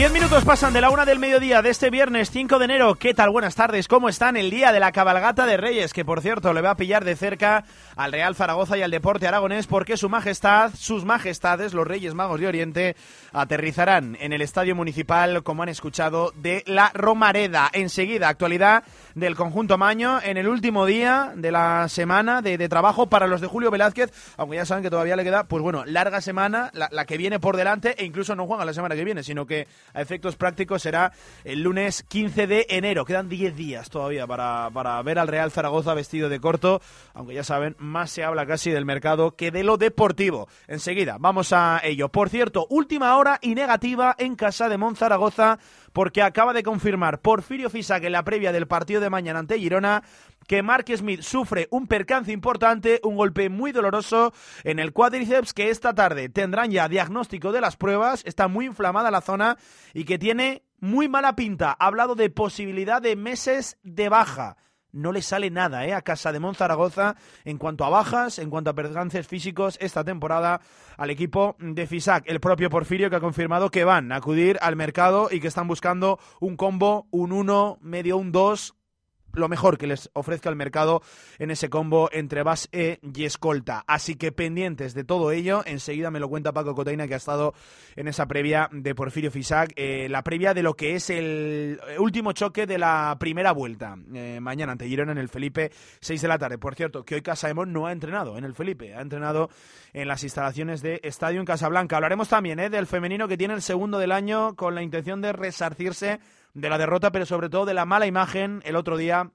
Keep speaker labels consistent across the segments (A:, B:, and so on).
A: Diez minutos pasan de la una del mediodía de este viernes 5 de enero. ¿Qué tal? Buenas tardes. ¿Cómo están? El día de la cabalgata de Reyes, que por cierto le va a pillar de cerca al Real Zaragoza y al Deporte Aragonés, porque su majestad, sus majestades, los Reyes Magos de Oriente, aterrizarán en el Estadio Municipal, como han escuchado, de la Romareda. Enseguida, actualidad del conjunto Maño en el último día de la semana de, trabajo para los de Julio Velázquez, aunque ya saben que todavía le queda, pues bueno, larga semana, la, la que viene por delante, e incluso no juega la semana que viene, sino que a efectos prácticos será el lunes 15 de enero. Quedan 10 días todavía para, para ver al Real Zaragoza vestido de corto, aunque ya saben, más se habla casi del mercado que de lo deportivo. Enseguida, vamos a ello. Por cierto, última hora y negativa en casa de Monzaragoza porque acaba de confirmar Porfirio Fisac en la previa del partido de mañana ante Girona que Mark Smith sufre un percance importante, un golpe muy doloroso en el cuádriceps que esta tarde tendrán ya diagnóstico de las pruebas, está muy inflamada la zona y que tiene muy mala pinta. Ha hablado de posibilidad de meses de baja no le sale nada ¿eh? a Casa de Monzaragoza en cuanto a bajas, en cuanto a percances físicos esta temporada al equipo de Fisac. El propio Porfirio que ha confirmado que van a acudir al mercado y que están buscando un combo, un 1, medio un 2 lo mejor que les ofrezca el mercado en ese combo entre base y escolta. Así que pendientes de todo ello, enseguida me lo cuenta Paco Cotaina que ha estado en esa previa de Porfirio Fisac, eh, la previa de lo que es el último choque de la primera vuelta. Eh, mañana ante Girona en el Felipe, 6 de la tarde. Por cierto, que hoy Casaemón no ha entrenado en el Felipe, ha entrenado en las instalaciones de Estadio en Casablanca. Hablaremos también eh, del femenino que tiene el segundo del año con la intención de resarcirse de la derrota, pero sobre todo de la mala imagen el otro día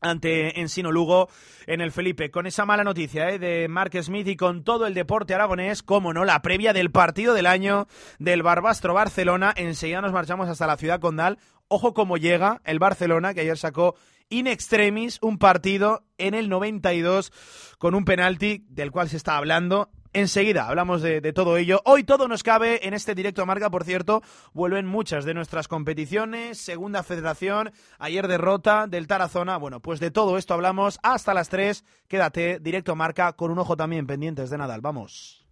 A: ante Ensino Lugo en el Felipe. Con esa mala noticia ¿eh? de Mark Smith y con todo el deporte aragonés, como no, la previa del partido del año del Barbastro Barcelona. Enseguida nos marchamos hasta la ciudad condal. Ojo cómo llega el Barcelona, que ayer sacó in extremis un partido en el 92 con un penalti del cual se está hablando Enseguida hablamos de, todo ello. Hoy todo nos cabe en este directo marca, por cierto. Vuelven muchas de nuestras competiciones. Segunda Federación, ayer derrota del Tarazona. Bueno, pues de todo esto hablamos hasta las 3. Quédate, directo a marca, con un ojo también pendientes de Nadal. Vamos.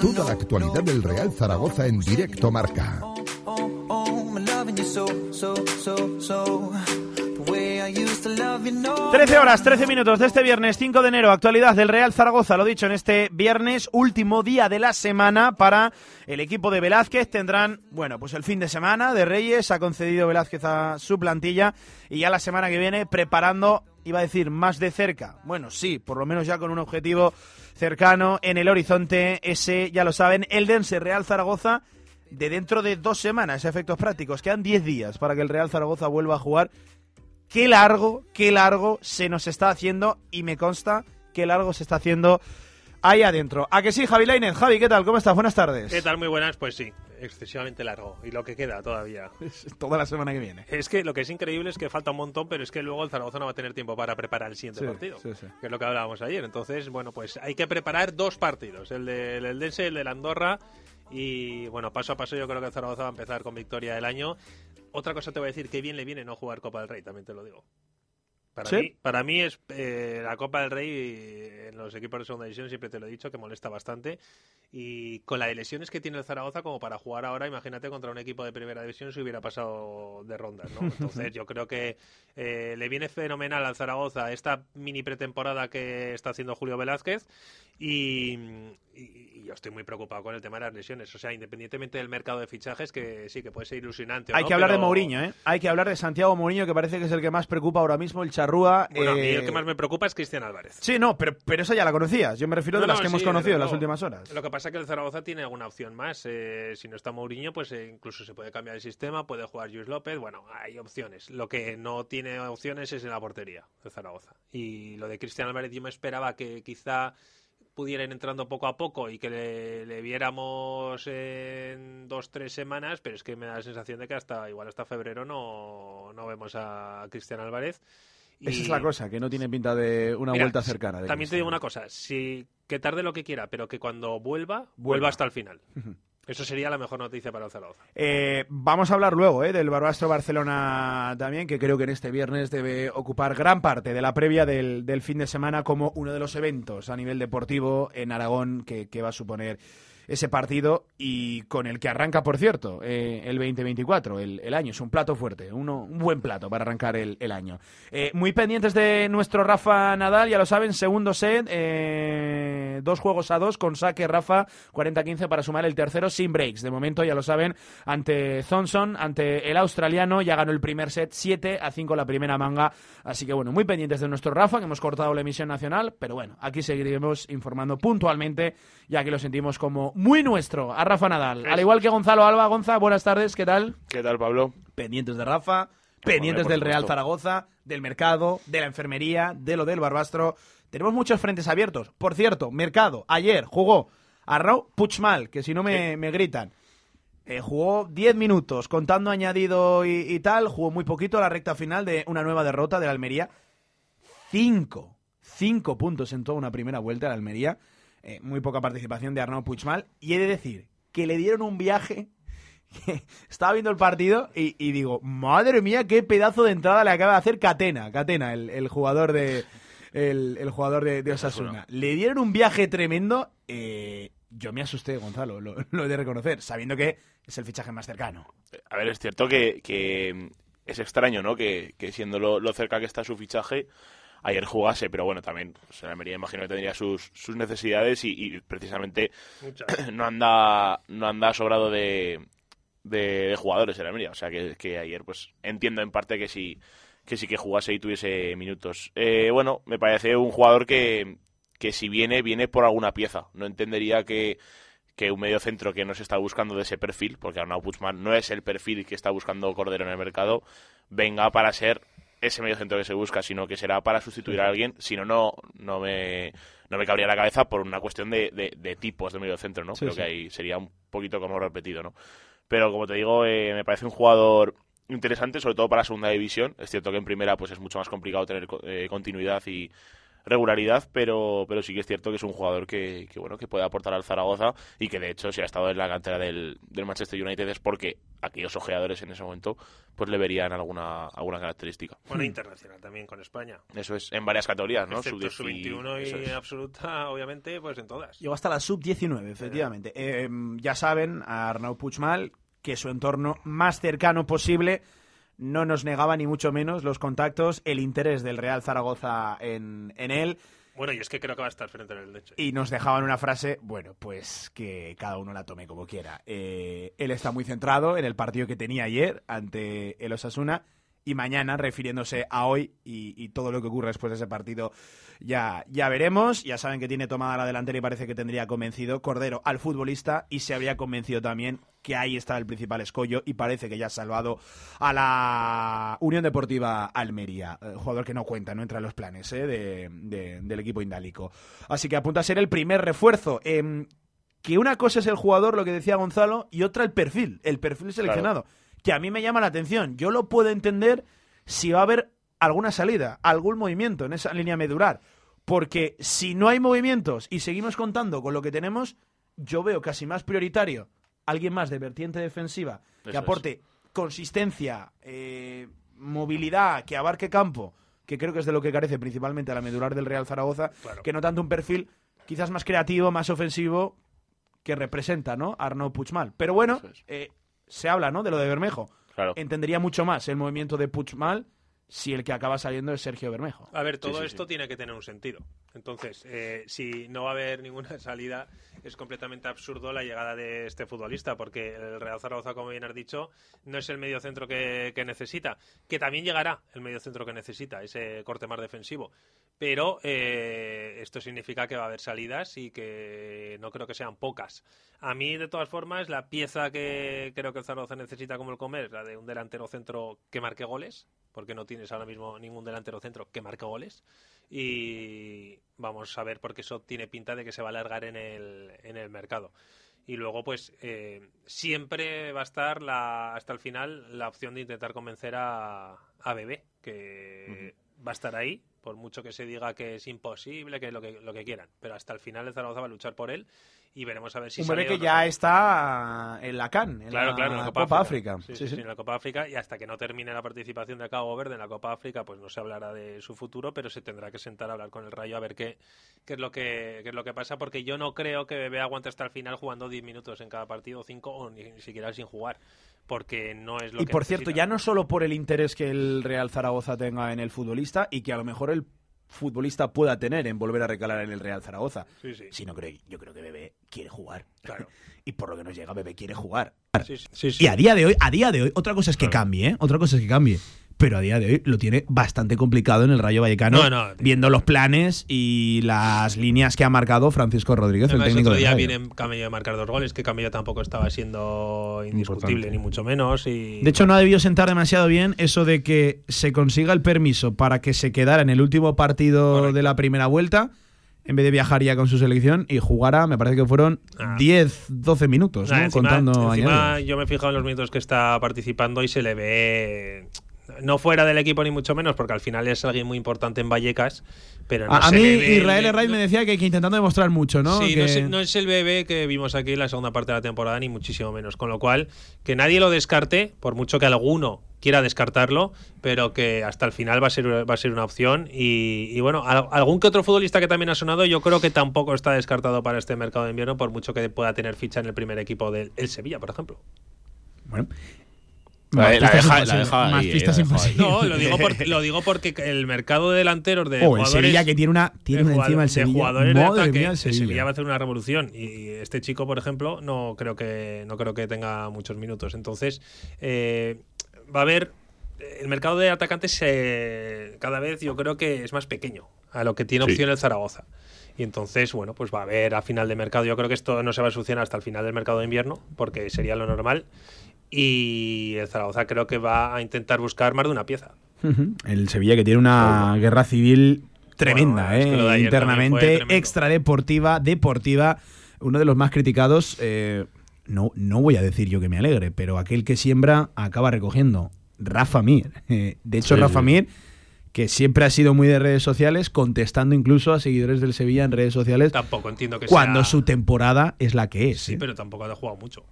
B: Toda la actualidad del Real Zaragoza en directo marca.
A: 13 horas, 13 minutos de este viernes 5 de enero, actualidad del Real Zaragoza, lo dicho en este viernes, último día de la semana para el equipo de Velázquez. Tendrán, bueno, pues el fin de semana de Reyes, ha concedido Velázquez a su plantilla y ya la semana que viene preparando, iba a decir, más de cerca. Bueno, sí, por lo menos ya con un objetivo cercano en el horizonte, ese, ya lo saben, el Dense Real Zaragoza de dentro de dos semanas, efectos prácticos. Quedan 10 días para que el Real Zaragoza vuelva a jugar. Qué largo, qué largo se nos está haciendo y me consta qué largo se está haciendo ahí adentro. ¿A que sí, Javi Lainez? Javi, ¿qué tal? ¿Cómo estás? Buenas tardes.
C: ¿Qué tal? Muy buenas. Pues sí, excesivamente largo. Y lo que queda todavía.
A: Toda la semana que viene.
C: Es que lo que es increíble es que falta un montón, pero es que luego el Zaragoza no va a tener tiempo para preparar el siguiente partido. Que es lo que hablábamos ayer. Entonces, bueno, pues hay que preparar dos partidos. El del de, Dense y el de la Andorra y bueno, paso a paso yo creo que Zaragoza va a empezar con victoria del año. Otra cosa te voy a decir, que bien le viene no jugar Copa del Rey, también te lo digo. Para, mí, para mí es eh, la Copa del Rey en los equipos de segunda división, siempre te lo he dicho, que molesta bastante. Y con la de lesiones que tiene el Zaragoza, como para jugar ahora, imagínate contra un equipo de primera división si hubiera pasado de rondas. ¿no? Entonces yo creo que eh, le viene fenomenal al Zaragoza esta mini pretemporada que está haciendo Julio Velázquez. Y, yo estoy muy preocupado con el tema de las lesiones. O sea, independientemente del mercado de fichajes, que sí, que puede ser ilusionante.
A: Hay que hablar de Mourinho, ¿eh? Hay que hablar de Santiago Mourinho, que parece que es el que más preocupa ahora mismo, el charrúa.
C: Bueno,
A: a mí
C: el que más me preocupa es Cristian Álvarez.
A: Sí, no, pero, pero esa ya la conocías. Yo me refiero de las que hemos conocido en las últimas horas.
C: Lo que pasa es que el Zaragoza tiene alguna opción más. Eh, si no está Mourinho, pues eh, incluso se puede cambiar el sistema, puede jugar Luis López. Bueno, hay opciones. Lo que no tiene opciones es en la portería de Zaragoza. Y lo de Cristian Álvarez, yo me esperaba que quizá pudiera ir entrando poco a poco y que le, viéramos en dos, tres semanas, pero es que me da la sensación de que hasta igual hasta febrero no, no vemos a Cristian Álvarez.
A: Esa es la cosa, que no tiene pinta de una vuelta cercana.
C: también te digo una cosa, si que tarde lo que quiera, pero que cuando vuelva, vuelva, hasta el final. Eso sería la mejor noticia para el Zaragoza.
A: Eh, vamos a hablar luego eh, del Barbastro Barcelona también, que creo que en este viernes debe ocupar gran parte de la previa del, fin de semana como uno de los eventos a nivel deportivo en Aragón que, que va a suponer ese partido y con el que arranca, por cierto, eh, el 2024, el, el, año. Es un plato fuerte, uno, un buen plato para arrancar el, año. Eh, muy pendientes de nuestro Rafa Nadal, ya lo saben, segundo set, eh, dos juegos a dos con saque Rafa, 40-15 para sumar el tercero sin breaks. De momento, ya lo saben, ante Thompson, ante el australiano, ya ganó el primer set 7 a 5 la primera manga. Así que bueno, muy pendientes de nuestro Rafa, que hemos cortado la emisión nacional, pero bueno, aquí seguiremos informando puntualmente, ya que lo sentimos como muy nuestro, a Rafa Nadal. Al igual que Gonzalo Alba. Gonza, buenas tardes, ¿qué tal?
D: ¿Qué tal, Pablo?
A: Pendientes de Rafa, pendientes del Real Zaragoza, del mercado, de la enfermería, de lo del Barbastro. Tenemos muchos frentes abiertos. Por cierto, mercado, ayer jugó Arnau Puchmal, que si no me, gritan. Eh, jugó 10 minutos, contando añadido y, tal, jugó muy poquito la recta final de una nueva derrota de la Almería. Cinco, cinco puntos en toda una primera vuelta de la Almería. Eh, muy poca participación de Arnaud Puigmal. Y he de decir que le dieron un viaje. estaba viendo el partido y, digo, madre mía, qué pedazo de entrada le acaba de hacer Catena, Catena, el, jugador de el, jugador de, Osasuna. Le dieron un viaje tremendo. Eh, yo me asusté, Gonzalo, lo, he de reconocer, sabiendo que es el fichaje más cercano.
D: A ver, es cierto que, es extraño, ¿no? Que, siendo lo, cerca que está su fichaje, ayer jugase, pero bueno, también pues, la Almería imagino que tendría sus, sus necesidades y, precisamente no anda, no anda sobrado de, de, jugadores en la Almería. O sea que, que, ayer pues entiendo en parte que sí que sí que jugase y tuviese minutos. Eh, bueno, me parece un jugador que, que si viene, viene por alguna pieza. No entendería que, que un medio centro que no se está buscando de ese perfil, porque Arnaud Puigman no es el perfil que está buscando Cordero en el mercado, venga para ser ese medio centro que se busca, sino que será para sustituir a alguien, si no, no me, no me cabría la cabeza por una cuestión de, de, tipos de medio centro, ¿no? Creo que ahí sería un poquito como repetido, ¿no? Pero como te digo, eh, me parece un jugador interesante, sobre todo para segunda división. Es cierto que en primera pues es mucho más complicado tener eh, continuidad y regularidad, pero, pero sí que es cierto que es un jugador que, que, bueno que puede aportar al Zaragoza y que de hecho si ha estado en la cantera del, del Manchester United es porque aquellos ojeadores en ese momento pues le verían alguna alguna característica.
C: Bueno, internacional también con España.
D: Eso es, en varias categorías, ¿no?
C: Sub-21 y, absoluta, obviamente, pues en todas.
A: Llegó hasta la sub-19, efectivamente. Eh, ya saben, a Arnau Puigmal que su entorno más cercano posible no nos negaba ni mucho menos los contactos, el interés del Real Zaragoza en, en él.
C: Bueno, y es que creo que va a estar frente al leche.
A: Y nos dejaban una frase, bueno, pues que cada uno la tome como quiera. Eh, él está muy centrado en el partido que tenía ayer ante el Osasuna y mañana, refiriéndose a hoy y, todo lo que ocurre después de ese partido, ya, ya veremos. Ya saben que tiene tomada la delantera y parece que tendría convencido Cordero al futbolista y se habría convencido también que ahí está el principal escollo y parece que ya ha salvado a la Unión Deportiva Almería, eh, jugador que no cuenta, no entra en los planes eh, del equipo indálico. Así que apunta a ser el primer refuerzo. Em, que una cosa es el jugador, lo que decía Gonzalo, y otra el perfil, el perfil seleccionado que a mí me llama la atención. Yo lo puedo entender si va a haber alguna salida, algún movimiento en esa línea medular. Porque si no hay movimientos y seguimos contando con lo que tenemos, yo veo casi más prioritario alguien más de vertiente defensiva que aporte consistencia, eh, movilidad, que abarque campo, que creo que es de lo que carece principalmente a la medular del Real Zaragoza, que no tanto un perfil quizás más creativo, más ofensivo, que representa, ¿no? Arnaud Puigmal. Pero bueno, eh, se habla, ¿no? De lo de Bermejo. Entendería mucho más el movimiento de Puigmal si el que acaba saliendo es Sergio Bermejo.
C: A ver, todo esto tiene que tener un sentido. Entonces, eh, si no va a haber ninguna salida, es completamente absurdo la llegada de este futbolista, porque el Real Zaragoza, como bien has dicho, no es el medio centro que, necesita, que también llegará el medio centro que necesita, ese corte más defensivo. Pero eh, esto significa que va a haber salidas y que no creo que sean pocas. A mí, de todas formas, la pieza que creo que el Zaragoza necesita como el comer es la de un delantero centro que marque goles, porque no tienes ahora mismo ningún delantero centro que marque goles. Y vamos a ver, porque eso tiene pinta de que se va a alargar en el, en el mercado. Y luego, pues, eh, siempre va a estar la, hasta el final la opción de intentar convencer a, a Bebé, que va a estar ahí, por mucho que se diga que es imposible, que es lo que, lo que quieran. Pero hasta el final el Zaragoza va a luchar por él y veremos a ver si sale o
E: que
C: no.
E: ya está en la CAN, en
C: Claro,
E: la
C: claro, en la
E: Copa,
C: Copa,
E: África.
C: Sí, sí, sí, en la Copa África y hasta que no termine la participación de Cabo Verde en la Copa África, pues no se hablará de su futuro, pero se tendrá que sentar a hablar con el Rayo a ver qué, qué es lo que qué es lo que pasa, porque yo no creo que Bebé aguante hasta el final jugando 10 minutos en cada partido, 5 o ni siquiera sin jugar, porque no es lo
E: Y
C: que
E: por cierto, ya no solo por el interés que el Real Zaragoza tenga en el futbolista y que a lo mejor el futbolista pueda tener en volver a recalar en el Real Zaragoza,
C: Sí, sí.
E: sino que yo creo que Bebé quiere jugar.
C: Claro.
E: y por lo que nos llega, Bebé quiere jugar.
C: Sí, sí, sí, sí.
A: Y a día de hoy, a día de hoy, otra cosa es que cambie, ¿eh? Otra cosa es que cambie. Pero a día de hoy lo tiene bastante complicado en el Rayo Vallecano,
C: No, no,
A: viendo los planes y las líneas que ha marcado Francisco Rodríguez, el técnico
C: otro
A: del
C: día
A: Rayo.
C: viene Camello de marcar dos goles, que Camello tampoco estaba siendo indiscutible,
A: Importante.
C: ni mucho menos. Y,
A: De hecho, no ha debido sentar demasiado bien eso de que se consiga el permiso para que se quedara en el último partido
C: Correcto.
A: de la primera vuelta, en vez de viajar ya con su selección y jugara, me parece que fueron
C: Ah.
A: 10, 12 minutos,
C: Nah,
A: ¿no?
C: encima,
A: Contando
C: encima yo me he fijado en los minutos que está participando y se le ve no fuera del equipo ni mucho menos, porque al final es alguien muy importante en Vallecas, pero no
A: A, mí Israel
C: no-
A: me decía que, que intentando demostrar mucho, ¿no?
C: Sí,
A: Que-
C: no, es, no es el bebé que vimos aquí en la segunda parte de la temporada, ni muchísimo menos. Con lo cual, que nadie lo descarte, por mucho que alguno quiera descartarlo, pero que hasta el final va a ser, va a ser una opción. Y, y bueno, al- algún que otro futbolista que también ha sonado, yo creo que tampoco está descartado para este mercado de invierno, por mucho que pueda tener ficha en el primer equipo del el Sevilla, por ejemplo.
A: Bueno.
D: La-
A: Más
D: la
A: pistas
D: deja- la
A: imposibles,
D: deja ahí,
A: más pistas imposibles.
C: No, lo digo, porque, lo digo porque el mercado de delanteros de
A: Oh, el
C: jugadores...
A: Sevilla que tiene una, tiene
C: de
A: una encima el
C: de
A: Sevilla.
C: jugadores de ataque,
A: mía, el
C: el
A: Sevilla.
C: Sevilla va a hacer una revolución y este chico, por ejemplo, no creo que no creo que tenga muchos minutos. Entonces, eh, va a haber el mercado de atacantes eh, cada vez yo creo que es más pequeño a lo que tiene
D: Sí.
C: opción el Zaragoza. Y entonces, bueno, pues va a haber a final de mercado. Yo creo que esto no se va a solucionar hasta el final del mercado de invierno, porque sería lo normal. Y el Zaragoza creo que va a intentar buscar más de una pieza.
A: El Sevilla que tiene una guerra civil tremenda,
C: Bueno,
A: ¿eh? internamente, extradeportiva, deportiva, uno de los más criticados. eh, no, no voy a decir yo que me alegre, pero aquel que siembra acaba recogiendo. Rafa Mir. Eh, de hecho,
D: Sí,
A: Rafa
D: sí.
A: Mir, que siempre ha sido muy de redes sociales, contestando incluso a seguidores del Sevilla en redes sociales,
C: Tampoco entiendo que
A: cuando
C: sea...
A: su temporada es la que es.
C: Sí,
A: ¿eh?
C: pero tampoco ha jugado mucho.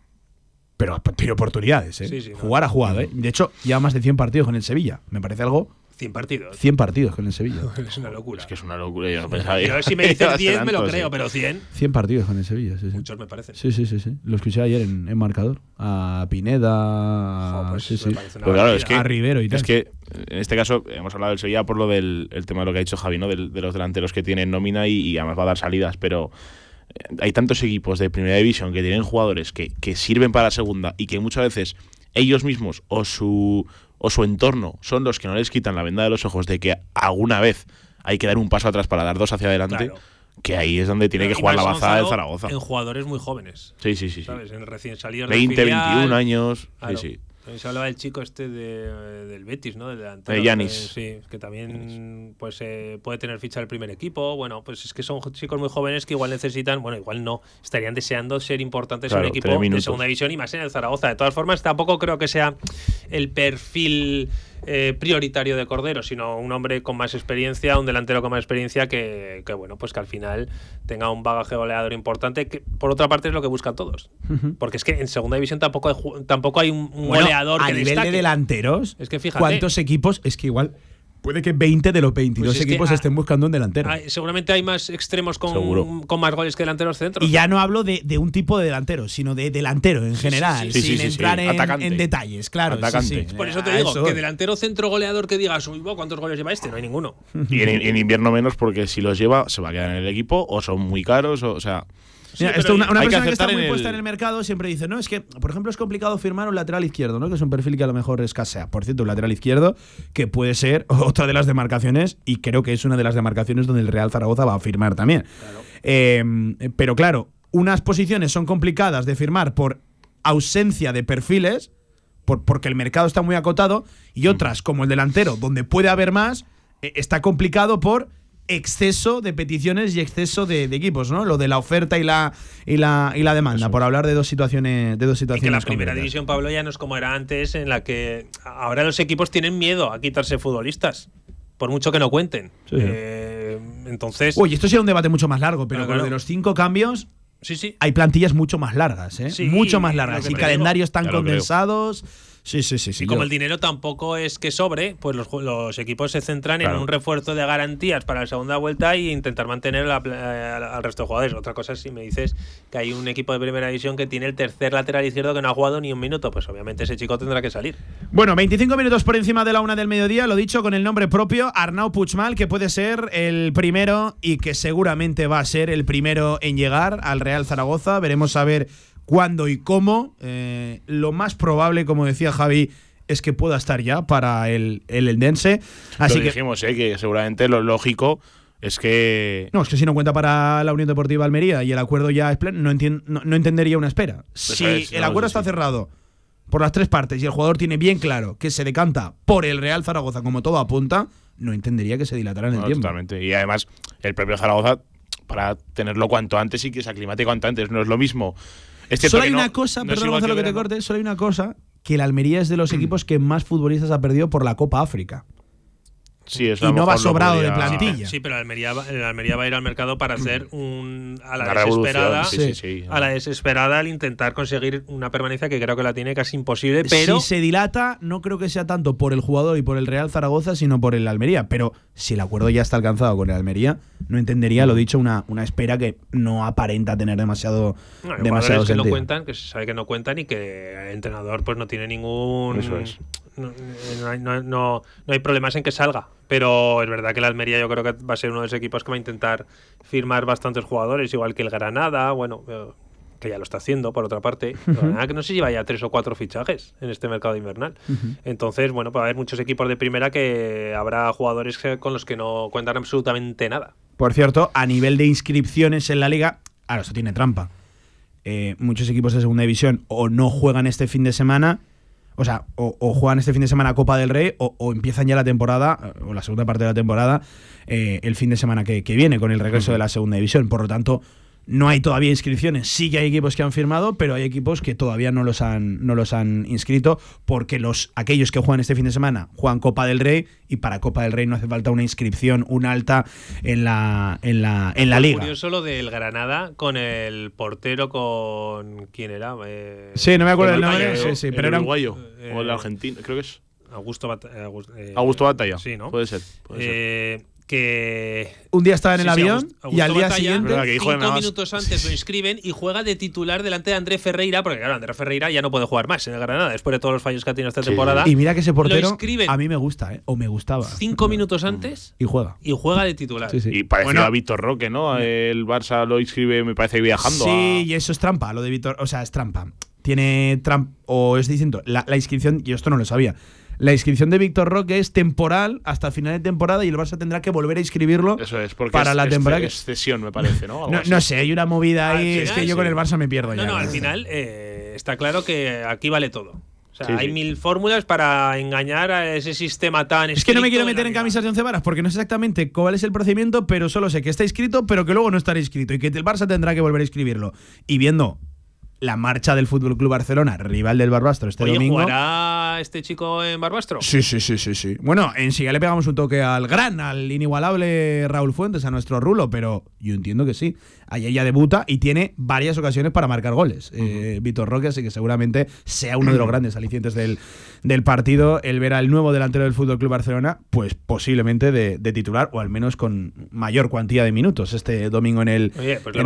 A: Pero tiene oportunidades. ¿eh?
C: Sí, sí, no.
A: Jugar ha jugado. ¿eh? De hecho, lleva más de 100 partidos con el Sevilla. Me parece algo.
C: 100 partidos.
A: 100 partidos con el Sevilla.
C: Es una locura.
D: Es que es una locura. Yo no pensaba
C: Yo si me
D: ser
C: 10 me lo creo,
D: sí.
C: pero 100,
A: 100 partidos con el Sevilla, sí, sí.
C: muchos me parecen.
A: Sí, sí, sí, sí. Lo escuché ayer en, en marcador. A Pineda,
C: Jo, pues
A: sí, sí.
C: parece
D: claro, es que,
A: a Rivero y tal.
D: es que en este caso hemos hablado del Sevilla por lo del el tema de lo que ha dicho Javi, ¿no? De los delanteros que tienen nómina y, y además va a dar salidas, pero hay tantos equipos de primera división que tienen jugadores que, que sirven para la segunda y que muchas veces ellos mismos o su o su entorno son los que no les quitan la venda de los ojos de que alguna vez hay que dar un paso atrás para dar dos hacia adelante,
C: Claro.
D: que ahí es donde tiene que jugar la bazada
C: Gonzalo
D: Zaragoza.
C: En jugadores muy jóvenes,
D: Sí, sí, sí.
C: ¿sabes? En recién salidos
D: 20,
C: del filial.
D: 21 años.
C: Claro.
D: Sí, sí.
C: Se hablaba del chico este de, del Betis, ¿no? Del delantero.
D: De Yanis.
C: que- Sí, que también pues eh, puede tener ficha del primer equipo. Bueno, pues es que son chicos muy jóvenes que igual necesitan, bueno, igual no, estarían deseando ser importantes
D: Claro,
C: en un equipo de segunda división y más en el Zaragoza. De todas formas, tampoco creo que sea el perfil eh, prioritario de Cordero, sino un hombre con más experiencia, un delantero con más experiencia que, que, bueno, pues que al final tenga un bagaje goleador importante, que por otra parte es lo que buscan todos. Porque es que en segunda división tampoco hay, tampoco hay un, un
A: Bueno,
C: goleador
A: a
C: que
A: nivel
C: destaque.
A: de delanteros,
C: Es que fíjate.
A: ¿cuántos equipos? Es que igual puede que 20 de los 22
C: Pues que
A: equipos estén buscando un delantero.
C: Hay- seguramente hay más extremos con, con más goles que delanteros centros.
A: Y ya no hablo de, de un tipo de delantero, sino de delantero en general,
D: sí, sí,
A: sin
D: sí, sí.
A: entrar en, detalles, claro.
D: Atacante.
A: sí.
C: Por eso te digo,
A: eso
C: que delantero centro goleador que digas, uy, ¿cuántos goles lleva este? No hay ninguno.
D: Y en, en invierno menos porque si los lleva se va a quedar en el equipo o son muy caros o, o sea
A: Mira, esto una, una
D: que
A: persona que, está muy puesta en el mercado siempre dice, no, es que, por ejemplo, es complicado firmar un lateral izquierdo, ¿no? Que es un perfil que a lo mejor escasea. Por cierto, un lateral izquierdo que puede ser otra de las demarcaciones y creo que es una de las demarcaciones donde el Real Zaragoza va a firmar también. Eh, pero claro, unas posiciones son complicadas de firmar por ausencia de perfiles, porque el mercado está muy acotado, y otras, como el delantero, donde puede haber más, eh, está complicado por exceso de peticiones y exceso de, equipos, ¿no? Lo de la oferta y la y la, y la demanda, por hablar de dos situaciones de dos situaciones.
C: Y que la primera división, Pablo, ya no es como era antes, en la que ahora los equipos tienen miedo a quitarse futbolistas, por mucho que no cuenten. Eh, entonces.
A: Uy, esto sería un debate mucho más largo, pero con lo de los cinco cambios.
C: Sí, sí.
A: Hay plantillas mucho más largas, ¿eh? mucho más largas. Y calendarios tan condensados. Sí, sí, sí. sí
C: y como el dinero tampoco es que sobre, pues los, equipos se centran en un refuerzo de garantías para la segunda vuelta e intentar mantener al resto de jugadores. Otra cosa es si me dices que hay un equipo de primera división que tiene el tercer lateral izquierdo que no ha jugado ni un minuto, pues obviamente ese chico tendrá que salir.
A: Bueno, 25 minutos por encima de la una del mediodía, lo dicho con el nombre propio, Arnau Puigmal, que puede ser el primero y que seguramente va a ser el primero en llegar al Real Zaragoza. Veremos a ver cuándo y cómo. Eh, lo más probable, como decía Javi, es que pueda estar ya para el, el Endense. Así
D: lo dijimos, eh, que seguramente lo lógico es que.
A: No, es que si no cuenta para la Unión Deportiva Almería y el acuerdo ya es pleno, no, no, entendería una espera. si el acuerdo está cerrado por las tres partes y el jugador tiene bien claro que se decanta por el Real Zaragoza, como todo apunta, no entendería que se dilatara en el tiempo.
D: Totalmente. Y además, el propio Zaragoza, para tenerlo cuanto antes y que se aclimate cuanto antes, no es lo mismo
A: solo hay una cosa, perdón Gonzalo que te corte, solo hay una cosa, que el Almería es de los equipos que más futbolistas ha perdido por la Copa África
D: y
A: no va sobrado de plantilla.
C: Sí, pero el Almería, Almería, va a ir al mercado para hacer un a la, desesperada, a la desesperada al intentar conseguir una permanencia que creo que la tiene casi imposible. Pero
A: si se dilata, no creo que sea tanto por el jugador y por el Real Zaragoza, sino por el Almería. Pero si el acuerdo ya está alcanzado con el Almería, no entendería, lo dicho, una, una espera que no aparenta tener demasiado, no, demasiado
C: que no cuentan, que se sabe que no cuentan y que el entrenador pues no tiene ningún
D: Eso es
C: no, no, hay problemas en que salga. Pero es verdad que la Almería yo creo que va a ser uno de los equipos que va a intentar firmar bastantes jugadores, igual que el Granada, bueno, eh, que ya lo está haciendo por otra parte. que no sé si lleva ya tres o cuatro fichajes en este mercado invernal. Entonces, bueno, va a haber muchos equipos de primera que habrá jugadores con los que no cuentan absolutamente nada.
A: Por cierto, a nivel de inscripciones en la liga, ahora eso tiene trampa. Eh, muchos equipos de segunda división o no juegan este fin de semana o sea, o, juegan este fin de semana Copa del Rey o, empiezan ya la temporada, o la segunda parte de la temporada, eh, el fin de semana que, viene con el regreso de la segunda división. Por lo tanto, no hay todavía inscripciones. Sí que hay equipos que han firmado, pero hay equipos que todavía no los han, no los han inscrito porque los, aquellos que juegan este fin de semana juegan Copa del Rey y para Copa del Rey no hace falta una inscripción, una alta en la, en la, en la liga.
C: curioso lo del Granada con el portero con... ¿Quién era? Eh,
A: sí, no me acuerdo el nombre. Sí, sí, pero
D: el uruguayo o el argentino, creo que es.
C: Augusto,
D: eh, Augusto, Batalla. Sí, ¿no? Puede ser. Puede
C: ser que
A: un día estaba en el avión y al día siguiente
C: cinco minutos antes lo inscriben y juega de titular delante de André Ferreira porque claro André Ferreira ya no puede jugar más en el Granada después de todos los fallos que ha tenido esta temporada.
A: Y mira que ese portero a mí me gusta ¿eh? o me gustaba.
C: Cinco minutos antes
A: y juega.
C: y juega de titular.
D: Y parecido a Víctor Roque ¿no? el Barça lo inscribe me parece viajando
A: sí y eso es trampa lo de Víctor o sea es trampa. Tiene trampa o es distinto. La, la inscripción yo esto no lo sabía la inscripción de Víctor Roque es temporal hasta final de temporada y el Barça tendrá que volver a inscribirlo
D: Eso es, porque
A: para la temporada.
D: Es cesión, me parece, ¿no?
A: No, sé, hay una movida ahí. es que yo con el Barça me pierdo
C: ya. No, no, al final eh, está claro que aquí vale todo. O sea, hay mil fórmulas para engañar a ese sistema tan
A: Es que no me quiero meter en camisas de once varas porque no sé exactamente cuál es el procedimiento, pero solo sé que está inscrito, pero que luego no estará inscrito y que el Barça tendrá que volver a inscribirlo. Y viendo la marcha del Fútbol Club Barcelona, rival del Barbastro este domingo.
C: ¿Jugará este chico en Barbastro?
A: Sí, sí, sí, sí, sí. Bueno, en sí ya le pegamos un toque al gran, al inigualable Raúl Fuentes, a nuestro Rulo, pero yo entiendo que sí. Ahí ella debuta y tiene varias ocasiones para marcar goles. Eh, Víctor Roque, así que seguramente sea uno de los grandes alicientes del, del partido el ver al nuevo delantero del Fútbol Club Barcelona, pues posiblemente de, titular o al menos con mayor cuantía de minutos este domingo en el.
C: Oye, pues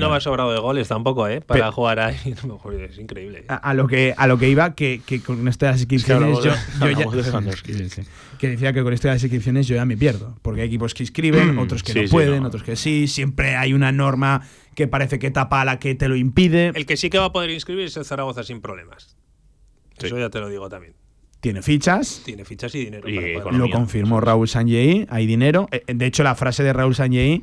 C: no va sobrado de goles tampoco, ¿eh? Para jugar ahí. es increíble.
A: A, lo que, a lo que iba, que, que con estas inscripciones yo, ya. que decía que con estas inscripciones yo ya me pierdo. Porque hay equipos que inscriben, otros que no pueden, otros que sí. Siempre hay una norma que parece que tapa a la que te lo impide.
C: El que sí que va a poder inscribir es el Zaragoza sin problemas. Eso ya te lo digo también.
A: Tiene fichas.
C: Tiene fichas y dinero.
A: lo confirmó Raúl Sanjei, hay dinero. Eh, de hecho, la frase de Raúl Sanjei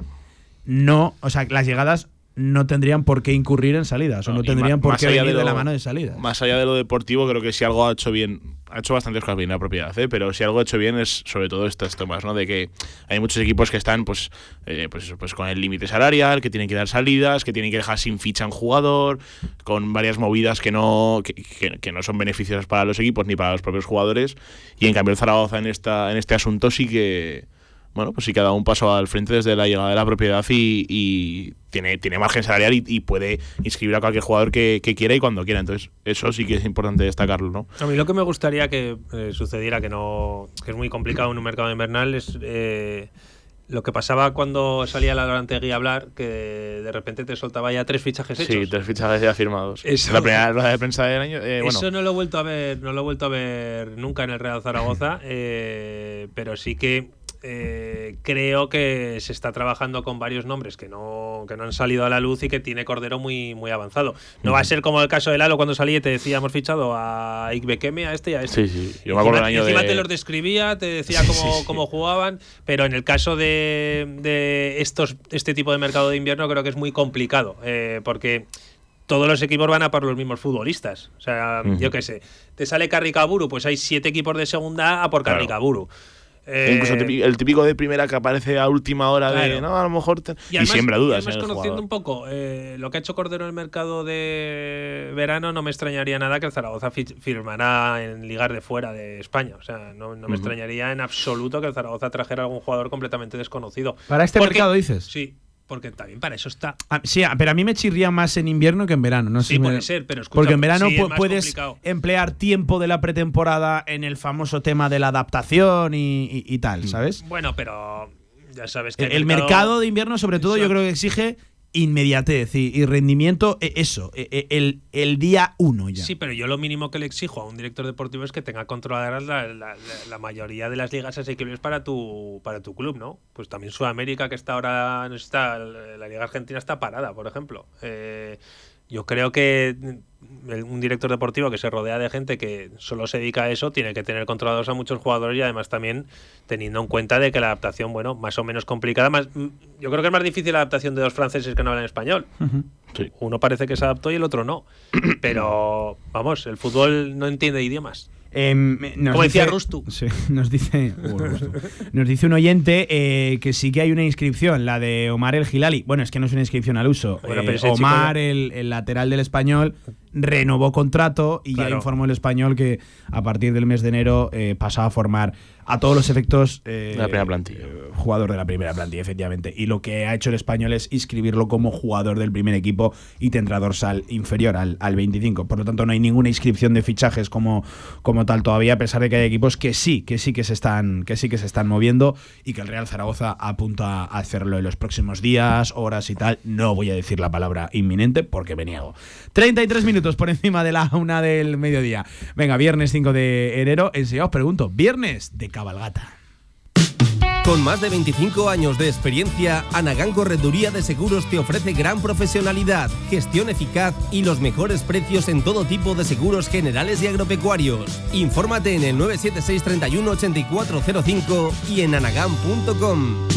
A: no, o sea, las llegadas no tendrían por qué incurrir en salidas o no tendrían por qué venir de, la mano de salidas.
D: Más allá de lo deportivo, creo que si algo ha hecho bien, ha hecho bastantes cosas bien la propiedad, ¿eh? pero si algo ha hecho bien es sobre todo estas tomas, ¿no? De que hay muchos equipos que están pues, eh, pues, pues con el límite salarial, que tienen que dar salidas, que tienen que dejar sin ficha un jugador, con varias movidas que no, que, no son beneficiosas para los equipos ni para los propios jugadores. Y en cambio el Zaragoza en, esta, en este asunto sí que bueno, pues sí que ha dado un paso al frente desde la llegada de la propiedad y, tiene, tiene margen salarial y, puede inscribir a cualquier jugador que, quiera y cuando quiera. Entonces, eso sí que es importante destacarlo, ¿no?
C: A mí lo que me gustaría que eh, sucediera, que no que es muy complicado en un mercado invernal, es eh, lo que pasaba cuando salía la Dorantegui a hablar, que de repente te soltaba ya tres fichajes hechos.
D: Sí, tres fichajes ya firmados. la primera rueda de prensa del año. Eh,
C: eso no lo he vuelto a ver, no lo he vuelto a ver nunca en el Real Zaragoza, pero sí que eh, creo que se está trabajando con varios nombres que no, que no han salido a la luz y que tiene Cordero muy, muy avanzado. No va a ser como el caso de Lalo cuando salí y te decía, hemos fichado a Ikbekeme, a este y a este.
D: Sí, sí. Yo me acuerdo
C: encima,
D: encima
C: te los describía, te decía cómo, cómo jugaban, pero en el caso de, de, estos, este tipo de mercado de invierno creo que es muy complicado, eh, porque todos los equipos van a por los mismos futbolistas. O sea, yo qué sé, te sale Carricaburu, pues hay siete equipos de segunda a por Carricaburu.
D: Eh, Incluso el típico de primera que aparece a última hora de no, a lo mejor. Y, siembra dudas.
C: Y además, conociendo un poco eh, lo que ha hecho Cordero en el mercado de verano, no me extrañaría nada que el Zaragoza firmara en ligar de fuera de España. O sea, no, me extrañaría en absoluto que el Zaragoza trajera algún jugador completamente desconocido.
A: ¿Para este mercado dices?
C: Sí, porque también para eso está.
A: Ah, sí, ah, pero a mí me chirría más en invierno que en verano. No
C: sí, puede ser, pero escucha,
A: Porque en verano puedes emplear tiempo de la pretemporada en el famoso tema de la adaptación y, tal, mm. ¿sabes?
C: Bueno, pero ya sabes que.
A: El, mercado, de invierno, sobre todo, yo creo que exige inmediatez y, rendimiento, e, eso, e, e, el, el, día uno ya.
C: Sí, pero yo lo mínimo que le exijo a un director deportivo es que tenga controladas la, la, mayoría de las ligas asequibles para tu, para tu club, ¿no? Pues también Sudamérica, que está ahora, está, la Liga Argentina está parada, por ejemplo. Eh, yo creo que un director deportivo que se rodea de gente que solo se dedica a eso tiene que tener controlados a muchos jugadores y además también teniendo en cuenta de que la adaptación, bueno, más o menos complicada. Más, mm, yo creo que es más difícil la adaptación de dos franceses que no hablan español. Uno parece que se adaptó y el otro no. Pero, vamos, el fútbol no entiende idiomas.
A: Em,
C: Como decía Rustu.
A: nos, dice, nos dice un oyente eh, que sí que hay una inscripción, la de Omar el Gilali. Bueno, es que no es una inscripción al uso. Eh, Omar, el, lateral del español, renovó contrato y ya informó el español que a partir del mes de enero eh, pasaba a formar a todos los efectos
D: eh, la primera plantilla.
A: Eh, jugador de la primera plantilla, efectivamente. Y lo que ha hecho el español es inscribirlo como jugador del primer equipo y tendrá dorsal inferior al, al 25. Por lo tanto, no hay ninguna inscripción de fichajes como, como tal todavía, a pesar de que hay equipos que sí, que sí que se están, que sí que se están moviendo y que el Real Zaragoza apunta a hacerlo en los próximos días, horas y tal. No voy a decir la palabra inminente porque me niego. 33 minutos por encima de la una del mediodía. Venga, viernes 5 de enero. Enseguida os pregunto, viernes de cabalgata.
F: Con más de 25 años de experiencia, Anagán Correduría de Seguros te ofrece gran profesionalidad, gestión eficaz y los mejores precios en todo tipo de seguros generales y agropecuarios. Infórmate en el 976 31 8405 y en anagán.com.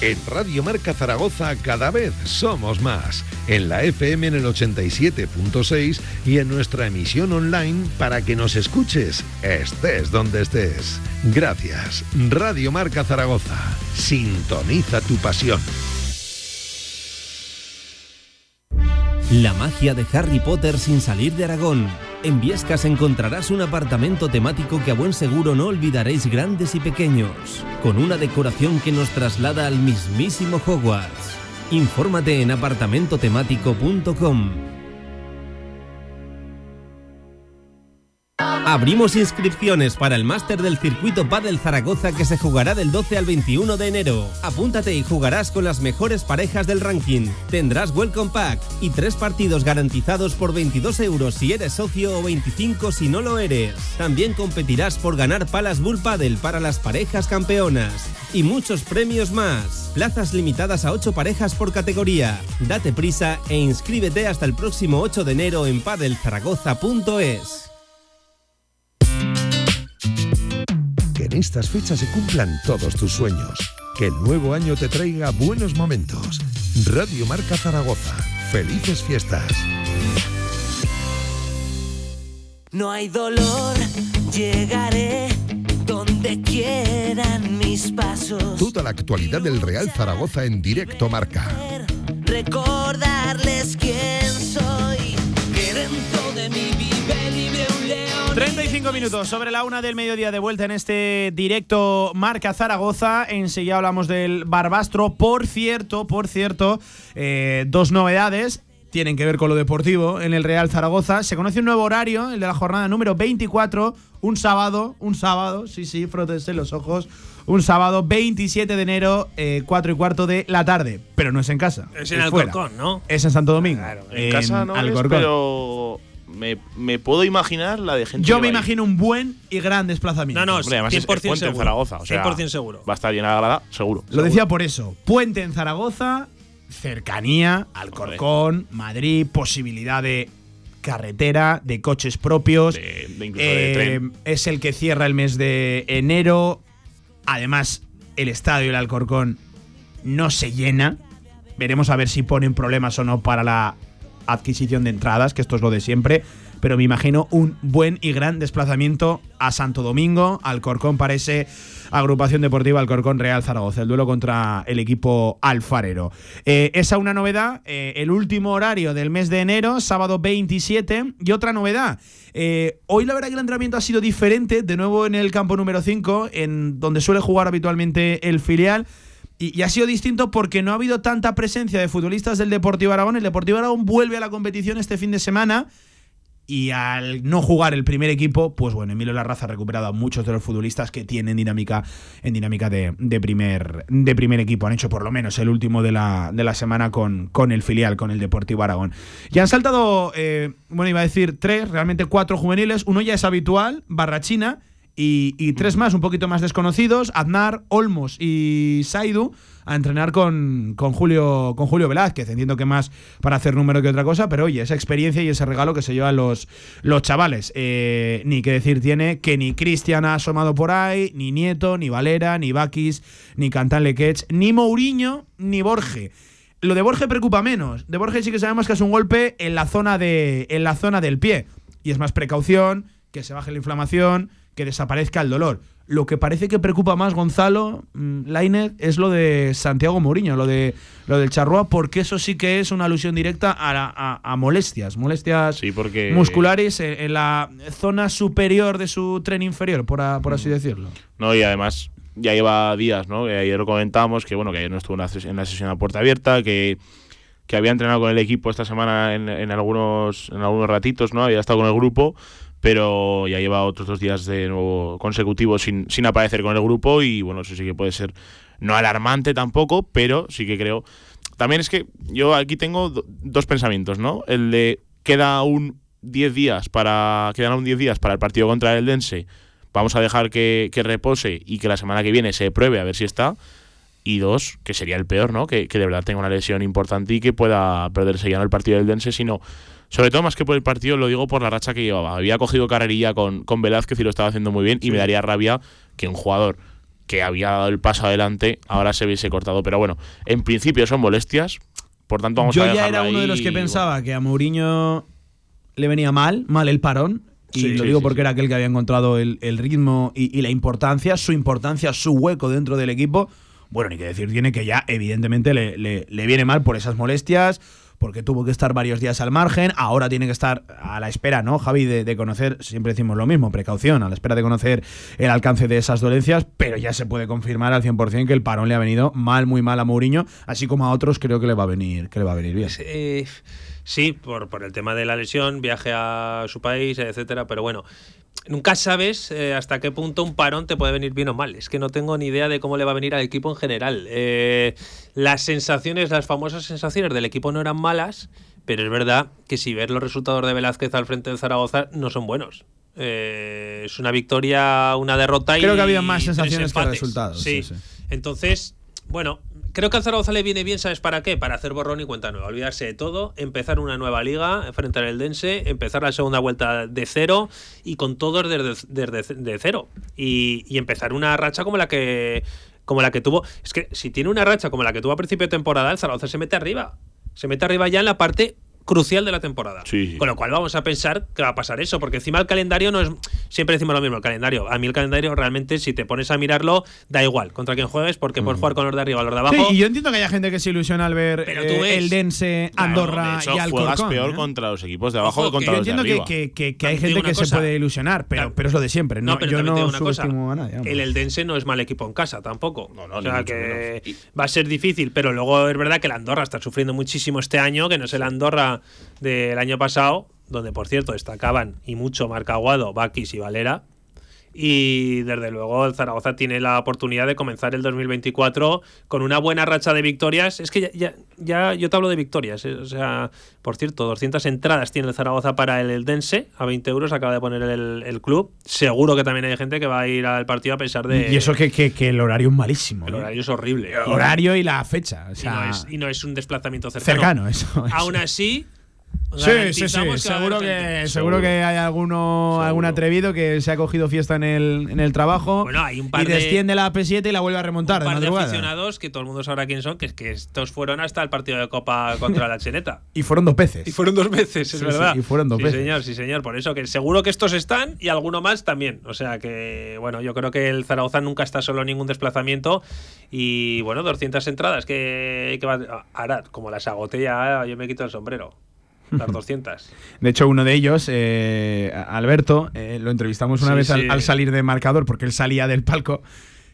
G: En Radio Marca Zaragoza cada vez somos más. En la FM en el 87.6 y en nuestra emisión online para que nos escuches, estés donde estés. Gracias. Radio Marca Zaragoza. Sintoniza tu pasión.
F: La magia de Harry Potter sin salir de Aragón. En Viescas encontrarás un apartamento temático que a buen seguro no olvidaréis grandes y pequeños, con una decoración que nos traslada al mismísimo Hogwarts. Infórmate en apartamentotemático.com. Abrimos inscripciones para el máster del circuito Padel Zaragoza que se jugará del 12 al 21 de enero. Apúntate y jugarás con las mejores parejas del ranking. Tendrás welcome pack y tres partidos garantizados por 22 euros si eres socio o 25 si no lo eres. También competirás por ganar palas Bull Padel para las parejas campeonas y muchos premios más. Plazas limitadas a 8 parejas por categoría. Date prisa e inscríbete hasta el próximo 8 de enero en padelzaragoza.es.
H: estas fechas se cumplan todos tus sueños. Que el nuevo año te traiga buenos momentos. Radio Marca Zaragoza. Felices fiestas.
E: No hay dolor, llegaré donde quieran mis pasos.
H: Toda la actualidad del Real Zaragoza en directo marca.
E: Recordarles quién soy, que dentro de un león.
A: 35 minutos sobre la una del mediodía de vuelta en este directo Marca Zaragoza. Enseguida hablamos del Barbastro. Por cierto, por cierto, eh, dos novedades tienen que ver con lo deportivo en el Real Zaragoza. Se conoce un nuevo horario, el de la jornada número 24, un sábado, un sábado, sí, sí, frótense los ojos, un sábado 27 de enero, eh, 4 y cuarto de la tarde. Pero no es en casa.
C: Es en
A: fuera.
C: Alcorcón, ¿no?
A: Es en Santo Domingo.
D: En, casa no es,
A: Alcorcón.
D: pero me, me puedo imaginar la de gente
A: Yo
D: que
A: me
D: va
A: imagino un buen y gran desplazamiento.
C: No, no,
D: Hombre, además es- es
C: 100%
D: puente en
C: seguro.
D: Zaragoza, o sea,
C: 100% seguro.
D: Va a estar llena la grada, seguro.
A: Lo decía por eso. Puente en Zaragoza, cercanía, Alcorcón, Madrid, posibilidad de carretera, de coches propios.
D: De- de incluso de
A: Eh,
D: tren.
A: es el que cierra el mes de enero. Además, el estadio del Alcorcón no se llena. Veremos a ver si ponen problemas o no para la adquisición de entradas, que esto es lo de siempre. Pero me imagino un buen y gran desplazamiento a Santo Domingo, Alcorcón para ese agrupación deportiva Alcorcón Real Zaragoza, el duelo contra el equipo alfarero. Eh, esa una novedad, eh, el último horario del mes de enero, sábado 27, y otra novedad. eh, hoy la verdad que el entrenamiento ha sido diferente, de nuevo en el campo número 5, en donde suele jugar habitualmente el filial. Y, ha sido distinto porque no ha habido tanta presencia de futbolistas del Deportivo Aragón. El Deportivo Aragón vuelve a la competición este fin de semana. Y al no jugar el primer equipo, pues bueno, Emilio Larraza ha recuperado a muchos de los futbolistas que tienen dinámica en dinámica de, de primer, de primer equipo. Han hecho por lo menos el último de la, de la semana con, con el filial, con el Deportivo Aragón. Y han saltado, eh, bueno, iba a decir tres, realmente cuatro juveniles. Uno ya es habitual, Barrachina. Y, y tres más, un poquito más desconocidos, Aznar, Olmos y Saidu, a entrenar con, con, Julio, con Julio Velázquez. Entiendo que más para hacer número que otra cosa, pero oye, esa experiencia y ese regalo que se llevan los, los chavales. Eh, ni que decir tiene que ni Cristian ha asomado por ahí, ni Nieto, ni Valera, ni Bakis, ni Cantán Lequech, ni Mourinho, ni Borge. Lo de Borge preocupa menos. De Borge sí que sabemos que es un golpe en la zona, de, en la zona del pie. Y es más precaución, que se baje la inflamación, que desaparezca el dolor. Lo que parece que preocupa más Gonzalo mm, Lainez es lo de Santiago Mourinho, lo de lo del Charrúa, porque eso sí que es una alusión directa a, la- a- a molestias, molestias
D: Sí, porque
A: musculares en, en la zona superior de su tren inferior, por, a- por
D: Mm.
A: así decirlo.
D: No, y además ya lleva días, ¿no? Que ayer lo comentábamos, que bueno, que ayer no estuvo en la, ses- en la sesión a puerta abierta, que, que había entrenado con el equipo esta semana en, en algunos, en algunos ratitos, ¿no? Había estado con el grupo, pero ya lleva otros dos días de nuevo consecutivos sin, sin aparecer con el grupo y bueno, eso sí que puede ser no alarmante tampoco, pero sí que creo... También es que yo aquí tengo do- dos pensamientos, ¿no? El de queda un 10 días para quedan aún 10 días para el partido contra el Dense. Vamos a dejar que, que repose y que la semana que viene se pruebe a ver si está. Y dos, que sería el peor, ¿no? Que, que de verdad tenga una lesión importante y que pueda perderse ya no el partido del Dense, sino, sobre todo más que por el partido, lo digo por la racha que llevaba. Había cogido carrerilla con, con Velázquez y lo estaba haciendo muy bien y me daría rabia que un jugador que había dado el paso adelante ahora se hubiese cortado. Pero bueno, en principio son molestias, por tanto vamos
A: Yo
D: a
A: ya era uno de los que pensaba que a Mourinho le venía mal, mal el parón. Y
D: Sí,
A: lo digo
D: sí,
A: porque
D: sí.
A: era aquel que había encontrado el, el ritmo y, y la importancia, su importancia, su hueco dentro del equipo. Bueno, ni que decir tiene que ya, evidentemente, le, le- le viene mal por esas molestias, porque tuvo que estar varios días al margen, ahora tiene que estar a la espera, ¿no, Javi? De, conocer, siempre decimos lo mismo, precaución, a la espera de conocer el alcance de esas dolencias, pero ya se puede confirmar al 100% que el parón le ha venido mal, muy mal a Mourinho, así como a otros creo que le va a venir, que le va a venir bien.
C: Eh, sí, por, por el tema de la lesión, viaje a su país, etcétera, pero bueno, nunca sabes eh, hasta qué punto un parón te puede venir bien o mal. Es que no tengo ni idea de cómo le va a venir al equipo en general. Eh, las sensaciones, las famosas sensaciones del equipo no eran malas, pero es verdad que si ves los resultados de Velázquez al frente del Zaragoza, no son buenos. Eh, es una victoria, una derrota y.
A: Creo que había más sensaciones que resultados.
C: Sí.
A: sí, sí.
C: Entonces, bueno, creo que al Zaragoza le viene bien, ¿sabes para qué? Para hacer borrón y cuenta nueva, olvidarse de todo, empezar una nueva liga frente al Eldense, empezar la segunda vuelta de cero y con todos desde, de cero. Y, y empezar una racha como la que como la que tuvo. Es que si tiene una racha como la que tuvo a principio de temporada, el Zaragoza se mete arriba. Se mete arriba ya en la parte crucial de la temporada.
D: Sí.
C: Con lo cual vamos a pensar que va a pasar eso, porque encima el calendario no es. Siempre decimos lo mismo, el calendario. A mí el calendario realmente, si te pones a mirarlo, da igual contra quién juegues, porque puedes jugar con los de arriba o los de abajo.
A: Sí, y yo entiendo que haya gente que se ilusiona al ver
C: Pero tú
A: eh,
C: ves-
A: el Dense,
C: Claro,
A: Andorra
D: de hecho,
A: y
D: juegas
A: Alcorcón.
D: peor
A: ¿eh?
D: contra los equipos de abajo
C: Ojo,
D: que contra
A: Yo
D: los de
A: entiendo que,
D: arriba.
A: que- que- que hay gente que se puede ilusionar, pero,
C: Claro.
A: pero es lo de siempre. No,
C: pero
A: yo no
C: digo una cosa.
A: a nadie.
C: El Eldense no es mal equipo en casa tampoco.
D: No, no,
C: o sea que
D: menos.
C: va a ser difícil, pero luego es verdad que el Andorra está sufriendo muchísimo este año, que no es el Andorra del año pasado, donde por cierto destacaban y mucho Marca Aguado, Bakis y Valera. Y desde luego el Zaragoza tiene la oportunidad de comenzar el 2024 con una buena racha de victorias. Es que ya, ya, ya yo te hablo de victorias. eh, O sea, por cierto, 200 entradas tiene el Zaragoza para el Eldense a 20 euros. Acaba de poner el, el club. Seguro que también hay gente que va a ir al partido a pesar de.
A: y eso que, que- que el horario es malísimo.
C: El
A: ¿eh?
C: horario es horrible.
A: El horario y la fecha. O
C: Y
A: sea,
C: no, es, y no es un desplazamiento cercano.
A: cercano, eso. eso.
C: Aún así.
A: Sí, sí, sí.
C: que
A: Seguro que, seguro que hay alguno, algún atrevido que se ha cogido fiesta en el, en el trabajo
C: Bueno, hay un par
A: y
C: de-
A: desciende la P7 y la vuelve a remontar
C: un par de aficionados que todo el mundo sabrá quién son, que es que estos fueron hasta el partido de Copa contra la Cheneta.
A: Y fueron dos veces.
C: Y fueron dos veces, es
A: Sí,
C: verdad.
A: sí, y fueron dos
C: sí,
A: veces.
C: señor, sí, señor. Por eso que seguro que estos están y alguno más también. O sea que, bueno, yo creo que el Zaragoza nunca está solo en ningún desplazamiento. Y bueno, 200 entradas que, que va ahora, como las agoté ya, yo me quito el sombrero. Las 200.
A: De hecho, uno de ellos, eh, Alberto, eh, lo entrevistamos una
C: Sí,
A: vez al,
C: sí.
A: al salir de marcador porque él salía del palco,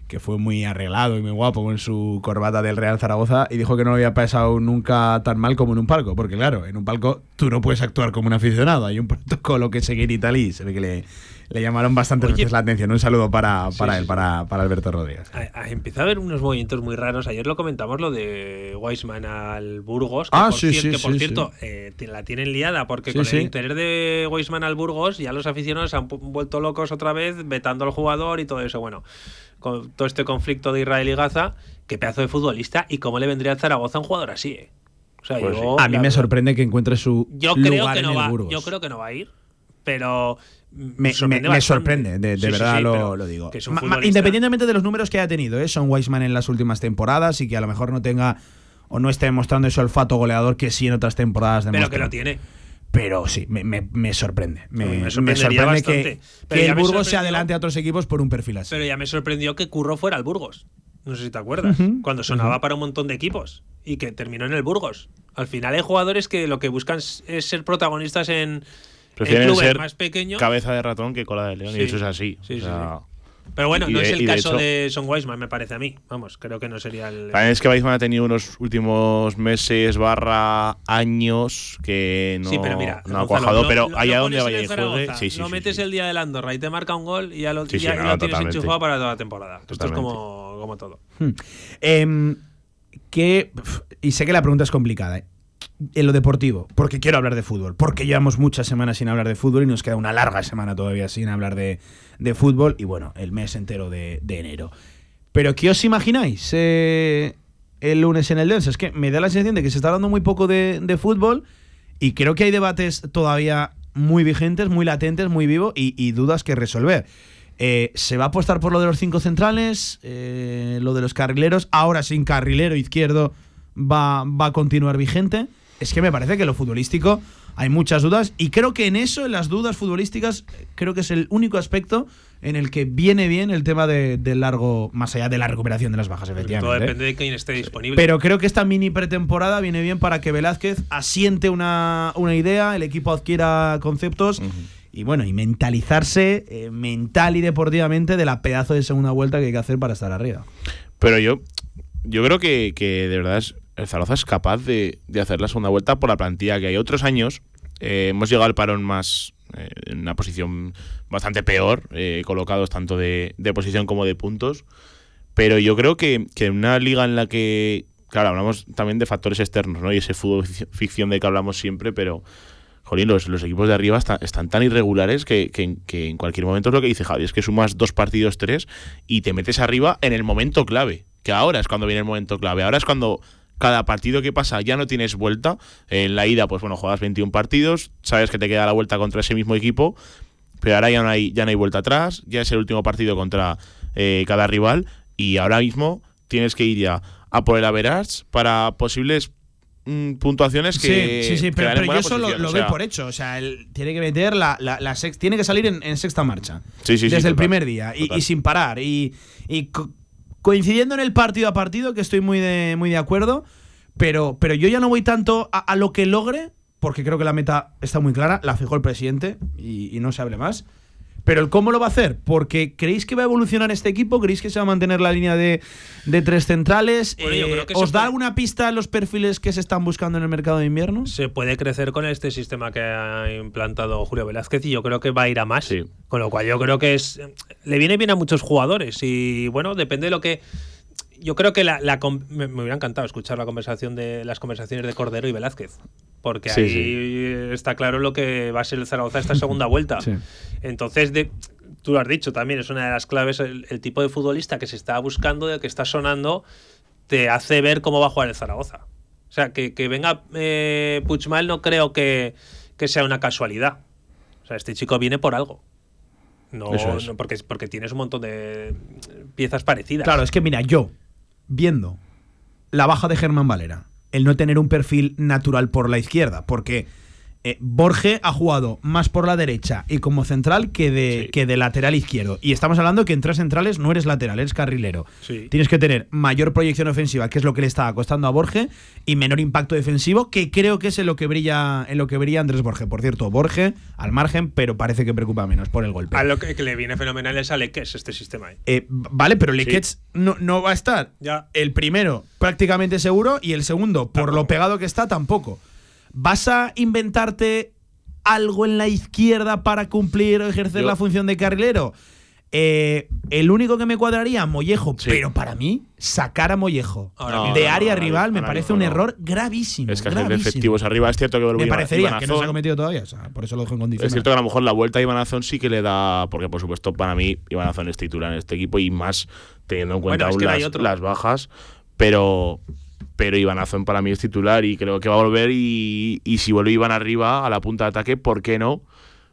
A: que fue muy arreglado y muy guapo con su corbata del Real Zaragoza y dijo que no lo había pasado nunca tan mal como en un palco, porque claro, en un palco tú no puedes actuar como un aficionado, hay un protocolo que seguir y tal y se ve que le, le llamaron bastante
C: Oye.
A: veces la atención. Un saludo para, para
C: sí,
A: él,
C: sí.
A: para, para Alberto Rodríguez.
C: A- a- Empieza a haber unos movimientos muy raros. Ayer lo comentamos, lo de Weisman al Burgos. Que
A: Ah,
C: por,
A: sí, sí,
C: que por cierto, eh, la tienen liada porque con el interés de Weisman al Burgos ya los aficionados se han vuelto locos otra vez, vetando al jugador y todo eso. Bueno, con todo este conflicto de Israel y Gaza, qué pedazo de futbolista y cómo le vendría al Zaragoza un jugador así, ¿eh? O sea,
D: Pues
C: yo,
A: A mí me sorprende que encuentre su
C: Yo creo que no
A: el
C: va.
A: Burgos.
C: Yo creo que no va a ir, pero
A: me,
C: sorprende
A: me- me
C: bastante.
A: sorprende, de, de
C: Sí, sí,
A: verdad
C: sí,
A: lo, digo. independientemente de los números que haya tenido, ¿eh? Son Weisman en las últimas temporadas y que a lo mejor no tenga o no esté demostrando ese olfato goleador que sí en otras temporadas
C: pero que lo tiene.
A: Pero sí, me, me- me sorprende. Me, sorprende que, que el Burgos se adelante a otros equipos por un perfil así.
C: Pero ya me sorprendió que Curro fuera al Burgos. No sé si te acuerdas. Cuando sonaba para un montón de equipos. Y que terminó en el Burgos. Al final hay jugadores que lo que buscan es ser protagonistas en, en
D: Prefieren
C: clubes
D: ser
C: más pequeños.
D: cabeza de ratón que cola de león,
C: Sí.
D: y eso es así.
C: Sí,
D: O
C: sí,
D: sea,
C: Pero bueno,
D: y
C: no
D: de-
C: es el
D: de
C: caso
D: hecho-
C: de Son Weisman, me parece a mí. Vamos, creo que no sería el.
D: También es que Weisman ha tenido unos últimos meses barra años que no,
C: sí, pero mira,
D: no ha cuajado,
C: lo-
D: pero
C: lo-
D: allá
C: lo
D: donde vaya y
C: el
D: juegue, sí, sí,
C: lo
D: sí,
C: metes
D: sí.
C: el día del Andorra y te marca un gol y ya lo,
D: Sí, sí,
C: ya-
D: no,
C: ya lo tienes
D: totalmente.
C: enchufado para toda la temporada. Esto es como, como todo.
A: Hmm. Em, que, y sé que la pregunta es complicada, ¿eh? En lo deportivo, porque quiero hablar de fútbol, porque llevamos muchas semanas sin hablar de fútbol y nos queda una larga semana todavía sin hablar de, de fútbol y bueno, el mes entero de, de enero. Pero ¿qué os imagináis eh, el lunes en el Dense? Es que me da la sensación de que se está hablando muy poco de, de fútbol y creo que hay debates todavía muy vigentes, muy latentes, muy vivos y, dudas que resolver. Eh, ¿Se va a apostar por lo de los cinco centrales? Eh, ¿Lo de los carrileros? Ahora sin carrilero izquierdo va, va a continuar vigente. Es que me parece que lo futbolístico hay muchas dudas y creo que en eso, en las dudas futbolísticas, creo que es el único aspecto en el que viene bien el tema de, del largo, más allá de la recuperación de las bajas, efectivamente.
C: Todo
A: ¿eh?
C: depende de quién esté disponible.
A: Pero creo que esta mini pretemporada viene bien para que Velázquez asiente una, una idea, el equipo adquiera conceptos y bueno, y mentalizarse eh, mental y deportivamente de la pedazo de segunda vuelta que hay que hacer para estar arriba.
D: Pero yo, yo creo que, que de verdad es- el Zaragoza es capaz de, de hacer la segunda vuelta por la plantilla que hay. Otros años eh, hemos llegado al parón más eh, en una posición bastante peor, eh, colocados tanto de, de posición como de puntos. Pero yo creo que, que en una liga en la que, claro, hablamos también de factores externos, ¿no? Y ese fútbol fic- ficción de que hablamos siempre, pero, jolín, los, los equipos de arriba está- están tan irregulares que, que- que en cualquier momento es lo que dice Javi, es que sumas dos partidos, tres, y te metes arriba en el momento clave. Que ahora es cuando viene el momento clave. Ahora es cuando cada partido que pasa ya no tienes vuelta. En la ida, pues bueno, juegas 21 partidos, sabes que te queda la vuelta contra ese mismo equipo, pero ahora ya no hay, ya no hay vuelta atrás, ya es el último partido contra eh, cada rival, y ahora mismo tienes que ir ya a por el average para posibles mm, puntuaciones que.
A: sí, sí, sí, pero, yo eso lo, lo
D: o
A: doy
D: sea,
A: por hecho. O sea, él tiene que meter la, la, la sex- tiene que salir en, en sexta marcha.
D: Sí, sí, sí,
A: desde el
D: total,
A: primer día y, y sin parar. Y, y coincidiendo en el partido a partido, que estoy muy de, muy de acuerdo, pero, pero yo ya no voy tanto a, lo que logre, porque creo que la meta está muy clara, la fijó el presidente y, y no se hable más. Pero el cómo lo va a hacer, porque ¿creéis que va a evolucionar este equipo? ¿Creéis que se va a mantener la línea de, de tres centrales?
C: Bueno, yo
A: Eh,
C: creo que se
A: ¿Os da
C: puede-
A: alguna pista los perfiles que se están buscando en el mercado de invierno?
C: Se puede crecer con este sistema que ha implantado Julio Velázquez y yo creo que va a ir a más.
D: Sí.
C: Con lo cual yo creo que es le viene bien a muchos jugadores y bueno, depende de lo que yo creo que la, me, me hubiera encantado escuchar la conversación de las conversaciones de Cordero y Velázquez, porque
D: Sí,
C: ahí está claro lo que va a ser el Zaragoza esta segunda vuelta.
A: Sí.
C: Entonces, de, tú lo has dicho también, es una de las claves, el, el tipo de futbolista que se está buscando, de que está sonando, te hace ver cómo va a jugar el Zaragoza. O sea, que, que venga eh, Puigmal no creo que, que sea una casualidad. O sea, este chico viene por algo. No,
D: es.
C: no porque, porque tienes un montón de piezas parecidas.
A: Claro, es que mira, yo, viendo la baja de Germán Valera, el no tener un perfil natural por la izquierda, porque eh, Borge ha jugado más por la derecha y como central que de,
D: Sí.
A: que de lateral izquierdo. Y estamos hablando que en tres centrales no eres lateral, eres carrilero.
C: Sí.
A: Tienes que tener mayor proyección ofensiva, que es lo que le estaba costando a Borge, y menor impacto defensivo, que creo que es en lo que brilla, en lo que brilla Andrés Borge. Por cierto, Borge al margen, pero parece que preocupa menos por el golpe.
C: A lo que, que le viene fenomenal es a Leques este sistema. ¿eh?
A: Eh, vale, pero Lequets no, no va a estar.
C: Ya.
A: El primero prácticamente seguro y el segundo, por lo pegado que está, tampoco. ¿Vas a inventarte algo en la izquierda para cumplir o ejercer
D: Yo-
A: la función de carrilero? Eh, el único que me cuadraría, Mollejo,
D: Sí.
A: pero para mí, sacar a Mollejo
C: Ahora
D: No,
C: mismo.
A: de
D: no,
A: área
D: no,
A: rival me
D: ahora
A: parece
D: mismo
A: un
D: no.
A: error gravísimo.
D: Es que hacer
A: gravísimo.
D: efectivos arriba. Es cierto que
A: Me parecería que no se ha cometido todavía, o sea, por eso lo dejo en condiciones.
D: Es cierto que a lo mejor la vuelta a Ivanazón sí que le da. Porque, por supuesto, para mí, Ivanazón es titular en este equipo y más teniendo en cuenta
C: Bueno,
D: aún las, las bajas. Pero. Pero Ivanazón para mí es titular y creo que va a volver. Y, si vuelve Iván arriba a la punta de ataque, ¿por qué no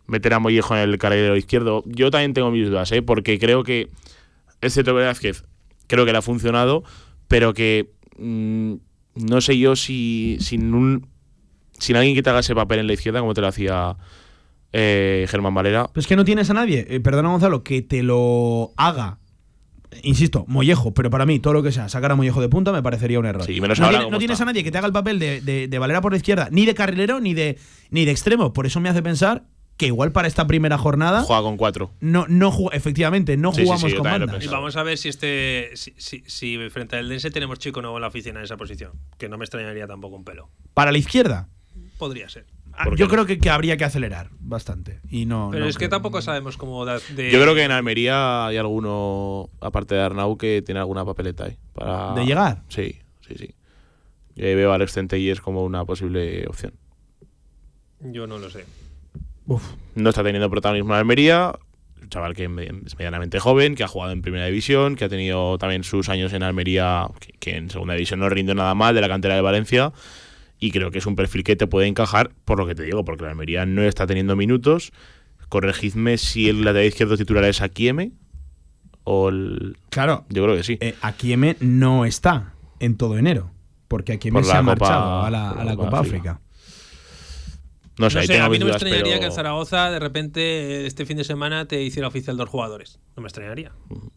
D: meter a Mollejo en el carrilero izquierdo? Yo también tengo mis dudas, ¿eh? porque creo que. Es cierto que Velázquez creo que le ha funcionado, pero que. mm, no sé yo si sin. Sin alguien que te haga ese papel en la izquierda, como te lo hacía eh, Germán Valera.
A: Pero es que no tienes a nadie, eh, perdona Gonzalo, que te lo haga. Insisto, Mollejo, pero para mí todo lo que sea sacar a Mollejo de punta me parecería un error.
D: Sí, menos
A: no
D: ahora
A: tiene-
D: como
A: no tienes a nadie que te haga el papel de, de- de Valera por la izquierda, ni de carrilero, ni de, ni de extremo. Por eso me hace pensar que igual para esta primera jornada
D: Juega con cuatro.
A: no, no efectivamente no
D: Sí,
A: jugamos
D: sí,
A: con bandas.
C: Y vamos a ver si este si, si, si frente al Dense tenemos chico nuevo en la oficina en esa posición. Que no me extrañaría tampoco un pelo.
A: Para la izquierda,
C: Podría ser.
A: Ah,
D: ¿Por qué
A: yo creo que, que habría que acelerar bastante. Y no,
C: Pero
A: no
C: es que tampoco sabemos cómo de.
D: Yo creo que en Almería hay alguno, aparte de Arnau, que tiene alguna papeleta ahí. Para...
A: ¿De llegar?
D: Sí, sí, sí. Yo ahí veo a Alex Centelles como una posible opción.
C: Yo no lo sé.
A: Uf.
D: No está teniendo protagonismo en Almería. Un chaval que es medianamente joven, que ha jugado en primera división, que ha tenido también sus años en Almería, que, que en segunda división no rinde nada mal, de la cantera de Valencia. Y creo que es un perfil que te puede encajar, por lo que te digo, porque la Almería no está teniendo minutos. Corregidme si el lateral izquierdo titular es Akieme o el.
A: Claro,
D: Yo creo que sí.
A: eh, Akieme no está en todo enero. Porque aquí
D: Por
A: me se ha
D: Copa-
A: marchado a la, a Copa
D: Copa
A: África.
D: África. No sé,
C: No
D: ahí
C: sé,
D: tengo
C: a mí no me
D: dudas,
C: extrañaría
D: pero-
C: que el Zaragoza de repente este fin de semana te hiciera oficial dos jugadores. No me extrañaría.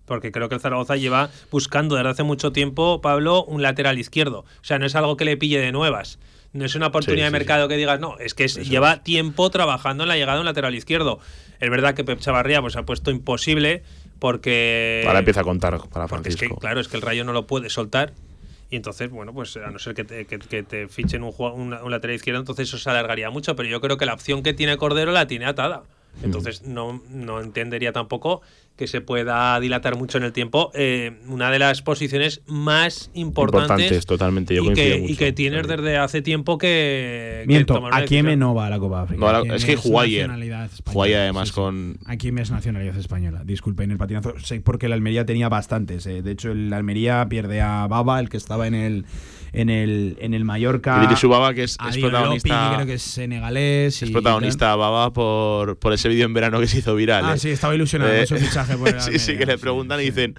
C: Porque creo que el Zaragoza lleva buscando desde hace mucho tiempo, Pablo, un lateral izquierdo. O sea, no es algo que le pille de nuevas. No es una oportunidad
D: Sí,
C: de
D: sí,
C: mercado que digas, no, es que
D: Eso
C: lleva
D: es.
C: tiempo trabajando en la llegada de un lateral izquierdo. Es verdad que Pep Chavarría pues, ha puesto imposible porque.
D: Ahora empieza a contar para
C: Porque es que,
D: Francisco.
C: claro, es que el Rayo no lo puede soltar. Y entonces, bueno, pues a no ser que te, que, que te fichen un, un, un lateral izquierdo, entonces eso se alargaría mucho. Pero yo creo que la opción que tiene Cordero la tiene atada. Entonces no, no entendería tampoco que se pueda dilatar mucho en el tiempo eh, una de las posiciones más importantes,
D: Importantes, totalmente, yo
C: y, que, y
D: mucho.
C: que tienes desde hace tiempo que, que
A: Miento,
C: decisión.
A: no va a la Copa África.
D: No, es que jugó ayer.
A: nacionalidad española.
D: Jugó además
A: Sí, sí.
D: con.
A: Aquí me es nacionalidad española. Disculpen el patinazo. Sé porque el Almería tenía bastantes. eh. De hecho, el Almería pierde a Baba, el que estaba en el en el, en el Mallorca.
D: Idris Ubaba, que es, es protagonista.
A: Lopi, creo que es senegalés.
D: Es
A: y
D: protagonista Baba por, por ese vídeo en verano que se hizo viral.
A: Ah,
D: ¿eh?
A: sí, estaba ilusionado
D: Eh,
A: su fichaje por
D: sí, sí, que le
A: sí,
D: preguntan y
A: sí.
D: dicen.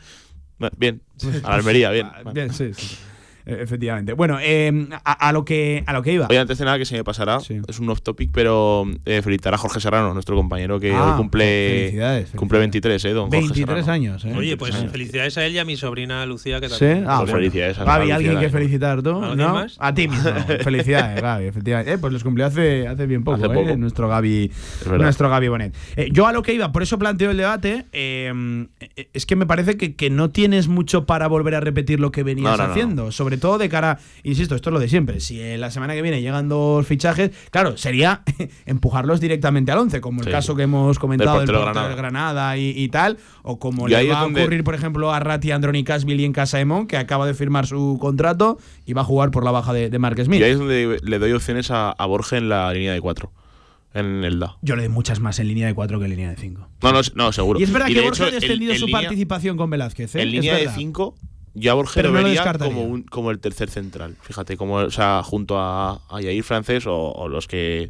D: Bien, a la Almería, bien.
A: Ah, Bien, sí, sí. Eh, Efectivamente. Bueno, eh, a, a lo que, a lo que iba.
D: Oye, antes de nada que se me pasará,
A: Sí.
D: es un off topic, pero eh, felicitar a Jorge Serrano, nuestro compañero que
A: Ah,
D: hoy cumple,
A: felicidades,
D: cumple
A: felicidades.
D: 23, ¿eh? Don Jorge
A: 23
D: Serrano.
A: años, ¿eh?
C: Oye, pues
A: 23 años.
C: felicidades a él y a mi sobrina Lucía, que
A: Sí,
C: también.
A: ah,
D: Pues
A: bueno.
D: felicidades a
A: Gaby, ¿alguien que felicitar tú?
C: ¿Alguien
A: ¿No?
C: más?
A: A ti mismo. felicidades, Gaby, efectivamente. Eh, pues los cumplió hace, hace bien poco,
D: Hace
A: ¿eh? Nuestro Gaby, nuestro Gaby Bonet. Eh, yo a lo que iba, por eso planteo el debate, eh, eh, es que me parece que, que no tienes mucho para volver a repetir lo que venías
D: No, no, no.
A: haciendo. Sobre todo de cara, insisto, esto es lo de siempre. Si la semana que viene llegan dos fichajes, claro, sería empujarlos directamente al 11, como el
D: Sí.
A: caso que hemos comentado del
D: portero
A: portero del Granada y, y tal, o como
D: Y
A: le va a
D: donde-
A: ocurrir, por ejemplo, a Rati Andronikasvili en Casa de Mon, que acaba de firmar su contrato y va a jugar por la baja de, de Mark Smith.
D: Y ahí es donde le doy opciones a, a Borja en la línea de 4, en el DA.
A: Yo le doy muchas más en línea de 4 que en línea de 5.
D: No, no, no, seguro.
A: Y es verdad que Borja ha
D: en
A: su
D: línea-
A: participación con Velázquez. ¿eh?
D: En línea de
A: verdad.
D: 5, yo a
A: Pero
D: lo
A: no lo
D: vería como, un, como el tercer central. Fíjate, como, o sea, junto a, a Yair Francés o, o los que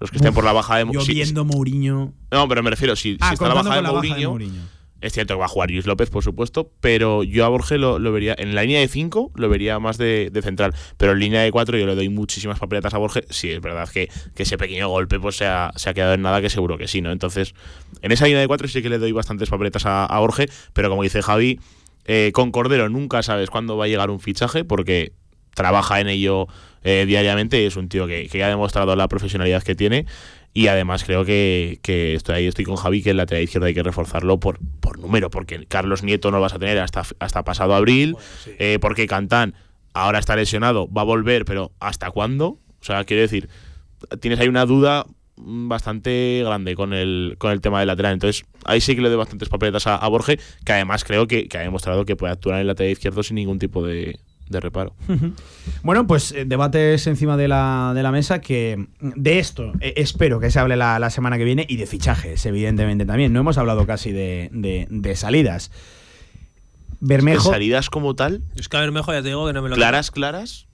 D: los que estén por la baja de
A: Yo
D: sí,
A: viendo Mourinho.
D: No, pero me refiero, si,
A: Ah,
D: si está la baja de,
A: la baja de
D: Mourinho,
A: Mourinho.
D: es cierto que va a jugar Luis López, por supuesto, pero yo a Borja lo, lo vería, en la línea de 5 lo vería más de, de central, pero en línea de 4 yo le doy muchísimas papeletas a Borja. Sí, es verdad que, que ese pequeño golpe pues se ha, se ha quedado en nada, que seguro que sí, ¿no? Entonces, en esa línea de 4 sí que le doy bastantes papeletas a, a Borja, pero como dice Javi, eh, con Cordero nunca sabes cuándo va a llegar un fichaje, porque trabaja en ello eh, diariamente y es un tío que, que ya ha demostrado la profesionalidad que tiene. Y además creo que, que estoy ahí, estoy con Javi, que el lateral izquierdo hay que reforzarlo por, por número, porque Carlos Nieto no lo vas a tener hasta, hasta pasado abril, eh, porque Cantán ahora está lesionado, va a volver, pero ¿hasta cuándo? O sea, quiero decir, tienes ahí una duda bastante grande con el, con el tema del lateral. Entonces, ahí sí que le doy bastantes papeletas a, a Borge, que además creo que, que ha demostrado que puede actuar en el lateral izquierdo sin ningún tipo de, de reparo.
A: Bueno, pues eh, debates encima de la, de la mesa que de esto eh, espero que se hable la, la semana que viene y de fichajes, evidentemente también. No hemos hablado casi de, de- de salidas. Bermejo.
D: Salidas como tal,
C: Es que a Bermejo ya te digo que no me lo
D: claras, claras,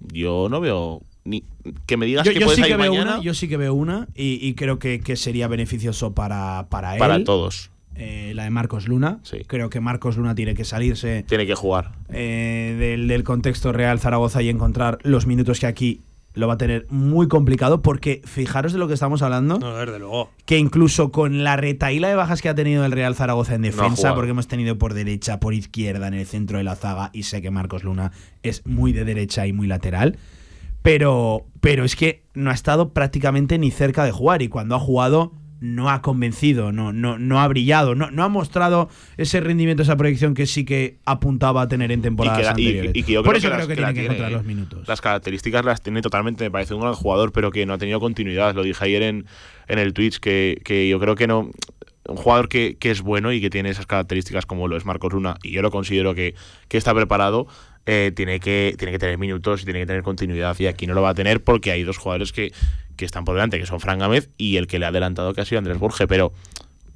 D: yo no veo ni que me digas
A: Yo,
D: que
A: yo
D: puedes
A: sí
D: ir
A: que veo
D: mañana
A: una, yo sí que veo una y, y creo que, que sería beneficioso para, para él.
D: para todos.
A: Eh, la de Marcos Luna.
D: Sí.
A: Creo que Marcos Luna tiene que salirse
D: Tiene que jugar.
A: eh, del, del contexto real Zaragoza y encontrar los minutos que aquí lo va a tener muy complicado porque fijaros de lo que estamos hablando,
C: No, desde luego.
A: que incluso con la retaíla de bajas que ha tenido el Real Zaragoza en defensa, porque hemos tenido por derecha, por izquierda, en el centro de la zaga, y sé que Marcos Luna es muy de derecha y muy lateral, pero, pero es que no ha estado prácticamente ni cerca de jugar y cuando ha jugado no ha convencido, no, no, no ha brillado, no, no ha mostrado ese rendimiento, esa proyección que sí que apuntaba a tener en temporadas
D: y que, y-
A: anteriores.
D: y que yo
A: por
D: creo
A: eso
D: que
A: creo
D: las-
A: que,
D: la
A: tiene que encontrar
D: tiene,
A: los minutos.
D: Las características las tiene totalmente. Me parece un gran jugador, pero que no ha tenido continuidad. Lo dije ayer en, en el Twitch, que, que yo creo que no. Un jugador que, que es bueno y que tiene esas características como lo es Marcos Luna, y yo lo considero que, que está preparado, eh, tiene, que, tiene que tener minutos y tiene que tener continuidad. Y aquí no lo va a tener porque hay dos jugadores que, que están por delante, que son Fran Gámez y el que le ha adelantado que ha sido Andrés Borge. Pero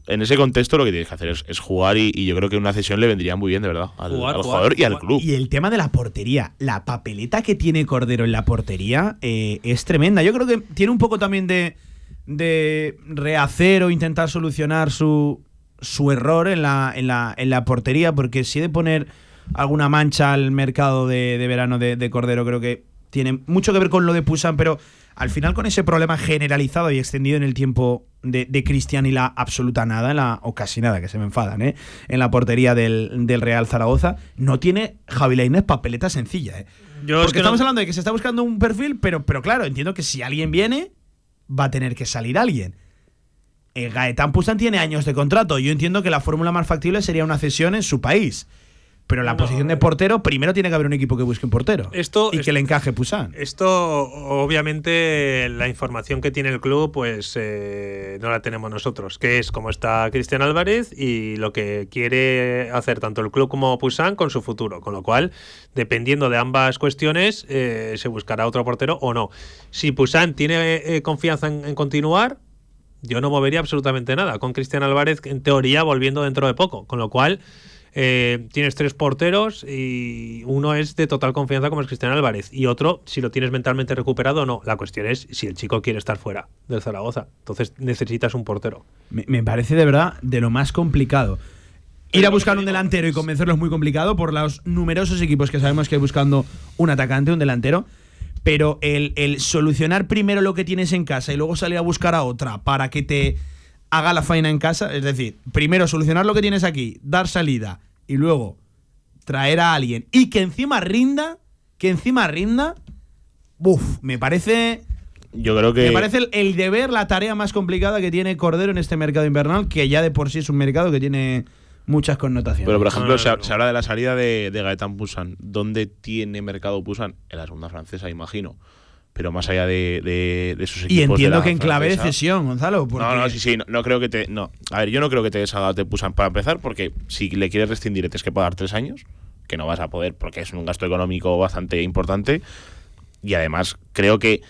D: en ese contexto lo que tienes que hacer es, es jugar y, y yo creo que una cesión le vendría muy bien, de verdad, al,
C: Jugar,
D: al
C: jugar,
D: jugador y al club.
A: Y el tema de la portería, la papeleta que tiene Cordero en la portería eh, es tremenda. Yo creo que tiene un poco también de, de rehacer o intentar solucionar su, su error en la, en, la, en la portería, porque si he de poner alguna mancha al mercado de, de verano de, de Cordero. Creo que tiene mucho que ver con lo de Pusan, pero al final con ese problema generalizado y extendido en el tiempo de, de Cristian y la absoluta nada, la, o casi nada, que se me enfadan, ¿eh? en la portería del, del Real Zaragoza, no tiene Javi Lainez papeleta sencilla. ¿eh?
C: Yo es
A: Porque
C: no-
A: estamos hablando de que se está buscando un perfil, pero, pero claro, entiendo que si alguien viene, va a tener que salir alguien. Eh, Gaetán Pusan tiene años de contrato. Yo entiendo que la fórmula más factible sería una cesión en su país. Pero la
C: No.
A: posición de portero, primero tiene que haber un equipo que busque un portero.
C: Esto-
A: y que le encaje Pusan.
C: Esto, obviamente, la información que tiene el club, pues eh, no la tenemos nosotros, que es cómo está Cristian Álvarez y lo que quiere hacer tanto el club como Pusan con su futuro. Con lo cual, dependiendo de ambas cuestiones, eh, se buscará otro portero o no. Si Pusan tiene eh, confianza en, en continuar, yo no movería absolutamente nada. Con Cristian Álvarez, en teoría, volviendo dentro de poco. Con lo cual. Eh, tienes tres porteros y uno es de total confianza como es Cristian Álvarez y otro si lo tienes mentalmente recuperado o no. La cuestión es si el chico quiere estar fuera del Zaragoza. Entonces necesitas un portero.
A: Me, me parece de verdad de lo más complicado. Ir a buscar un delantero y convencerlo es muy complicado por los numerosos equipos que sabemos que hay buscando un atacante, un delantero. Pero el, el solucionar primero lo que tienes en casa y luego salir a buscar a otra para que te haga la faena en casa, es decir, primero solucionar lo que tienes aquí, dar salida y luego traer a alguien y que encima rinda, que encima rinda, buf, me parece
D: Yo creo que.
A: me parece el, el deber, la tarea más complicada que tiene Cordero en este mercado invernal, que ya de por sí es un mercado que tiene muchas connotaciones.
D: Pero, por ejemplo,
C: No,
D: se,
C: no, no.
D: se habla de la salida de, de Gaetan Pusan. ¿Dónde tiene mercado Pusan? En la segunda francesa, imagino. Pero más allá de, de- de sus equipos.
A: y
D: de
A: entiendo
D: la
A: que en clave de cesión, Gonzalo. porque-
D: No, no, sí, sí, no, no creo que te. No. A ver, yo no creo que te desadapte Pusan para empezar, porque si le quieres rescindir, tienes que pagar tres años, que no vas a poder, porque es un gasto económico bastante importante. Y además, creo que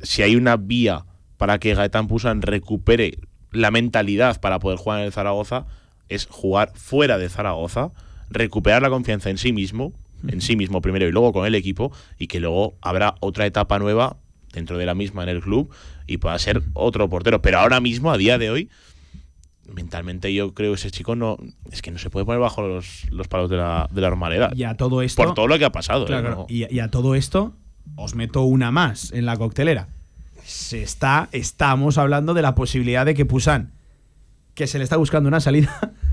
D: si hay una vía para que Gaetán Pusan recupere la mentalidad para poder jugar en el Zaragoza, es jugar fuera de Zaragoza, recuperar la confianza en sí mismo, en sí mismo primero y luego con el equipo, y que luego habrá otra etapa nueva dentro de la misma en el club y pueda ser otro portero. Pero ahora mismo, a día de hoy, mentalmente yo creo que ese chico no es que no se puede poner bajo los, los palos de la, de la normalidad.
A: Y a todo esto.
D: Por todo lo que ha pasado. ¿eh?
A: Claro,
D: ¿no?
A: y, y a todo esto, os meto una más en la coctelera. Se está, estamos hablando de la posibilidad de que Pusan, que se le está buscando una salida,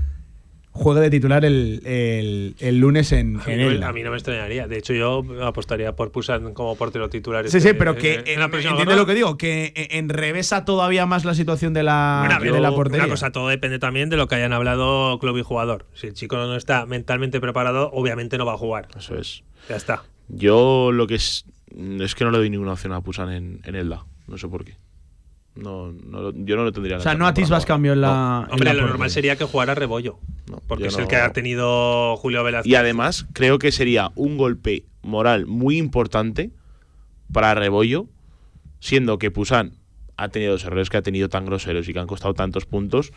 A: juegue de titular el, el- el lunes en,
C: A mí,
A: en
C: no,
A: Elda.
C: a mí no me extrañaría. De hecho, yo apostaría por Pusan como portero titular.
A: Sí,
C: este-
A: sí, pero que
C: en- en la
A: entiende lo que digo, que enrevesa todavía más la situación de la,
C: Bueno,
A: de la
C: una
A: portería.
C: cosa, todo depende también de lo que hayan hablado club y jugador. Si el chico no está mentalmente preparado, obviamente no va a jugar.
D: Eso es.
C: Ya está.
D: Yo lo que es. Es que no le doy ninguna opción a Pusan en, en Elda. No sé por qué. No, no lo- yo no lo tendría. en
A: o sea, no atisbas cambio en la.
D: No.
A: en
C: Hombre,
A: la
C: lo normal sería que jugara Rebollo.
D: No,
C: Porque es el que ha tenido Julio Velázquez.
D: Y además, creo que sería un golpe moral muy importante para Rebollo, siendo que Pusan ha tenido los errores que ha tenido tan groseros y que han costado tantos puntos.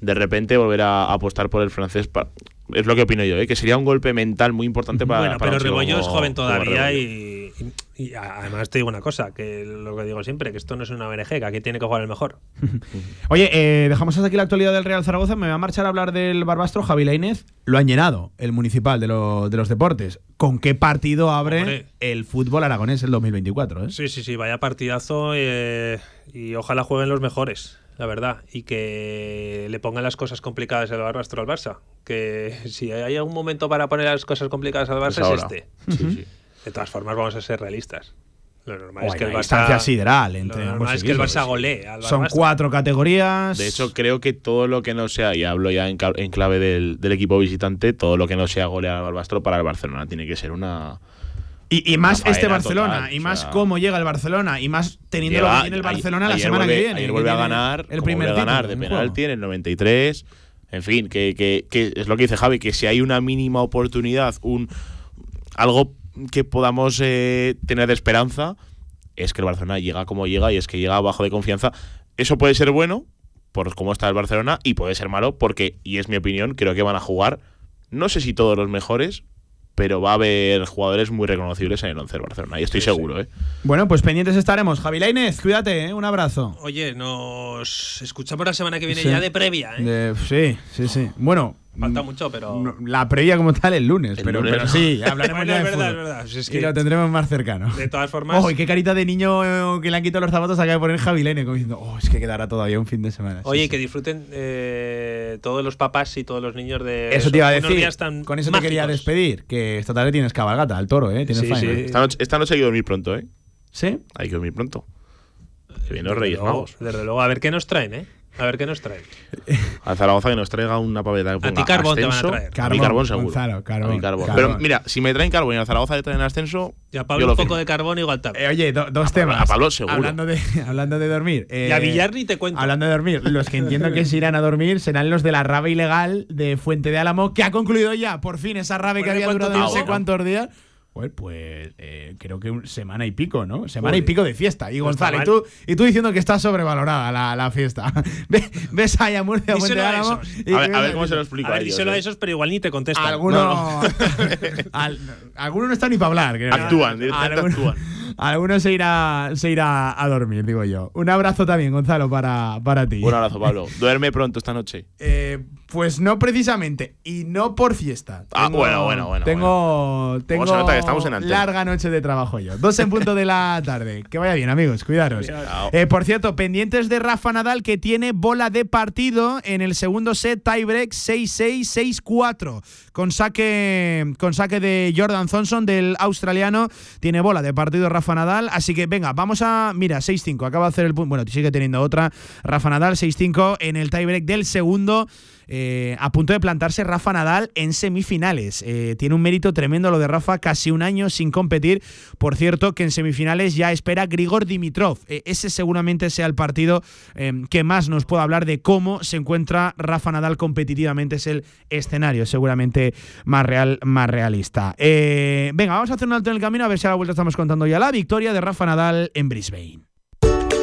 D: De repente volver a apostar por el francés es lo que opino yo, ¿eh? que sería un golpe mental muy importante para.
C: bueno,
D: para
C: pero Rebollo es joven todavía y, y- y además te digo una cosa, que lo que digo siempre, que esto no es una BNG, que aquí tiene que jugar el mejor.
A: Oye, eh, dejamos hasta aquí la actualidad del Real Zaragoza. Me voy a marchar a hablar del Barbastro. Javi Lainez lo han llenado, el municipal de, lo- de los deportes. ¿Con qué partido abre
C: Hombre.
A: el fútbol aragonés el 2024? eh?
C: Sí, sí, sí, vaya partidazo eh, y ojalá jueguen los mejores, la verdad, y que le pongan las cosas complicadas al Barbastro al Barça. Que si hay algún momento para poner las cosas complicadas al Barça
D: Es
C: es, este.
D: Sí, sí.
C: De todas formas, vamos a ser realistas. Lo normal es que el Barça.
A: distancia sideral
C: lo
A: entre
C: normal
A: ambos
C: es que el. Barça golee al
A: Son cuatro categorías.
D: De hecho, creo que todo lo que no sea, y hablo ya en, clave del, del equipo visitante, todo lo que no sea golear al Barbastro para el Barcelona tiene que ser una.
A: y, y más este Barcelona,
D: total,
A: y
D: o
A: más
D: sea,
A: cómo llega el Barcelona, y más teniendo lo que tiene el
D: ayer-
A: Barcelona la semana
D: vuelve-
A: que viene.
D: Ayer
A: que
D: vuelve a ganar.
A: El primer
D: vuelve a ganar
A: título
D: de penalti en el 93. En fin, que, que- que es lo que dice Javi, que si hay una mínima oportunidad, un algo que podamos eh, tener de esperanza, es que el Barcelona llega como llega y es que llega bajo de confianza. Eso puede ser bueno por cómo está el Barcelona y puede ser malo porque, y es mi opinión, creo que van a jugar, no sé si todos los mejores, pero va a haber jugadores muy reconocibles en el 11 del Barcelona y estoy
C: Sí,
D: seguro, ¿eh?
A: Bueno, pues pendientes estaremos. Javi Lainez, cuídate, ¿eh? un abrazo.
C: Oye, nos escuchamos la semana que viene
A: Sí.
C: ya de previa, ¿eh?
A: De- sí, sí, sí. Bueno,
C: Falta mucho, pero.
A: No, la previa como tal el lunes,
D: El
A: pero,
D: lunes,
A: pero
D: ¿no?
A: sí, hablaremos
C: Bueno,
A: ya
C: es
A: de
C: verdad, es verdad. Si es
A: Y
C: que-
A: lo tendremos más cercano.
C: De todas formas.
A: Ojo, y qué carita de niño eh, que le han quitado los zapatos acaba de poner Javilene, como diciendo, oh, es que quedará todavía un fin de semana. Sí,
C: Oye,
A: sí.
C: que disfruten eh, todos los papás y todos los niños de
A: Eso te iba a
C: unos
A: decir.
C: días tan
A: Con eso te quería
C: mágicos.
A: despedir, que esta tarde tienes cabalgata, al toro, ¿eh? Tienes
C: Sí,
A: faena.
C: sí.
D: Esta noche, esta noche hay que dormir pronto, ¿eh?
A: ¿Sí?
D: Hay que dormir pronto. Que vienen los
C: Desde
D: Reyes
C: luego,
D: Magos.
C: Desde luego, a ver qué nos traen, ¿eh? A ver qué nos traen.
D: A Zaragoza que nos traiga una paveta que
C: A ti carbón te van a
D: ascenso.
C: traer.
D: a mí
A: Carbón,
D: carbón seguro.
A: Gonzalo, carbón,
D: A mí carbón.
A: carbón.
D: Pero mira, si me traen carbón y a Zaragoza le traen ascenso,
C: Y a
D: yo
C: Pablo
D: lo
C: un poco
D: firmo.
C: de carbón igual también.
A: Eh, oye, do- dos
D: A Pablo-
A: temas.
D: a Pablo seguro.
A: Hablando de, hablando de dormir. eh,
C: y a Villar ni te cuento.
A: Hablando de dormir, los que entiendo que se irán a dormir serán los de la rave ilegal de Fuente de Álamo, que ha concluido ya, por fin, esa rave que había
C: ¿cuánto
A: durado no sé cuántos días. Pues, pues eh, creo que un- semana y pico, ¿no? Semana y pico de fiesta. Y
C: No está
A: Gonzalo, y tú, y tú diciendo que está sobrevalorada la, la fiesta. Ve- Ves ahí a Murcia, a de
C: a
A: Álamo.
C: esos.
A: y
D: A ver, a cómo se lo explico
C: a
D: a,
C: ver,
D: ellos.
C: díselo a
D: ¿eh?
C: esos, pero igual ni te contestan.
A: Alguno, al- alguno no está ni para hablar. creo.
D: Actúan, directamente
A: Alguno-
D: actúan.
A: Alguno se irá, se irá a dormir, digo yo. Un abrazo también, Gonzalo, para, para ti.
D: Un abrazo, Pablo. Duerme pronto esta noche.
A: Eh, pues no precisamente, y no por fiesta.
D: Ah, bueno, bueno, bueno,
A: Tengo, tengo
D: se nota que estamos en
A: larga noche de trabajo yo. Dos en punto de la tarde. Que vaya bien, amigos, cuidaros. Eh, por cierto, pendientes de Rafa Nadal que tiene bola de partido en el segundo set tiebreak 6-6-6-4 con saque con saque de Jordan Thompson del australiano tiene bola de partido Rafa Nadal así que venga vamos a mira 6-5 acaba de hacer el punto bueno sigue teniendo otra Rafa Nadal 6-5 en el tiebreak del segundo eh, a punto de plantarse Rafa Nadal en semifinales. Eh, tiene un mérito tremendo lo de Rafa, casi un año sin competir. Por cierto, que en semifinales ya espera Grigor Dimitrov. Eh, ese seguramente sea el partido eh, que más nos pueda hablar de cómo se encuentra Rafa Nadal competitivamente. Es el escenario seguramente más real, más realista. Eh, venga, vamos a hacer un alto en el camino a ver si a la vuelta estamos contando ya la victoria de Rafa Nadal en Brisbane.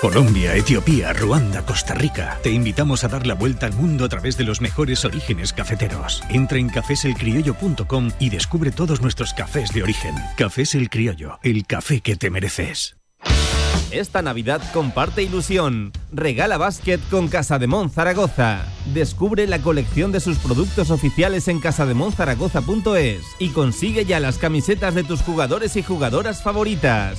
I: Colombia, Etiopía, Ruanda, Costa Rica. Te invitamos a dar la vuelta al mundo a través de los mejores orígenes cafeteros. Entra en cafeselcriollo.com y descubre todos nuestros cafés de origen. Cafés El Criollo, el café que te mereces.
F: Esta Navidad comparte ilusión. Regala básquet con Casademón Zaragoza. Descubre la colección de sus productos oficiales en casademonzaragoza.es y consigue ya las camisetas de tus jugadores y jugadoras favoritas.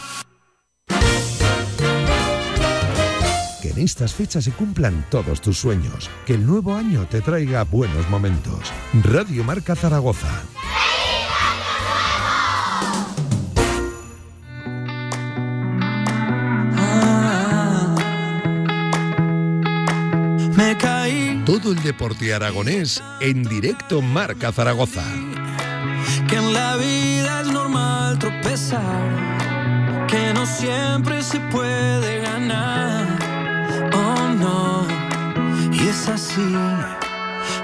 H: En estas fechas se cumplan todos tus sueños. Que el nuevo año te traiga buenos momentos. Radio Marca Zaragoza.
B: Me caí,
H: Todo el deporte aragonés en directo Marca Zaragoza.
B: que en la vida es normal tropezar, que no siempre se puede ganar. Oh no, y es así.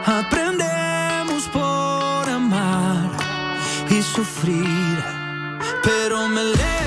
B: Aprendemos por amar y sufrir, pero me levanté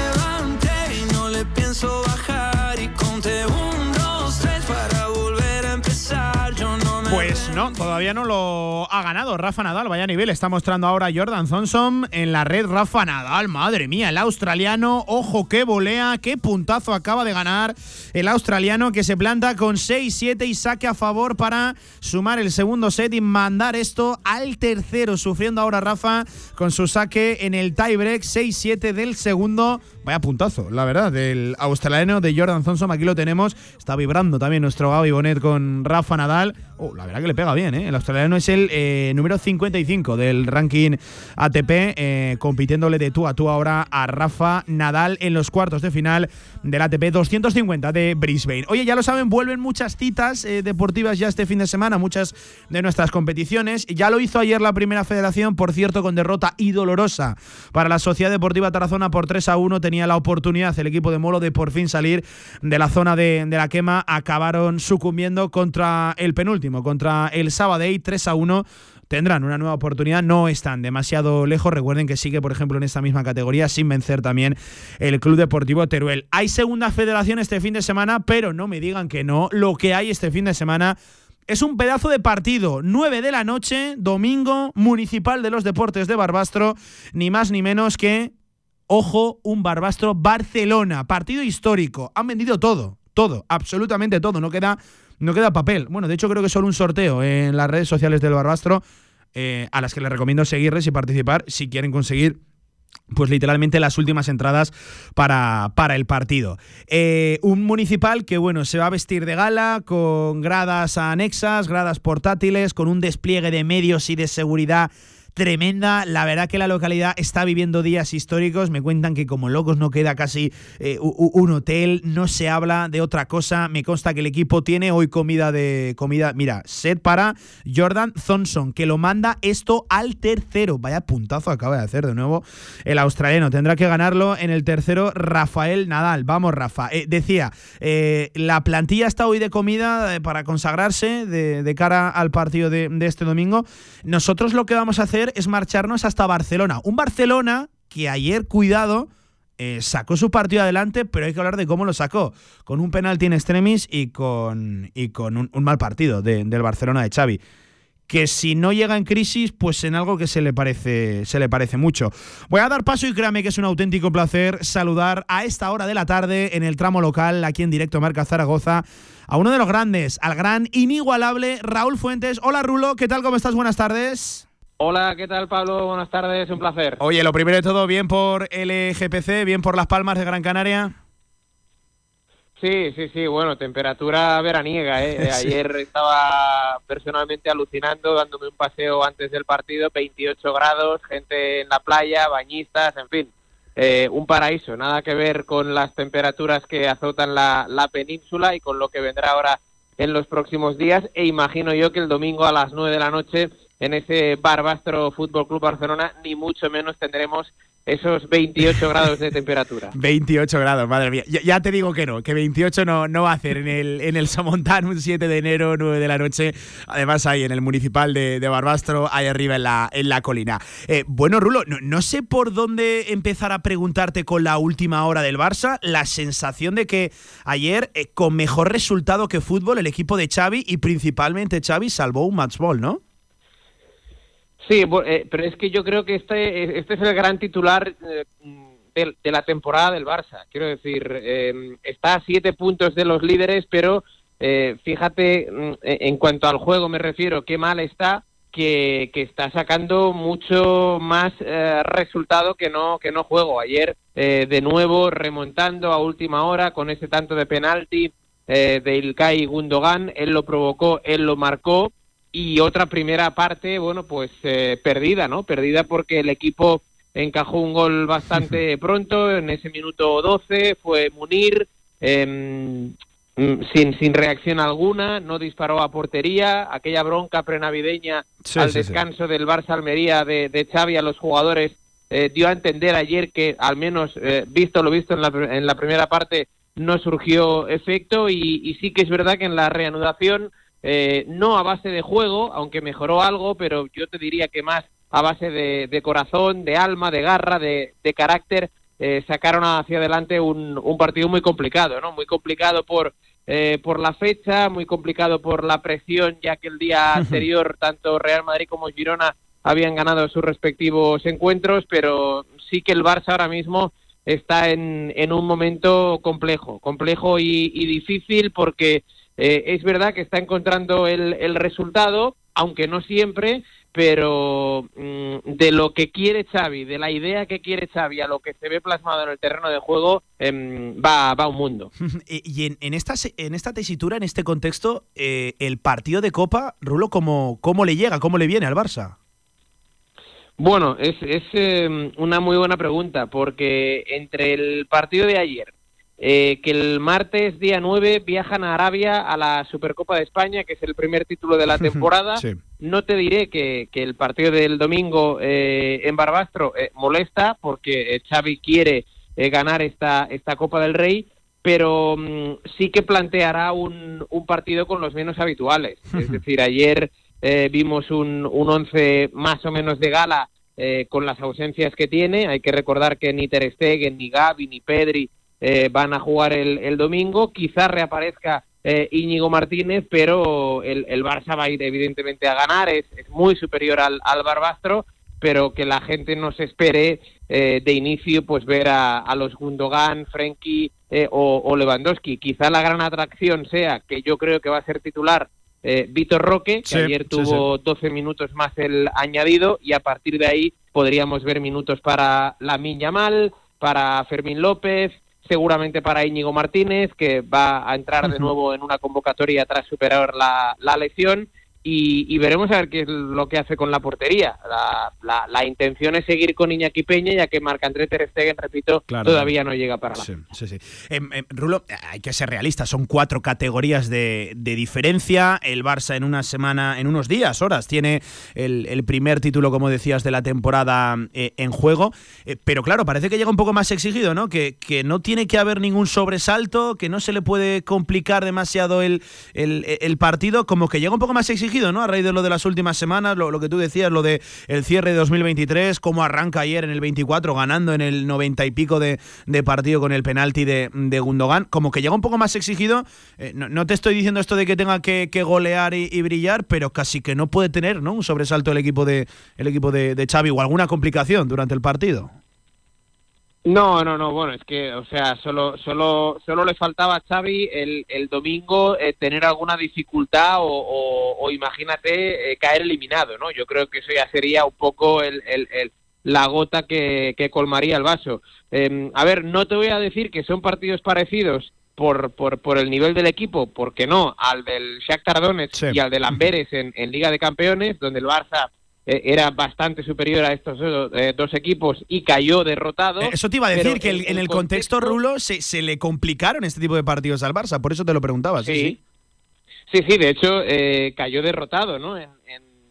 E: todavía no lo ha
A: ganado Rafa Nadal, vaya nivel, está mostrando ahora Jordan Thompson en la red. Rafa Nadal, madre mía, el australiano, ojo qué volea, qué puntazo acaba de ganar el australiano que se planta con 6-7 y saque a favor para sumar el segundo set y mandar esto al tercero, sufriendo ahora Rafa con su saque en el tiebreak 6-7 del segundo. Vaya puntazo, la verdad, del australiano de Jordan Thompson. Aquí lo tenemos. Está vibrando también nuestro Gaby Bonet con Rafa Nadal. Oh, la verdad que le pega bien, ¿eh? El australiano es el eh, número 55 del ranking ATP, eh, compitiéndole de tú a tú ahora a Rafa Nadal en los cuartos de final del ATP 250 de Brisbane. Oye, ya lo saben, vuelven muchas citas eh, deportivas ya este fin de semana, muchas de nuestras competiciones. Ya lo hizo ayer la primera federación, por cierto, con derrota y dolorosa para la Sociedad Deportiva Tarazona por 3 a 1. Tenía la oportunidad el equipo de Molo de por fin salir de la zona de, de la quema. Acabaron sucumbiendo contra el penúltimo contra el Sabadell 3 a 1 tendrán una nueva oportunidad, no están demasiado lejos. Recuerden que sigue, por ejemplo, en esta misma categoría sin vencer también el Club Deportivo Teruel. Hay segunda federación este fin de semana, pero no me digan que no. Lo que hay este fin de semana es un pedazo de partido. 9 de la noche, domingo, Municipal de los Deportes de Barbastro, ni más ni menos que, ojo, un Barbastro Barcelona. Partido histórico. Han vendido todo, todo, absolutamente todo. No queda no queda papel. Bueno, de hecho creo que solo un sorteo en las redes sociales del Barbastro, eh, a las que les recomiendo seguirles y participar si quieren conseguir pues literalmente las últimas entradas para, para el partido. Eh, un municipal que, bueno, se va a vestir de gala, con gradas anexas, gradas portátiles, con un despliegue de medios y de seguridad tremenda. La verdad que la localidad está viviendo días históricos. Me cuentan que como locos no queda casi eh, un hotel, no se habla de otra cosa. Me consta que el equipo tiene hoy comida de comida. Mira, set para Jordan Thompson, que lo manda esto al tercero. Vaya puntazo acaba de hacer de nuevo el australiano. Tendrá que ganarlo en el tercero Rafael Nadal. Vamos, Rafa. Eh, decía, eh, la plantilla está hoy de comida para consagrarse de, cara al partido de este domingo. Nosotros lo que vamos a hacer es marcharnos hasta Barcelona. Un Barcelona que ayer, cuidado, eh, sacó su partido adelante, pero hay que hablar de cómo lo sacó. Con un penalti en extremis y con, y con un, mal partido del Barcelona de Xavi que si no llega en crisis, pues en algo que se le parece, se le parece mucho. Voy a dar paso y créame que es un auténtico placer saludar a esta hora de la tarde en el tramo local, aquí en directo Marca Zaragoza, a uno de los grandes, al gran inigualable Raúl Fuentes. Hola Rulo, ¿qué tal? ¿Cómo estás? Buenas tardes.
J: Hola, ¿qué tal Pablo? Buenas tardes, un placer.
A: Oye, lo primero de todo, bien por LGPC, bien por Las Palmas de Gran Canaria.
J: Sí, sí, sí, bueno, temperatura veraniega. ¿eh? Ayer estaba personalmente alucinando, dándome un paseo antes del partido, 28 grados, gente en la playa, bañistas, en fin, eh, un paraíso. Nada que ver con las temperaturas que azotan la, la península y con lo que vendrá ahora en los próximos días. E imagino yo que el domingo a las 9 de la noche en ese Barbastro Fútbol Club Barcelona, ni mucho menos tendremos esos 28 grados de temperatura.
A: 28 grados, madre mía. Ya, te digo que no, que 28 no, no va a hacer en el, en el Somontán un 7 de enero, 9 de la noche. Además, ahí en el municipal de, Barbastro, ahí arriba en la, en la colina. Eh, bueno, Rulo, no, sé por dónde empezar a preguntarte con la última hora del Barça. La sensación de que ayer, eh, con mejor resultado que fútbol, el equipo de Xavi y principalmente Xavi salvó un match ball, ¿no?
J: Sí, eh, pero es que yo creo que este, este es el gran titular eh, de, la temporada del Barça. Quiero decir, eh, está a siete puntos de los líderes, pero fíjate, mm, en cuanto al juego me refiero, qué mal está, que, que está sacando mucho más resultado que no, que no juego. Ayer, de nuevo, remontando a última hora con ese tanto de penalti de Ilkay Gundogan, él lo provocó, él lo marcó y otra primera parte, bueno, pues eh, perdida, ¿no? Perdida porque el equipo encajó un gol bastante pronto, en ese minuto 12, fue Munir, mm, sin, sin reacción alguna, no disparó a portería, aquella bronca prenavideña al descanso del Barça Almería de, de Xavi a los jugadores eh, dio a entender ayer que al menos eh, visto lo visto en la, en la primera parte no surgió efecto y, y sí que es verdad que en la reanudación eh, no a base de juego, aunque mejoró algo, pero yo te diría que más a base de, corazón, de alma, de garra, de, carácter, eh, sacaron hacia adelante un, partido muy complicado, ¿no? Muy complicado por eh, por la fecha, muy complicado por la presión, ya que el día anterior tanto Real Madrid como Girona habían ganado sus respectivos encuentros, pero sí que el Barça ahora mismo está en, en un momento complejo, complejo y, difícil porque eh, es verdad que está encontrando el, el resultado, aunque no siempre, pero mm, de lo que quiere Xavi, de la idea que quiere Xavi a lo que se ve plasmado en el terreno de juego, em, va, va un mundo.
A: y en, en, esta, en esta tesitura, en este contexto, eh, el partido de Copa, Rulo, ¿cómo, ¿cómo le llega, cómo le viene al Barça?
J: Bueno, es, es em, una muy buena pregunta, porque entre el partido de ayer, eh, que el martes día 9 viajan a Arabia a la Supercopa de España, que es el primer título de la temporada. No te diré que, el partido del domingo eh, en Barbastro eh, molesta, porque Xavi quiere ganar esta, esta Copa del Rey, pero mm, sí que planteará un, un, partido con los menos habituales. Es decir, ayer vimos un, un once más o menos de gala con las ausencias que tiene. Hay que recordar que ni Ter Stegen, ni Gavi, ni Pedri eh, van a jugar el, domingo. Quizás reaparezca eh, Íñigo Martínez, pero el, el, Barça va a ir evidentemente a ganar, es, muy superior al, al, Barbastro, pero que la gente no se espere eh, de inicio pues ver a, los Gundogan, Frenkie o, Lewandowski. Quizá la gran atracción sea que yo creo que va a ser titular Vitor Roque, que ayer tuvo 12 minutos más el añadido, y a partir de ahí podríamos ver minutos para Lamin Yamal, para Fermín López, seguramente para Íñigo Martínez, que va a entrar de nuevo en una convocatoria tras superar la, la lesión. Y, veremos a ver qué es lo que hace con la portería. La, la, intención es seguir con Iñaki Peña, ya que Marc-André Ter Stegen, repito, todavía no llega para la
A: sí, sí, sí. Em, em, Rulo, hay que ser realista, son cuatro categorías de, de, diferencia. El Barça en una semana, en unos días, horas, tiene el, el primer título, como decías, de la temporada eh, en juego. Eh, pero claro, parece que llega un poco más exigido, ¿no? Que, que, no tiene que haber ningún sobresalto, que no se le puede complicar demasiado el, el, el partido, como que llega un poco más exigido ¿no? A raíz de lo de las últimas semanas, lo, que tú decías, lo de el cierre de 2023, cómo arranca ayer en el 24, ganando en el 90 y pico de, partido con el penalti de, de, Gundogan, como que llega un poco más exigido. Eh, no, te estoy diciendo esto de que tenga que, golear y, brillar, pero casi que no puede tener, ¿no? Un sobresalto el equipo de el equipo de, de Xavi o alguna complicación durante el partido.
J: No, no, no, bueno, es que, o sea, solo, solo, solo le faltaba a Xavi el, el domingo eh, tener alguna dificultad o, o, imagínate, eh, caer eliminado, ¿no? Yo creo que eso ya sería un poco el, el, la gota que, que, colmaría el vaso. Em, a ver, no te voy a decir que son partidos parecidos por, por, por el nivel del equipo, porque no, al del Shakhtar Donetsk y al del Amberes en, en Liga de Campeones, donde el Barça era bastante superior a estos eh, dos equipos y cayó derrotado.
A: Eh, eso te iba a decir, que en el, contexto, Rulo, se, se, le complicaron este tipo de partidos al Barça, por eso te lo preguntaba.
J: Sí, sí, sí, de hecho cayó derrotado, ¿no? En,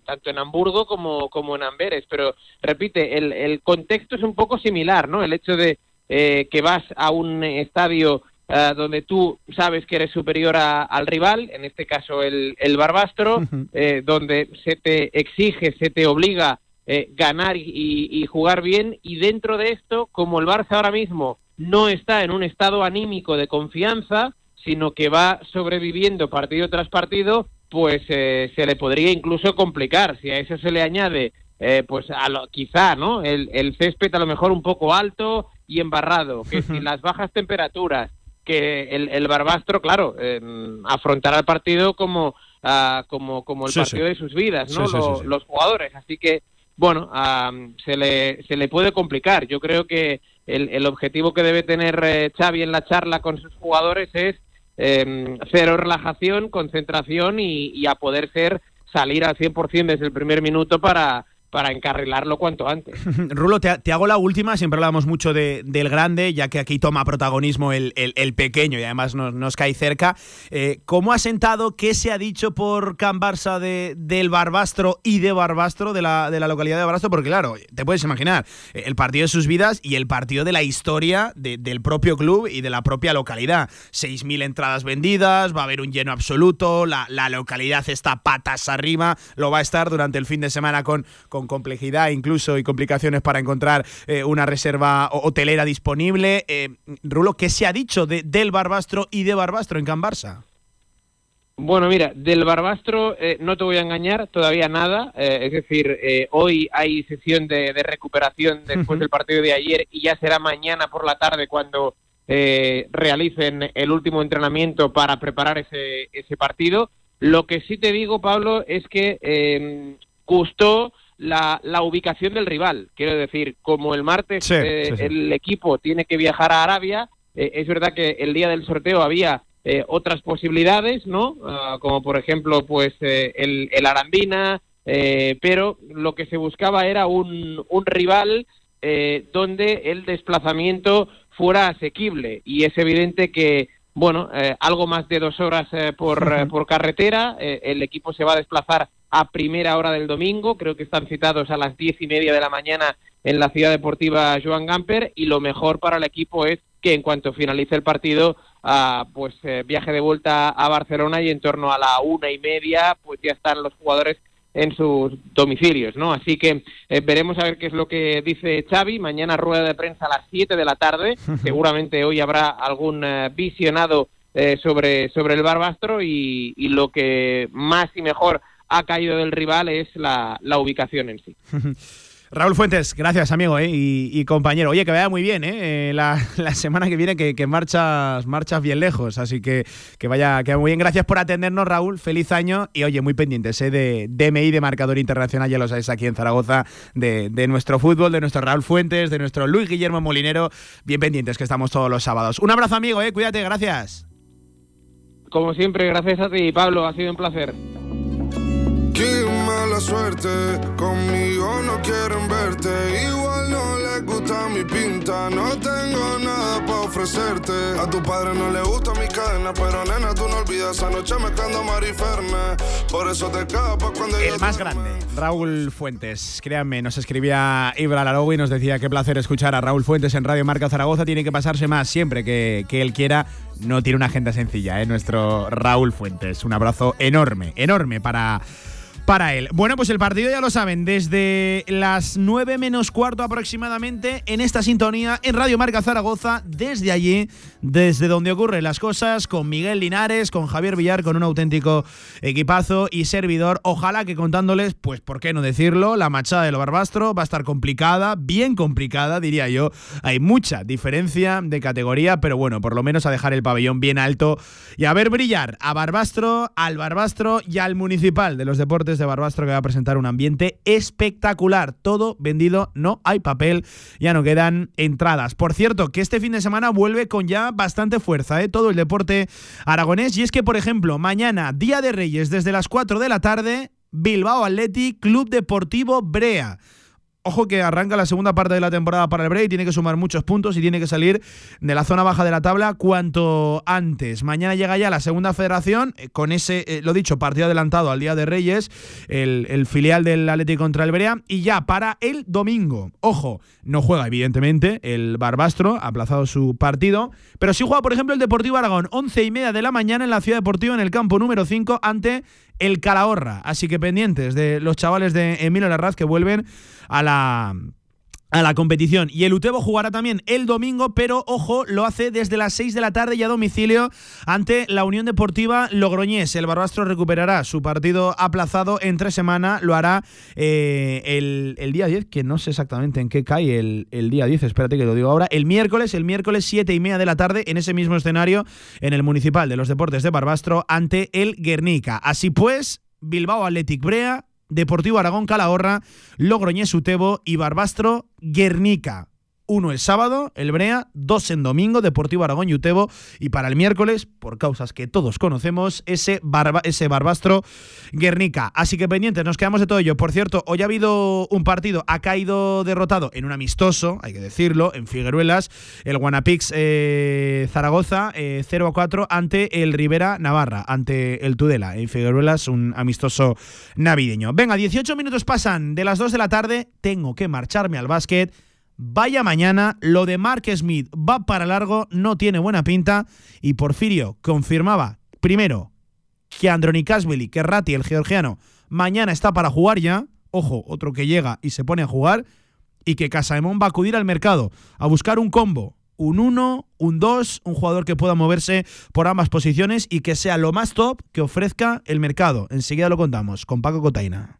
J: tanto en Hamburgo como, como en Amberes, pero repite, el, el contexto es un poco similar, ¿no? El hecho de que vas a un estadio eh, donde tú sabes que eres superior al rival, en este caso el, el Barbastro, eh, donde se te exige, se te obliga eh, ganar y, jugar bien, y dentro de esto, como el Barça ahora mismo no está en un estado anímico de confianza, sino que va sobreviviendo partido tras partido, pues se le podría incluso complicar. Si a eso se le añade, pues a lo, quizá, ¿no? El, el, césped a lo mejor un poco alto y embarrado, que si las bajas temperaturas, que el, el Barbastro, claro, eh, afrontará el partido como, ah, como, como el partido de sus vidas, ¿no? los jugadores. Así que, bueno, se, le, se le puede complicar. Yo creo que el, el objetivo que debe tener eh, Xavi en la charla con sus jugadores es em, cero relajación, concentración y, y a poder ser salir al 100% desde el primer minuto para para encarrilarlo cuanto antes.
A: Rulo, te, hago la última, siempre hablamos mucho de, del grande, ya que aquí toma protagonismo el, el, pequeño y además nos, nos cae cerca. Eh, ¿Cómo ha sentado, qué se ha dicho por Can Barça de, del Barbastro y de Barbastro, de la, de la localidad de Barbastro? Porque claro, te puedes imaginar, eh, el partido de sus vidas y el partido de la historia del propio club y de la propia localidad. 6.000 entradas vendidas, va a haber un lleno absoluto, la, la localidad está patas arriba, lo va a estar durante el fin de semana con complejidad incluso y complicaciones para encontrar eh, una reserva hotelera disponible. Eh, Rulo, ¿qué se ha dicho de, del Barbastro y de Barbastro en Can Barça?
J: Bueno, mira, del Barbastro eh, no te voy a engañar, todavía nada. Eh, es decir, eh, hoy hay sesión de, recuperación después del partido de ayer y ya será mañana por la tarde cuando realicen el último entrenamiento para preparar ese, ese partido. Lo que sí te digo, Pablo, es que gustó la, la, ubicación del rival. Quiero decir, como el martes el equipo tiene que viajar a Arabia, es verdad que el día del sorteo había eh, otras posibilidades, ¿no? Ah, como por ejemplo, pues eh, el, el, Arandina, eh, pero lo que se buscaba era un, un rival donde el desplazamiento fuera asequible y es evidente que bueno, algo más de dos horas por, por carretera. el equipo se va a desplazar a primera hora del domingo. Creo que están citados a las diez y media de la mañana en la ciudad deportiva Joan Gamper. Y lo mejor para el equipo es que en cuanto finalice el partido pues eh, viaje de vuelta a Barcelona y en torno a la una y media pues ya están los jugadores en sus domicilios, ¿no? Así que eh, veremos a ver qué es lo que dice Xavi. Mañana rueda de prensa a las 7 de la tarde. Seguramente hoy habrá algún eh, visionado sobre, sobre el Barbastro y, y, lo que más y mejor ha caído del rival es la, la ubicación en sí.
A: Raúl Fuentes, gracias amigo eh, y, compañero. Oye, que vaya muy bien eh, la, semana que viene, que, marchas, marchas bien lejos. Así que que vaya, que muy bien. Gracias por atendernos, Raúl. Feliz año y oye, muy pendientes eh, de DMI, de marcador internacional, ya lo sabéis aquí en Zaragoza, de, de nuestro fútbol, de nuestro Raúl Fuentes, de nuestro Luis Guillermo Molinero. Bien pendientes que estamos todos los sábados. Un abrazo, amigo, eh, cuídate, gracias.
J: Como siempre, gracias a ti, Pablo. Ha sido un placer.
K: Qué mala suerte, conmigo no quieren verte. Igual no les gusta mi pinta, no tengo nada para ofrecerte. A tu padre no le gusta mi cadena, pero nena, tú no olvidas anoche mezclando mariferna. Por eso te escapas cuando
A: El más grande, Raúl Fuentes. Créanme, nos escribía Ibra Larogo y nos decía qué placer escuchar a Raúl Fuentes en Radio Marca Zaragoza. Tiene que pasarse más siempre que, que él quiera. No tiene una agenda sencilla, ¿eh? nuestro Raúl Fuentes. Un abrazo enorme, enorme para para él. Bueno, pues el partido ya lo saben, desde las 9 menos cuarto aproximadamente en esta sintonía en Radio Marca Zaragoza, desde allí, desde donde ocurren las cosas, con Miguel Linares, con Javier Villar, con un auténtico equipazo y servidor. Ojalá que contándoles, pues por qué no decirlo, la machada del Barbastro va a estar complicada, bien complicada, diría yo. Hay mucha diferencia de categoría, pero bueno, por lo menos a dejar el pabellón bien alto y a ver brillar a Barbastro, al Barbastro y al Municipal de los Deportes de Barbastro que va a presentar un ambiente espectacular. Todo vendido, no hay papel, ya no quedan entradas. Por cierto, que este fin de semana vuelve con ya bastante fuerza, ¿eh? todo el deporte aragonés. Y es que, por ejemplo, mañana, Día de Reyes, desde las 4 de la tarde, Bilbao Athletic, Club Deportivo Brea. Ojo que arranca la segunda parte de la temporada para el Bray, tiene que sumar muchos puntos y tiene que salir de la zona baja de la tabla cuanto antes. Mañana llega ya la segunda federación eh, con ese, eh, lo dicho, partido adelantado al Día de Reyes, el, filial del Atlético contra el Brea. Y ya para el domingo, ojo, no juega evidentemente el Barbastro, ha aplazado su partido, pero sí juega, por ejemplo, el Deportivo Aragón, once y media de la mañana en la Ciudad Deportiva en el campo número 5 ante el Calahorra. Así que pendientes de los chavales de Emilio Larraz que vuelven a la a la competición. Y el Utebo jugará también el domingo, pero ojo, lo hace desde las 6 de la tarde y a domicilio ante la Unión Deportiva Logroñés. El Barbastro recuperará su partido aplazado entre semana, lo hará eh, el, día 10, que no sé exactamente en qué cae el, el, día 10, espérate que lo digo ahora, el miércoles, el miércoles 7 y media de la tarde, en ese mismo escenario, en el Municipal de los Deportes de Barbastro, ante el Guernica. Así pues, Bilbao Athletic Brea, Deportivo Aragón Calahorra, Logroñés Utebo y Barbastro Guernica uno el sábado, el Brea, dos en domingo, Deportivo Aragón y Utebo, y para el miércoles, por causas que todos conocemos, ese, ese Barbastro Guernica. Así que pendientes, nos quedamos de todo ello. Por cierto, hoy ha habido un partido, ha caído derrotado en un amistoso, hay que decirlo, en Figueruelas, el Guanapix eh, Zaragoza, 0 eh, a 4 ante el Rivera Navarra, ante el Tudela, en Figueruelas, un amistoso navideño. Venga, 18 minutos pasan de las 2 de la tarde, tengo que marcharme al básquet. Vaya mañana, lo de Mark Smith va para largo, no tiene buena pinta y Porfirio confirmaba, primero, que Andronikasvili, que Ratti, el georgiano, mañana está para jugar ya, ojo, otro que llega y se pone a jugar, y que Casaemón va a acudir al mercado a buscar un combo, un 1, un 2, un jugador que pueda moverse por ambas posiciones y que sea lo más top que ofrezca el mercado. Enseguida lo contamos con Paco Cotaina.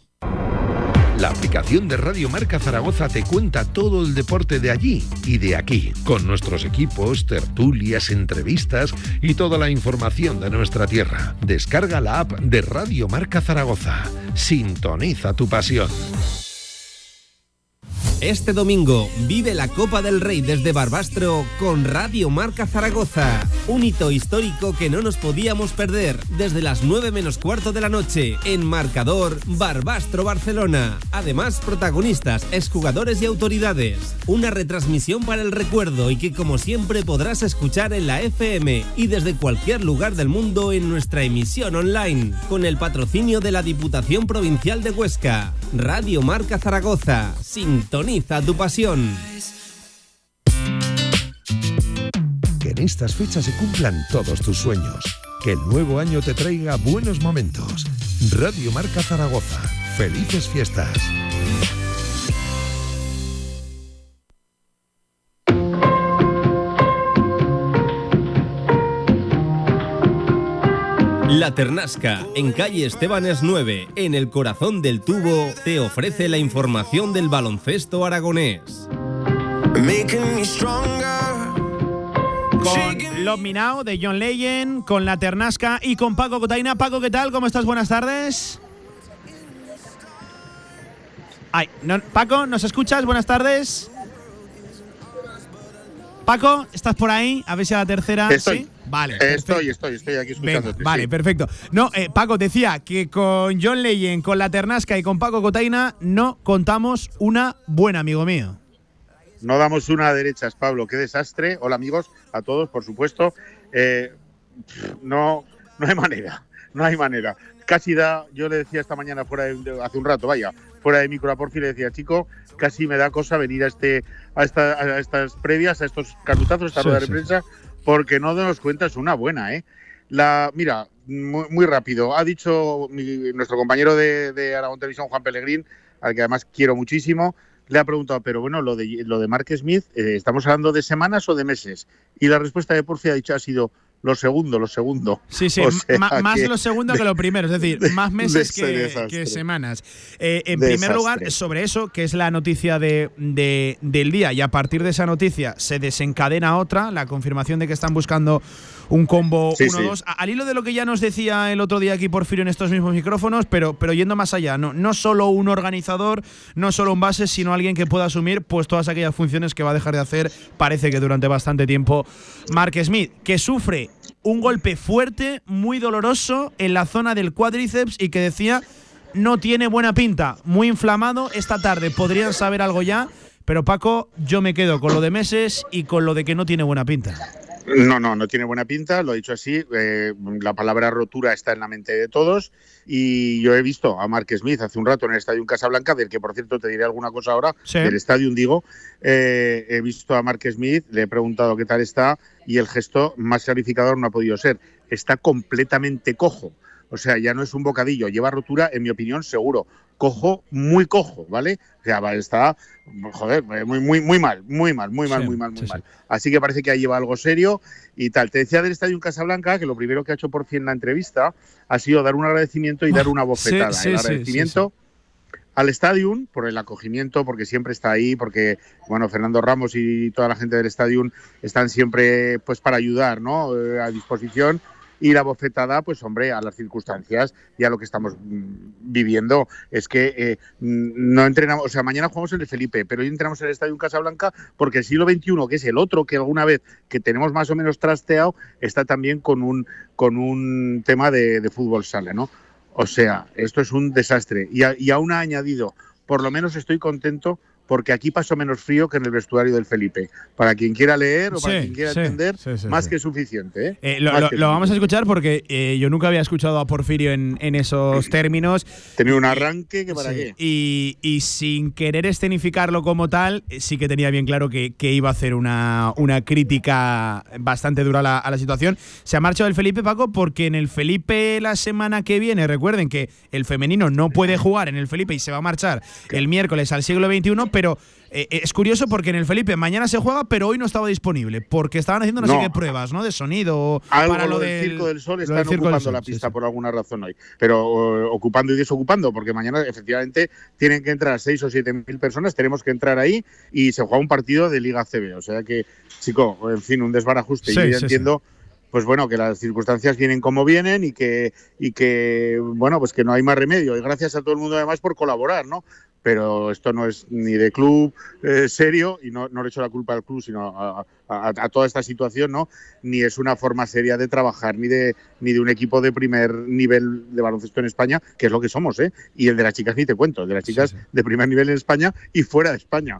H: La aplicación de Radio Marca Zaragoza te cuenta todo el deporte de allí y de aquí, con nuestros equipos, tertulias, entrevistas y toda la información de nuestra tierra. Descarga la app de Radio Marca Zaragoza. Sintoniza tu pasión.
F: Este domingo vive la Copa del Rey desde Barbastro con Radio Marca Zaragoza. Un hito histórico que no nos podíamos perder desde las 9 menos cuarto de la noche en marcador Barbastro Barcelona. Además, protagonistas, exjugadores y autoridades. Una retransmisión para el recuerdo y que como siempre podrás escuchar en la FM y desde cualquier lugar del mundo en nuestra emisión online con el patrocinio de la Diputación Provincial de Huesca. Radio Marca Zaragoza. Tu pasión.
H: Que en estas fechas se cumplan todos tus sueños. Que el nuevo año te traiga buenos momentos. Radio Marca Zaragoza. Felices fiestas.
F: La Ternasca, en calle Estebanes 9, en el corazón del tubo, te ofrece la información del baloncesto aragonés.
A: Con Love Me Now de John Legend, con La Ternasca y con Paco Cotaina. Paco, ¿qué tal? ¿Cómo estás? Buenas tardes. Ay, no, Paco, ¿nos escuchas? Buenas tardes. Paco, ¿estás por ahí? A ver si a la tercera.
L: Estoy.
A: ¿sí? Vale.
L: Estoy, estoy, estoy aquí escuchando.
A: Venga, vale, perfecto. No, eh, Paco, decía que con John Legend, con la Ternasca y con Paco Cotaina no contamos una buena, amigo mío.
L: No damos una a derechas, Pablo. Qué desastre. Hola, amigos, a todos, por supuesto. Eh, no, no hay manera. No hay manera. Casi da, yo le decía esta mañana fuera de, hace un rato, vaya, fuera de micro a Porfi, le decía, chico, casi me da cosa venir a este, a, esta, a estas previas, a estos carutazos, a esta
A: Sí,
L: rueda de
A: sí.
L: prensa, porque no nos cuenta es una buena, ¿eh? La, mira, muy, muy rápido. Ha dicho mi- nuestro compañero de, de Aragón Televisión, Juan Pellegrín, al que además quiero muchísimo, le ha preguntado, pero bueno, lo de, lo de Mark Smith, eh, ¿estamos hablando de semanas o de meses? Y la respuesta de Porfi ha dicho ha sido lo segundo, lo segundo.
A: Sí, sí,
L: O sea
A: más
L: que-
A: lo segundo que lo primero, es decir, más meses
L: de
A: que, semanas. Eh, en
L: Desastre.
A: primer lugar, sobre eso, que es la noticia de, de- del día, y a partir de esa noticia se desencadena otra, la confirmación de que están buscando un combo
L: Sí,
A: 1-2,
L: sí.
A: A- al hilo de lo que ya nos decía el otro día aquí Porfirio en estos mismos micrófonos, pero, pero yendo más allá, no, no solo un organizador, no solo un base, sino alguien que pueda asumir pues todas aquellas funciones que va a dejar de hacer, parece que durante bastante tiempo, Mark Smith, que sufre un golpe fuerte, muy doloroso en la zona del cuádriceps y que decía no tiene buena pinta, muy inflamado, esta tarde podrían saber algo ya, pero Paco, yo me quedo con lo de meses y con lo de que no tiene buena pinta.
L: No, no, no tiene buena pinta, lo he dicho así. eh, la palabra rotura está en la mente de todos. Y yo he visto a Mark Smith hace un rato en el Estadio Casablanca, del que por cierto te diré alguna cosa ahora,
A: Sí.
L: del Estadio digo. eh, he visto a Mark Smith, le he preguntado qué tal está, y el gesto más clarificador no ha podido ser. Está completamente cojo. O sea, ya no es un bocadillo, lleva rotura, en mi opinión, seguro. Cojo, muy cojo, ¿vale? O sea, va- está, joder, muy, muy, muy mal, muy mal, muy mal,
A: Sí,
L: muy mal, muy
A: sí, sí.
L: mal. Así que parece que ahí lleva algo serio y tal. Te decía del Estadio Casablanca que lo primero que ha hecho por fin en la entrevista ha sido dar un agradecimiento y dar una bofetada.
A: Ah,
L: el agradecimiento al Stadium por el acogimiento, porque siempre está ahí, porque bueno, Fernando Ramos y toda la gente del Stadium están siempre pues para ayudar, ¿no? Eh, a disposición. Y la bofetada, pues hombre, a las circunstancias y a lo que estamos mm, viviendo. Es que eh, mm, no entrenamos, o sea, mañana jugamos en el Felipe, pero hoy entrenamos en el Estadio Casablanca porque el siglo XXI, que es el otro que alguna vez que tenemos más o menos trasteado, está también con un, con un tema de, de fútbol sala, ¿no? O sea, esto es un desastre. Y, a- y aún ha añadido, por lo menos estoy contento porque aquí paso menos frío que en el vestuario del Felipe. Para quien quiera leer o para quien quiera entender, más que suficiente. ¿eh?
A: eh lo, vamos a escuchar porque eh, yo nunca había escuchado a Porfirio en, esos términos.
L: Tenía un arranque que para qué.
A: Y, sin querer escenificarlo como tal, eh, sí que tenía bien claro que, iba a hacer una, una crítica bastante dura a la, situación. Se ha marchado el Felipe Paco porque en el Felipe la semana que viene, recuerden que el femenino no puede jugar en el Felipe y se va a marchar el miércoles al siglo XXI, pero eh, eh, es curioso porque en el Felipe mañana se juega, pero hoy no estaba disponible, porque estaban haciendo no, sé qué pruebas, ¿no? De sonido.
L: Algo para lo, del, Circo del Sol están ocupando la pista por alguna razón hoy. Pero ocupando y desocupando, porque mañana efectivamente tienen que entrar 6 o 7 mil personas, tenemos que entrar ahí y se juega un partido de Liga CB. O sea que, chico, en fin, un desbarajuste. yo ya entiendo pues bueno, que las circunstancias vienen como vienen y que, y que, bueno, pues que no hay más remedio. Y gracias a todo el mundo además por colaborar, ¿no? Pero esto no es ni de club eh, serio, y no, no le echo la culpa al club, sino a, a, toda esta situación, ¿no? Ni es una forma seria de trabajar, ni de, ni de un equipo de primer nivel de baloncesto en España, que es lo que somos, ¿eh? Y el de las chicas ni te cuento, el de las chicas de primer nivel en España y fuera de España.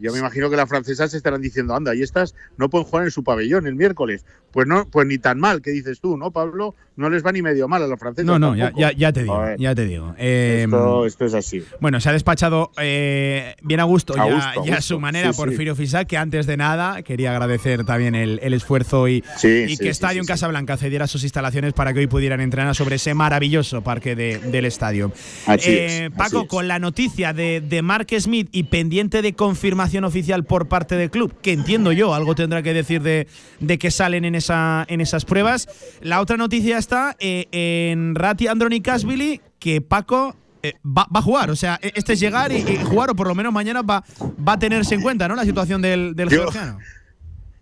L: yo me imagino que las francesas estarán diciendo, anda, y estas no pueden jugar en su pabellón el miércoles. Pues no, pues ni tan mal, ¿qué dices tú, no, Pablo? No les va ni medio mal a los franceses.
A: No, no, ya, ya, te digo, ya te digo.
L: Em, esto, es así.
A: Bueno, se ha despachado eh, bien a gusto, ya, a su manera Porfirio Fisac, que antes de nada Quería agradecer también el, esfuerzo y, que Estadio en Casablanca cediera sus instalaciones para que hoy pudieran entrenar sobre ese maravilloso parque del estadio. Eh, Paco, con la noticia de, de Mark Smith y pendiente de confirmación oficial por parte del club, que entiendo yo, algo tendrá que decir de, de que salen en, esa, en esas pruebas. La otra noticia está eh, en Rati Andronikasvili, que Paco eh, va, a jugar. O sea, e, este es llegar y, jugar, o por lo menos mañana va, va a tenerse en cuenta, ¿no? La situación del, del georgiano.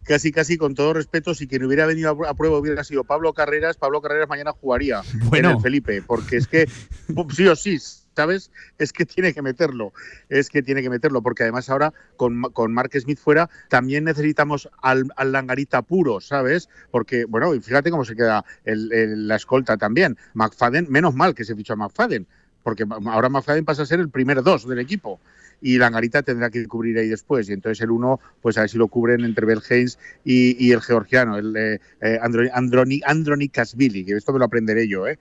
L: Casi, casi con todo respeto, si quien hubiera venido a, prueba hubiera sido Pablo Carreras, Pablo Carreras mañana jugaría bueno. en el Felipe, porque es que sí o sí, ¿sabes? Es que tiene que meterlo, es que tiene que meterlo, porque además ahora con, con Mark Smith fuera también necesitamos al, Langarita puro, ¿sabes? Porque, bueno, fíjate cómo se queda la escolta también. McFadden, menos mal que se fichó a McFadden, porque ahora McFadden pasa a ser el primer dos del equipo y Langarita tendrá que cubrir ahí después. Y entonces el uno, pues a ver si lo cubren entre Belhains y, y el georgiano, el eh, eh Androni, Androni, que esto me lo aprenderé yo, ¿eh?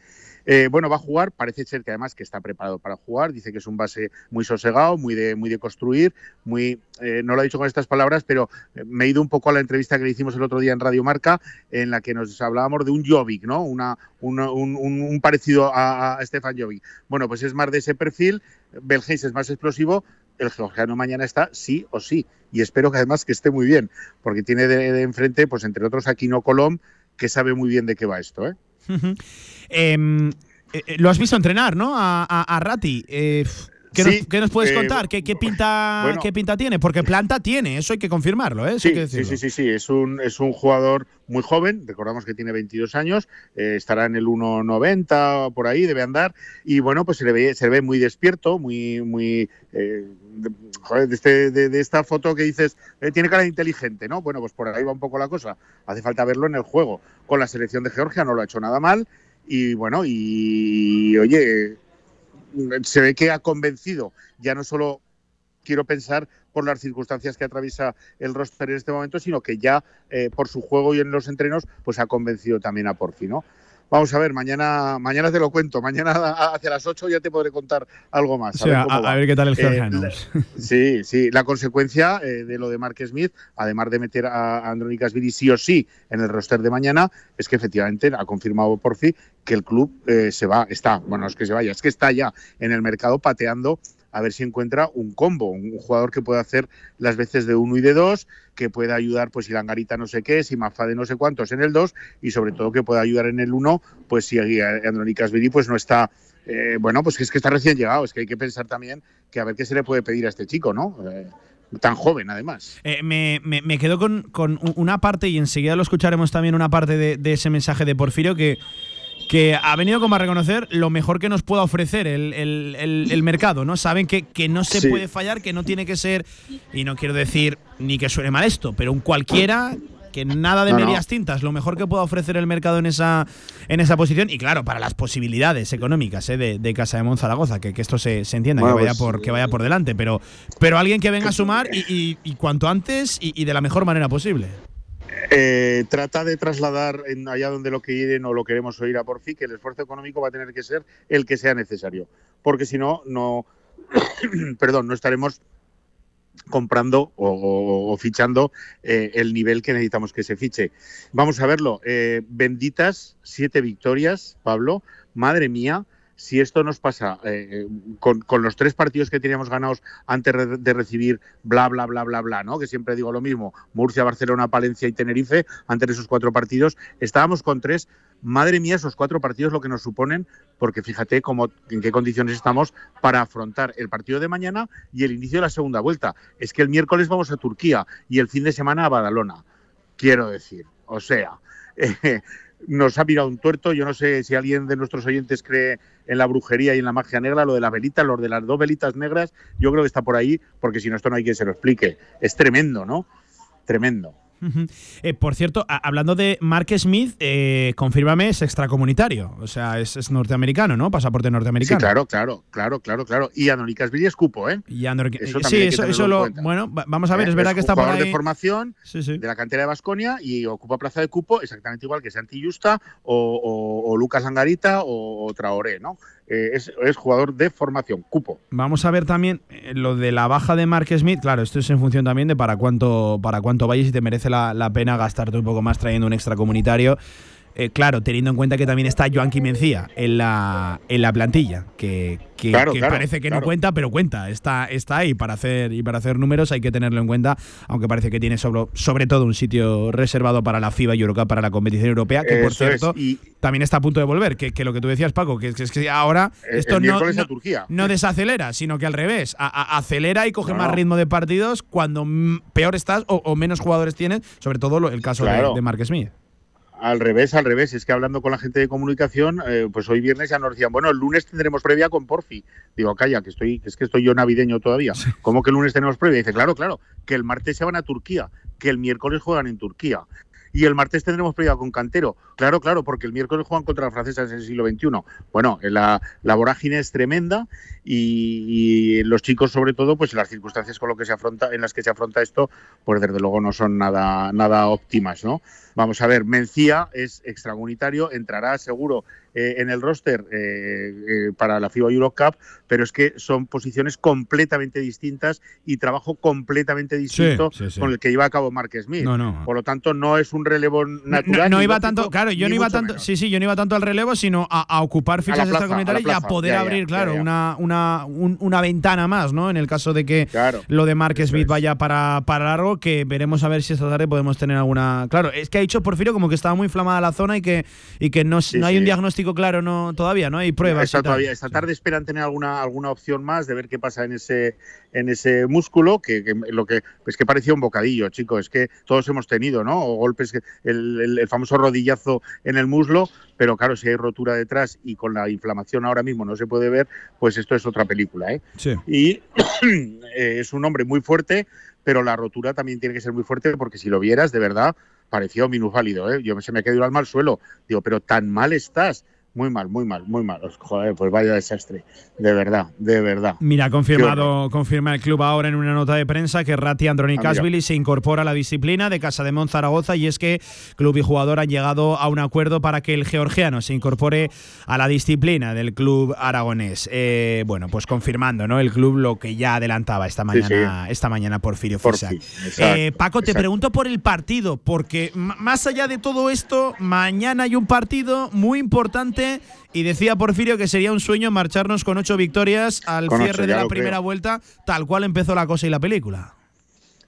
L: Eh, bueno, va a jugar, parece ser que además que está preparado para jugar, dice que es un base muy sosegado, muy de, muy de construir, muy, eh, no lo ha dicho con estas palabras, pero eh, me he ido un poco a la entrevista que le hicimos el otro día en Radio Marca, en la que nos hablábamos de un Jovic, ¿no? Una, un, parecido a, Stefan Jovic. Bueno, pues es más de ese perfil, Belgeis es más explosivo, el georgiano mañana está sí o sí. Y espero que además que esté muy bien, porque tiene de, enfrente, pues entre otros, Aquino Colom, que sabe muy bien de qué va esto, ¿eh?
A: Em, eh, eh, lo has visto entrenar, ¿no? A, a, Rati. Eh, ¿qué, nos, puedes contar? ¿Qué, pinta, ¿Qué pinta tiene? Porque planta tiene, eso hay que confirmarlo, ¿eh?
L: Sí, sí, sí, sí, sí, Es, un, es un jugador muy joven, recordamos que tiene 22 años, estará en el 1.90 por ahí, debe andar, y bueno, pues se le ve, se ve muy despierto, muy, muy joder, de, este, de, esta foto que dices, tiene cara de inteligente, ¿no? Bueno, pues por ahí va un poco la cosa. Hace falta verlo en el juego. Con la selección de Georgia no lo ha hecho nada mal y bueno, y oye, se ve que ha convencido, ya no solo quiero pensar por las circunstancias que atraviesa el roster en este momento, sino que ya eh, por su juego y en los entrenos, pues ha convencido también a Porfi, ¿no? Vamos a ver, mañana, mañana te lo cuento. Mañana hacia las 8 ya te podré contar algo más.
A: A, ver, qué tal el
L: eh, Sí, sí. La consecuencia eh, de lo de Mark Smith, además de meter a Andrónicas Viri sí o sí en el roster de mañana, es que efectivamente ha confirmado por fin que el club eh, se va, está, bueno, no es que se vaya, es que está ya en el mercado pateando a ver si encuentra un combo, un jugador que pueda hacer las veces de uno y de dos, que pueda ayudar, pues si Langarita no sé qué, si Mafa de no sé cuántos en el dos, y sobre todo que pueda ayudar en el uno, pues si Andrónicas Viri pues no está, eh, bueno, pues es que está recién llegado, es que hay que pensar también que a ver qué se le puede pedir a este chico, ¿no? Eh, tan joven además.
A: Eh, me, me, quedo con, con, una parte y enseguida lo escucharemos también una parte de, de ese mensaje de Porfirio que que ha venido como a reconocer lo mejor que nos pueda ofrecer el, mercado, ¿no? Saben que, que no se puede fallar, que no tiene que ser, y no quiero decir ni que suene mal esto, pero un cualquiera que nada de medias tintas, lo mejor que pueda ofrecer el mercado en esa, en esa posición. Y claro, para las posibilidades económicas ¿eh? de, Casa de Monzaragoza, que, que esto se, entienda, que, vaya pues, por, que vaya por delante. Pero, pero alguien que venga a sumar y, cuanto antes y, de la mejor manera posible.
L: Eh, trata de trasladar en allá donde lo quieren o lo queremos oír a por fin que el esfuerzo económico va a tener que ser el que sea necesario, porque si no, no, perdón, no estaremos comprando o, fichando eh, el nivel que necesitamos que se fiche. Vamos a verlo. Eh, benditas siete victorias, Pablo. Madre mía, si esto nos pasa eh, con, los tres partidos que teníamos ganados antes de recibir bla, bla, bla, bla, bla, ¿no? Que siempre digo lo mismo, Murcia, Barcelona, Palencia y Tenerife, antes de esos cuatro partidos, estábamos con tres madre mía, esos cuatro partidos lo que nos suponen, porque fíjate cómo, en qué condiciones estamos para afrontar el partido de mañana y el inicio de la segunda vuelta. Es que el miércoles vamos a Turquía y el fin de semana a Badalona. Quiero decir, o sea, nos ha mirado un tuerto. Yo no sé si alguien de nuestros oyentes cree en la brujería y en la magia negra, lo de la velita, lo de las dos velitas negras, yo creo que está por ahí, porque si no, esto no hay quien se lo explique. Es tremendo, ¿no? Tremendo.
A: Eh, por cierto, hablando de Mark Smith, eh, confírmame, es extracomunitario, o sea, es, norteamericano, ¿no? Pasaporte norteamericano.
L: Sí, claro, claro, claro, claro, claro. Y Billy es cupo, ¿eh?
A: Y eso sí, eso, lo. Bueno, vamos a ver, es verdad que está por ahí.
L: de formación de la cantera de Basconia y ocupa plaza de cupo exactamente igual que Santi Justa o, Lucas Angarita o, o Traoré, ¿no? Eh, es, jugador de formación, cupo.
A: Vamos a ver también eh, lo de la baja de Mark Smith. Claro, esto es en función también de para cuánto, para cuánto vayas y te merece la, la pena gastarte un poco más trayendo un extracomunitario. Eh, claro, teniendo en cuenta que también está Joanqui Mencía en la, en la plantilla, que, parece que no cuenta, pero cuenta, está, está ahí para hacer, y para hacer números hay que tenerlo en cuenta, aunque parece que tiene sobre, sobre todo un sitio reservado para la FIBA y Eurocup, para la competición europea, que por cierto también está a punto de volver, que, lo que tú decías, Paco, que, es que ahora esto no, no, desacelera, sino que al revés, acelera y coge más ritmo de partidos cuando peor estás o, menos jugadores tienes, sobre todo el caso de, de Mark Smith.
L: Al revés, al revés. Es que hablando con la gente de comunicación, eh, pues hoy viernes ya nos decían, bueno, el lunes tendremos previa con Porfi. Digo, calla, que estoy, es que estoy yo navideño todavía. ¿Cómo que el lunes tenemos previa? dice, claro, claro, que el martes se van a Turquía, que el miércoles juegan en Turquía. Y el martes tendremos previa con Cantero. Claro, claro, porque el miércoles juegan contra la francesa en el siglo XXI. Bueno, la, la vorágine es tremenda y, los chicos, sobre todo, pues las circunstancias con lo que se afronta, en las que se afronta esto, pues desde luego no son nada, nada óptimas, ¿no? Vamos a ver, Mencía es extracomunitario, entrará seguro eh, en el roster eh, eh, para la FIBA Eurocup, pero es que son posiciones completamente distintas y trabajo completamente distinto con el que lleva a cabo Mark Smith. Por lo tanto, no es un relevo natural.
A: No, iba tanto, claro, yo no iba tanto, sí, sí, yo no iba tanto al relevo, sino a, ocupar fichas extracomunitarias y a poder abrir, claro, Una, una, una ventana más, ¿no? En el caso de que lo de Mark Smith vaya para, para largo, que veremos a ver si esta tarde podemos tener alguna. Claro, es que hay dicho Porfirio como que estaba muy inflamada la zona y que, y que no, no hay un diagnóstico claro no todavía, ¿no? Hay pruebas.
L: todavía. Esta tarde esperan tener alguna, alguna opción más de ver qué pasa en ese, en ese músculo, que, lo que es que parecía un bocadillo, chicos. Es que todos hemos tenido, ¿no? O golpes, el, el, famoso rodillazo en el muslo, pero claro, si hay rotura detrás y con la inflamación ahora mismo no se puede ver, pues esto es otra película, ¿eh?
A: Sí.
L: Y eh, es un hombre muy fuerte, pero la rotura también tiene que ser muy fuerte porque si lo vieras, de verdad, pareció minusválido, ¿eh? Yo se me quedado al mal suelo. Digo, pero tan mal estás muy mal, muy mal, muy mal. Joder, pues vaya desastre. De verdad, de verdad.
A: Mira, confirmado, confirma el club ahora en una nota de prensa que Rati Andronikashvili ah, se incorpora a la disciplina de Casa de Monzaragoza y es que club y jugador han llegado a un acuerdo para que el georgiano se incorpore a la disciplina del club aragonés. Eh, bueno, pues confirmando, ¿no? El club lo que ya adelantaba esta mañana, esta mañana Porfirio Fisac. Eh, Paco, te pregunto por el partido, porque más allá de todo esto, mañana hay un partido muy importante y decía Porfirio que sería un sueño marcharnos con ocho victorias al cierre de la primera vuelta, tal cual empezó la cosa y la película.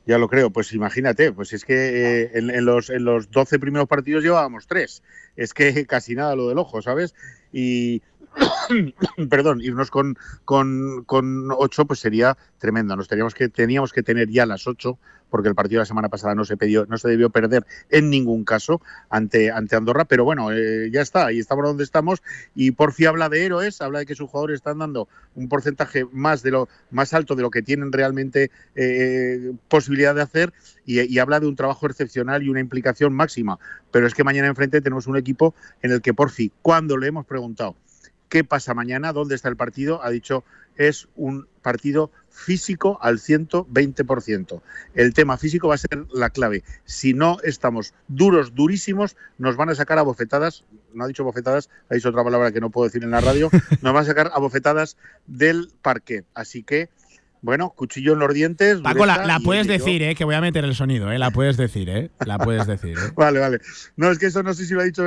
L: Ya lo creo, pues imagínate, pues es que eh, en, los, en los 12 primeros partidos llevábamos tres. Es que casi nada lo del ojo, ¿sabes? Y perdón, irnos con, con, con 8 pues sería tremendo. Nos teníamos que, teníamos que tener ya las 8 porque el partido de la semana pasada no se, pidió, no se debió perder en ningún caso ante, ante Andorra, pero bueno, eh, ya está, ahí estamos donde estamos y Porfi habla de héroes, habla de que sus jugadores están dando un porcentaje más de lo más alto de lo que tienen realmente eh, posibilidad de hacer y, y, habla de un trabajo excepcional y una implicación máxima, pero es que mañana enfrente tenemos un equipo en el que Porfi, cuando le hemos preguntado qué pasa mañana, dónde está el partido, ha dicho es un partido físico al 120%. El tema físico va a ser la clave. Si no estamos duros, durísimos, nos van a sacar a bofetadas, no ha dicho bofetadas, ha dicho otra palabra que no puedo decir en la radio, nos van a sacar a bofetadas del parque. Así que bueno, cuchillo en los dientes.
A: Paco, la, la puedes decir, ¿eh? Que voy a meter el sonido, ¿eh? La puedes decir, ¿eh? La puedes decir, ¿eh?
L: vale, vale. No, es que eso no sé si lo ha dicho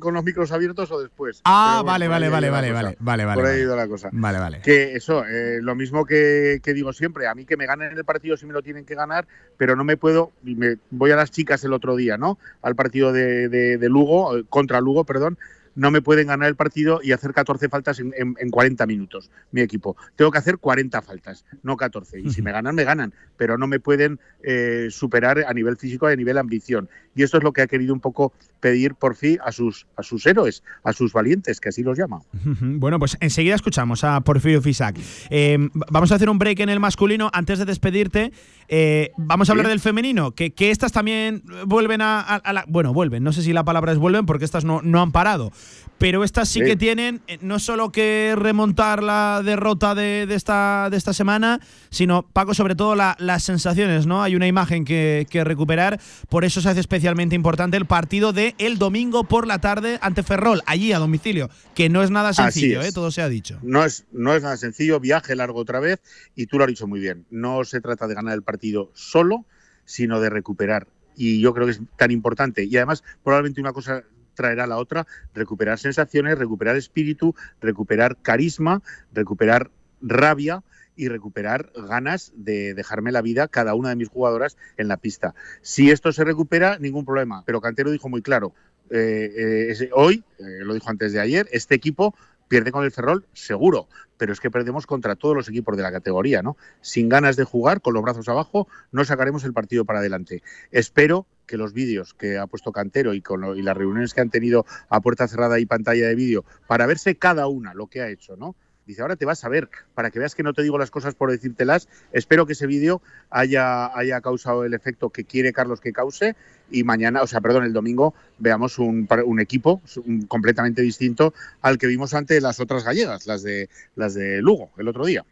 L: con los micros abiertos o después.
A: Ah, vale, vale, vale, vale, vale, vale, vale.
L: Por ahí ha ido la cosa.
A: Vale, vale.
L: Que eso, eh, lo mismo que, que, digo siempre, a mí que me ganen el partido si me lo tienen que ganar, pero no me puedo, me, voy a las chicas el otro día, ¿no? Al partido de, de, de Lugo, eh, contra Lugo, perdón, no me pueden ganar el partido y hacer 14 faltas en, en, en, 40 minutos, mi equipo. Tengo que hacer 40 faltas, no 14. Y si me ganan, me ganan, pero no me pueden eh, superar a nivel físico y a nivel ambición. Y esto es lo que ha querido un poco pedir por fin a sus, a sus héroes, a sus valientes, que así los llama.
A: Bueno, pues enseguida escuchamos a Porfirio Fisac. Eh, vamos a hacer un break en el masculino. Antes de despedirte, eh, vamos a hablar ¿Sí? del femenino, que, que, estas también vuelven a, a, a, la... Bueno, vuelven, no sé si la palabra es vuelven, porque estas no, no han parado. Pero estas sí, sí, que tienen eh, no solo que remontar la derrota de, de, esta, de esta semana, sino, Paco, sobre todo la, las sensaciones, ¿no? Hay una imagen que, que, recuperar, por eso se hace especialmente importante el partido de el domingo por la tarde ante Ferrol, allí a domicilio, que no es nada sencillo, es. ¿eh? todo se ha dicho.
L: No es, no es nada sencillo, viaje largo otra vez, y tú lo has dicho muy bien, no se trata de ganar el partido solo, sino de recuperar. Y yo creo que es tan importante. Y además, probablemente una cosa traerá la otra, recuperar sensaciones, recuperar espíritu, recuperar carisma, recuperar rabia y recuperar ganas de dejarme la vida cada una de mis jugadoras en la pista. Si esto se recupera, ningún problema. Pero Cantero dijo muy claro, eh, eh, hoy, eh, lo dijo antes de ayer, este equipo pierde con el Ferrol seguro, pero es que perdemos contra todos los equipos de la categoría, ¿no? Sin ganas de jugar, con los brazos abajo, no sacaremos el partido para adelante. Espero que los vídeos que ha puesto Cantero y, con lo, y las reuniones que han tenido a puerta cerrada y pantalla de vídeo para verse cada una lo que ha hecho, ¿no? Dice, ahora te vas a ver, para que veas que no te digo las cosas por decírtelas. Espero que ese vídeo haya, haya causado el efecto que quiere Carlos que cause y mañana, o sea, perdón, el domingo veamos un, un equipo completamente distinto al que vimos ante las otras gallegas, las de, las de Lugo, el otro día.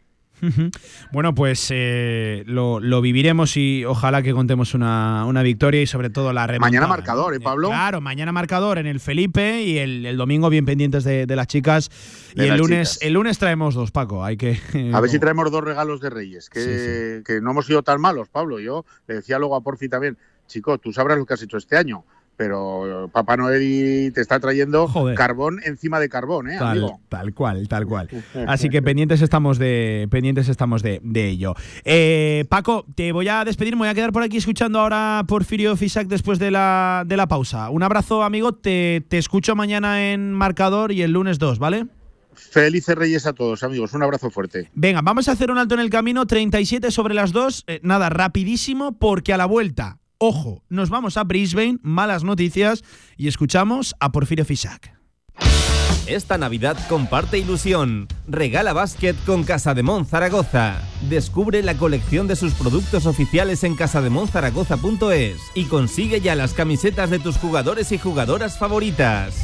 A: Bueno, pues eh, lo, lo, viviremos y ojalá que contemos una, una victoria y sobre todo la remontada.
L: Mañana marcador, ¿eh, Pablo?
A: Claro, mañana marcador en el Felipe y el, el domingo bien pendientes de, de las chicas. De y el lunes, chicas. el lunes traemos dos, Paco. Hay que.
L: A ver si traemos dos regalos de Reyes, que, sí, sí. que no hemos sido tan malos, Pablo. Yo le decía luego a Porfi también, chico, tú sabrás lo que has hecho este año pero Papá Noel te está trayendo Joder. carbón encima de carbón, ¿eh,
A: tal,
L: amigo?
A: Tal cual, tal cual. Así que pendientes estamos de pendientes estamos de, de ello. Eh, Paco, te voy a despedir, me voy a quedar por aquí escuchando ahora Porfirio Fisac después de la, de la pausa. Un abrazo, amigo, te, te escucho mañana en marcador y el lunes 2, ¿vale?
L: Felices Reyes a todos, amigos. Un abrazo fuerte.
A: Venga, vamos a hacer un alto en el camino. 37 sobre las 2. Eh, nada, rapidísimo, porque a la vuelta Ojo, nos vamos a Brisbane, malas noticias, y escuchamos a Porfirio Fisac.
F: Esta Navidad comparte ilusión. Regala básquet con Casa de Mon Zaragoza. Descubre la colección de sus productos oficiales en casademonzaragoza.es y consigue ya las camisetas de tus jugadores y jugadoras favoritas.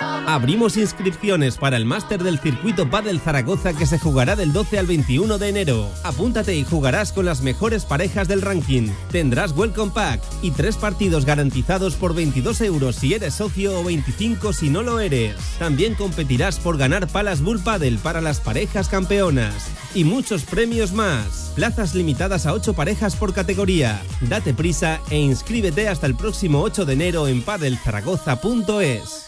F: Abrimos inscripciones para el máster del circuito Padel Zaragoza que se jugará del 12 al 21 de enero. Apúntate y jugarás con las mejores parejas del ranking. Tendrás welcome pack y tres partidos garantizados por 22 euros si eres socio o 25 si no lo eres. También competirás por ganar palas Bull Paddle para las parejas campeonas y muchos premios más. Plazas limitadas a 8 parejas por categoría. Date prisa e inscríbete hasta el próximo 8 de enero en padelzaragoza.es.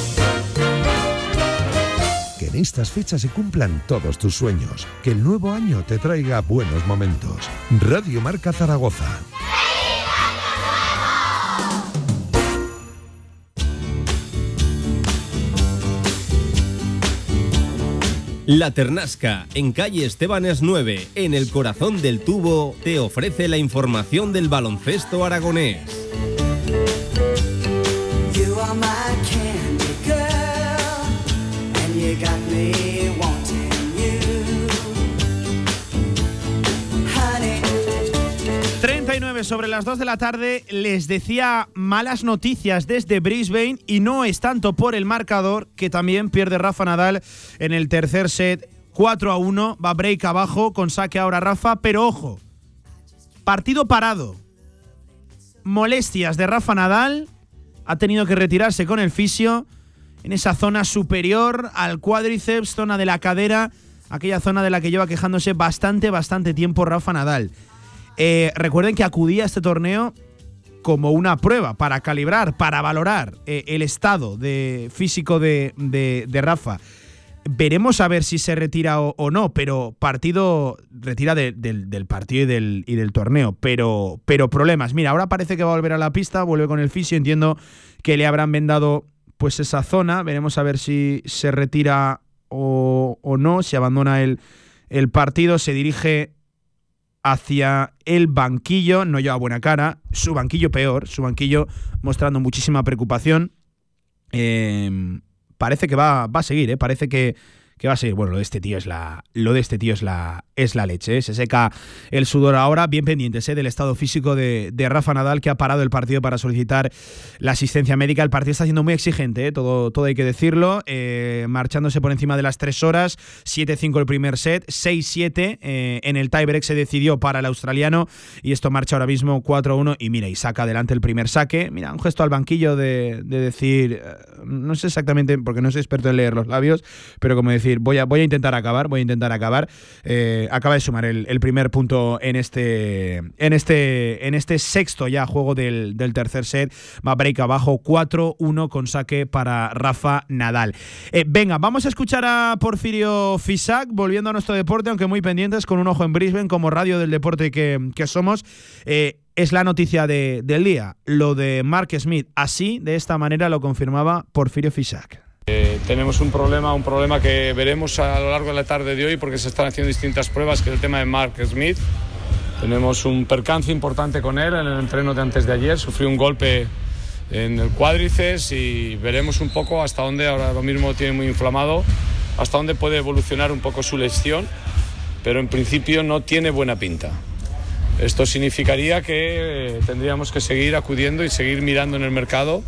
H: En estas fechas se cumplan todos tus sueños. Que el nuevo año te traiga buenos momentos. Radio Marca Zaragoza.
F: La Ternasca, en calle Estebanes 9, en el corazón del tubo, te ofrece la información del baloncesto aragonés.
E: You are my
A: sobre las 2 de la tarde les decía malas noticias desde Brisbane y no es tanto por el marcador que también pierde Rafa Nadal en el tercer set 4 a 1, va break abajo con saque ahora Rafa, pero ojo, partido parado. Molestias de Rafa Nadal, ha tenido que retirarse con el fisio en esa zona superior al cuádriceps, zona de la cadera, aquella zona de la que lleva quejándose bastante, bastante tiempo Rafa Nadal. Eh, recuerden que acudía a este torneo como una prueba para calibrar, para valorar eh, el estado de físico de, Rafa. Veremos a ver si se retira o, no, pero partido retira de- del, partido y del, torneo. Pero, pero problemas. Mira, ahora parece que va a volver a la pista, vuelve con el fisio. Entiendo que le habrán vendado pues esa zona. Veremos a ver si se retira o, no, si abandona el partido. Se dirige hacia el banquillo, no lleva buena cara, su banquillo peor, su banquillo mostrando muchísima preocupación. Eh, parece que va, va a seguir, ¿eh? parece que, que va a seguir. Bueno, lo de este tío es la, lo de este tío es la, es la leche. ¿eh? Se seca el sudor ahora, bien pendientes ¿eh? del estado físico de, de Rafa Nadal, que ha parado el partido para solicitar la asistencia médica. El partido está siendo muy exigente, ¿eh? todo, todo hay que decirlo, marchándose por encima de las tres horas, 7-5 el primer set, 6-7 eh, en el tiebreak se decidió para el australiano y esto marcha ahora mismo 4-1 y mira, y saca adelante el primer saque. Mira, un gesto al banquillo de, de decir, no sé exactamente, porque no soy experto en leer los labios, pero como decir, voy a, voy a intentar acabar, voy a intentar acabar. Eh, acaba de sumar el, primer punto en este, en este, en este sexto ya juego del, del tercer set. Va break abajo 4-1 con saque para Rafa Nadal. Eh, venga, vamos a escuchar a Porfirio Fisac, volviendo a nuestro deporte, aunque muy pendientes, con un ojo en Brisbane, como radio del deporte que, que somos. Eh, es la noticia de- del día, lo de Mark Smith. Así, de esta manera, lo confirmaba Porfirio Fisac.
M: Eh, tenemos un problema, un problema que veremos a lo largo de la tarde de hoy porque se están haciendo distintas pruebas, que es el tema de Mark Smith. Tenemos un percance importante con él en el entreno de antes de ayer, sufrió un golpe en el cuádriceps y veremos un poco hasta dónde, ahora lo mismo tiene muy inflamado, hasta dónde puede evolucionar un poco su lesión, pero en principio no tiene buena pinta. Esto significaría que eh, tendríamos que seguir acudiendo y seguir mirando en el mercado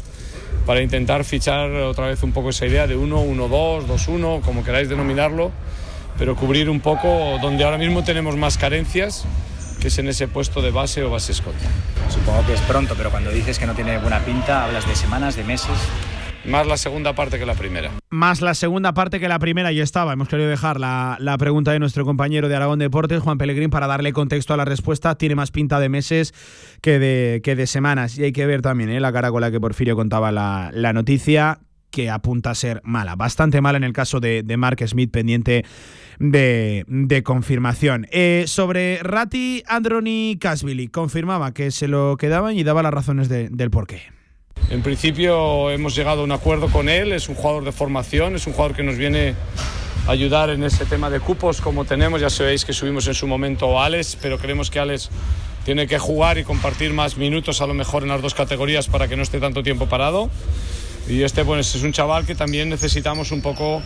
M: para intentar fichar otra vez un poco esa idea de 1, 1, 2, 2, 1, como queráis denominarlo, pero cubrir un poco donde ahora mismo tenemos más carencias, que es en ese puesto de base o base escolta.
N: Supongo que es pronto, pero cuando dices que no tiene buena pinta, hablas de semanas, de meses.
M: Más la segunda parte que la primera.
A: Más la segunda parte que la primera y estaba. Hemos querido dejar la, la pregunta de nuestro compañero de Aragón Deportes, Juan Pellegrín, para darle contexto a la respuesta. Tiene más pinta de meses que de, que de semanas. Y hay que ver también ¿eh? la cara con la que Porfirio contaba la, la noticia. que apunta a ser mala. Bastante mala en el caso de, Mark Smith, pendiente de, confirmación. Eh, sobre Ratti, Androni Casvili, confirmaba que se lo quedaban y daba las razones del porqué.
M: En principio hemos llegado a un acuerdo con él, es un jugador de formación, es un jugador que nos viene a ayudar en ese tema de cupos como tenemos, ya sabéis que subimos en su momento a Alex, pero creemos que Alex tiene que jugar y compartir más minutos a lo mejor en las dos categorías para que no esté tanto tiempo parado. Y este pues, es un chaval que también necesitamos un poco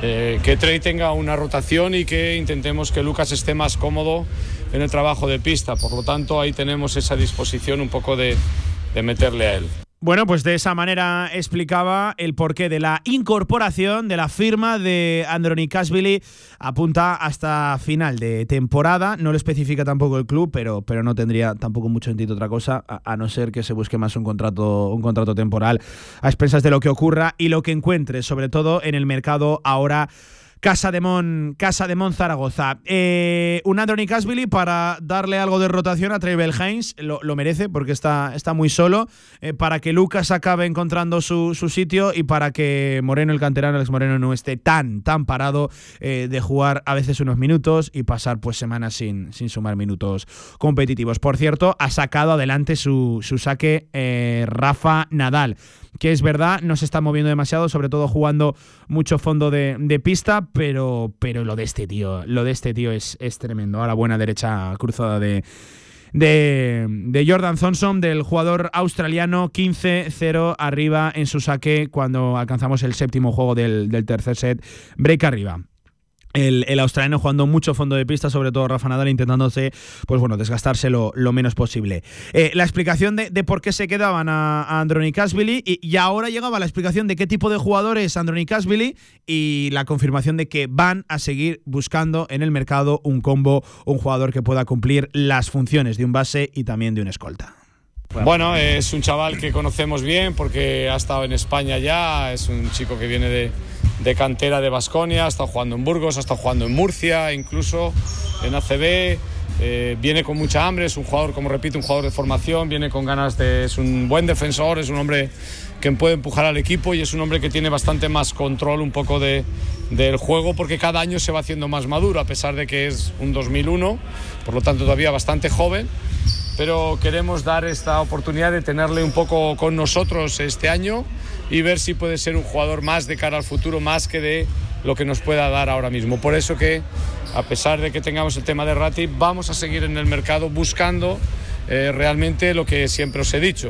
M: eh, que Trey tenga una rotación y que intentemos que Lucas esté más cómodo en el trabajo de pista. Por lo tanto, ahí tenemos esa disposición un poco de, de meterle a él.
A: Bueno, pues de esa manera explicaba el porqué de la incorporación de la firma de Andronikashvili. Apunta hasta final de temporada. No lo especifica tampoco el club, pero, pero no tendría tampoco mucho sentido otra cosa, a, no ser que se busque más un contrato, un contrato temporal a expensas de lo que ocurra y lo que encuentre, sobre todo en el mercado ahora Casa de Mon, Casa de Mon Zaragoza. Eh, un Anthony Casbilly para darle algo de rotación a Trevel Heinz, lo, merece porque está, está muy solo, eh, para que Lucas acabe encontrando su, sitio y para que Moreno, el canterano Alex Moreno, no esté tan, tan parado eh, de jugar a veces unos minutos y pasar pues semanas sin, sin sumar minutos competitivos. Por cierto, ha sacado adelante su, su saque Rafa Nadal que es verdad, no se está moviendo demasiado, sobre todo jugando mucho fondo de, pista, pero, pero lo de este tío, lo de este tío es, es tremendo. Ahora buena derecha cruzada de, de, Jordan Thompson, del jugador australiano, 15-0 arriba en su saque cuando alcanzamos el séptimo juego del, del tercer set. Break arriba. El, australiano jugando mucho fondo de pista, sobre todo Rafa Nadal intentándose, pues bueno, desgastarse lo, menos posible. Eh, la explicación de, por qué se quedaban a, a Andronikashvili y, ahora llegaba la explicación de qué tipo de jugador es Andronikashvili y la confirmación de que van a seguir buscando en el mercado un combo, un jugador que pueda cumplir las funciones de un base y también de un escolta.
M: Bueno, es un chaval que conocemos bien porque ha estado en España ya, es un chico que viene de de cantera de Basconia, ha estado jugando en Burgos, ha estado jugando en Murcia, incluso en ACB. Eh, viene con mucha hambre, es un jugador, como repito, un jugador de formación, viene con ganas de. es un buen defensor, es un hombre que puede empujar al equipo y es un hombre que tiene bastante más control un poco de, del juego porque cada año se va haciendo más maduro, a pesar de que es un 2001, por lo tanto todavía bastante joven. Pero queremos dar esta oportunidad de tenerle un poco con nosotros este año y ver si puede ser un jugador más de cara al futuro, más que de lo que nos pueda dar ahora mismo. Por eso que, a pesar de que tengamos el tema de Rati, vamos a seguir en el mercado buscando eh, realmente lo que siempre os he dicho,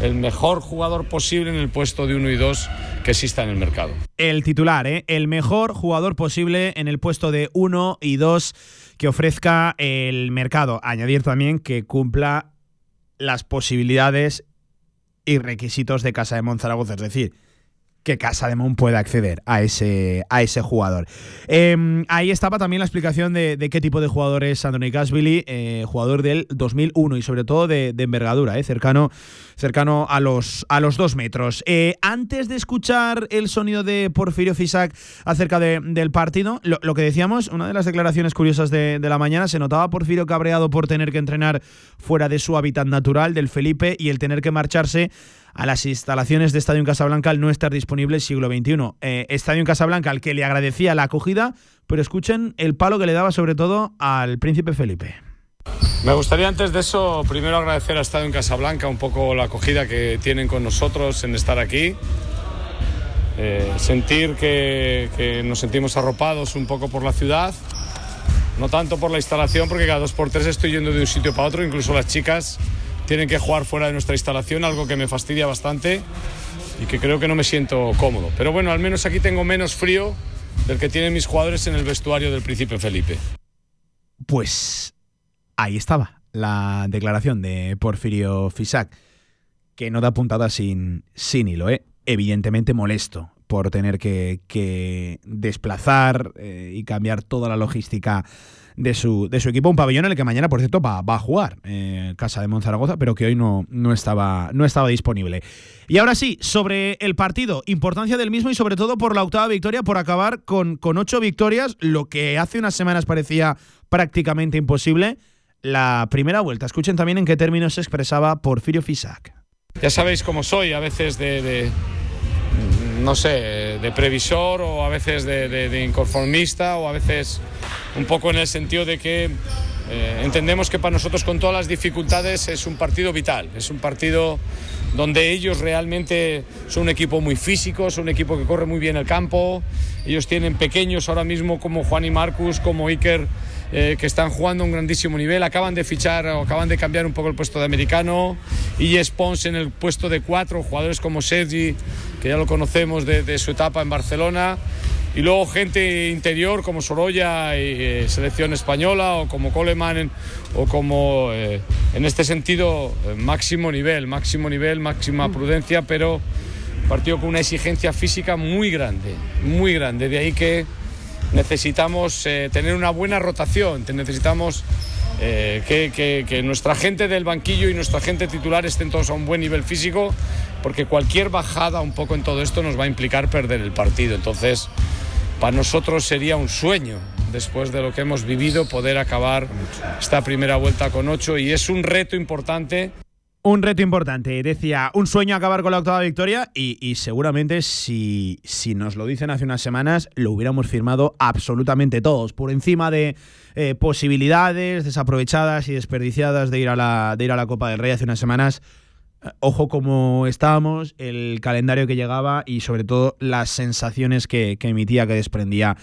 M: el mejor jugador posible en el puesto de uno y dos que exista en el mercado.
A: El titular, ¿eh? el mejor jugador posible en el puesto de uno y dos que ofrezca el mercado. Añadir también que cumpla las posibilidades y requisitos de Casa de Monzaragoza, es decir, que Casa de Mon pueda acceder a ese, a ese jugador. Em, ahí estaba también la explicación de, qué tipo de jugador es Androni Gasvili, eh, jugador del 2001 y sobre todo de, envergadura, eh, cercano, cercano a, los, a los dos metros. Eh, antes de escuchar el sonido de Porfirio Fisac acerca del partido, lo, que decíamos, una de las declaraciones curiosas de, de la mañana, se notaba Porfirio cabreado por tener que entrenar fuera de su hábitat natural, del Felipe, y el tener que marcharse a las instalaciones de Estadio Casablanca al no estar disponible siglo XXI. Eh, Estadio Casablanca al que le agradecía la acogida, pero escuchen el palo que le daba sobre todo al príncipe Felipe.
M: Me gustaría antes de eso primero agradecer a Estadio Casablanca un poco la acogida que tienen con nosotros en estar aquí. Eh, sentir que, que, nos sentimos arropados un poco por la ciudad, no tanto por la instalación, porque cada dos por tres estoy yendo de un sitio para otro, incluso las chicas tienen que jugar fuera de nuestra instalación, algo que me fastidia bastante y que creo que no me siento cómodo. Pero bueno, al menos aquí tengo menos frío del que tienen mis jugadores en el vestuario del Príncipe Felipe.
A: Pues ahí estaba la declaración de Porfirio Fisac, que no da puntada sin, sin hilo, ¿eh? evidentemente molesto por tener que, desplazar eh, y cambiar toda la logística de su, de su equipo. Un pabellón en el que mañana, por cierto, va, a jugar eh, Casa de Monzaragoza, pero que hoy no, no, estaba, no estaba disponible. Y ahora sí, sobre el partido, importancia del mismo y sobre todo por la octava victoria, por acabar con, con ocho victorias, lo que hace unas semanas parecía prácticamente imposible. La primera vuelta. Escuchen también en qué términos se expresaba Porfirio Fisac.
M: Ya sabéis cómo soy, a veces de no sé, de previsor o a veces de, inconformista o a veces un poco en el sentido de que eh, entendemos que para nosotros con todas las dificultades es un partido vital, es un partido donde ellos realmente son un equipo muy físico, son un equipo que corre muy bien el campo, ellos tienen pequeños ahora mismo como Juan y Marcus, como Iker, eh, que están jugando a un grandísimo nivel, acaban de fichar o acaban de cambiar un poco el puesto de americano, y Spons en el puesto de cuatro, jugadores como Sergi, que ya lo conocemos de su etapa en Barcelona, y luego gente interior como Sorolla y eh, selección española o como Coleman o como eh, en este sentido máximo nivel, máximo nivel, máxima mm. prudencia, pero partido con una exigencia física muy grande, muy grande. De ahí que necesitamos tener una buena rotación, necesitamos que, que nuestra gente del banquillo y nuestra gente titular estén todos a un buen nivel físico, porque cualquier bajada un poco en todo esto nos va a implicar perder el partido. Entonces, para nosotros sería un sueño, después de lo que hemos vivido, poder acabar esta primera vuelta con ocho y es un reto importante.
A: Un reto importante, decía, un sueño acabar con la octava victoria y, seguramente si, si, nos lo dicen hace unas semanas lo hubiéramos firmado absolutamente todos, por encima de eh, posibilidades desaprovechadas y desperdiciadas de ir, a la, de ir a la Copa del Rey hace unas semanas ojo cómo estábamos, el calendario que llegaba y sobre todo las sensaciones que, emitía, que desprendía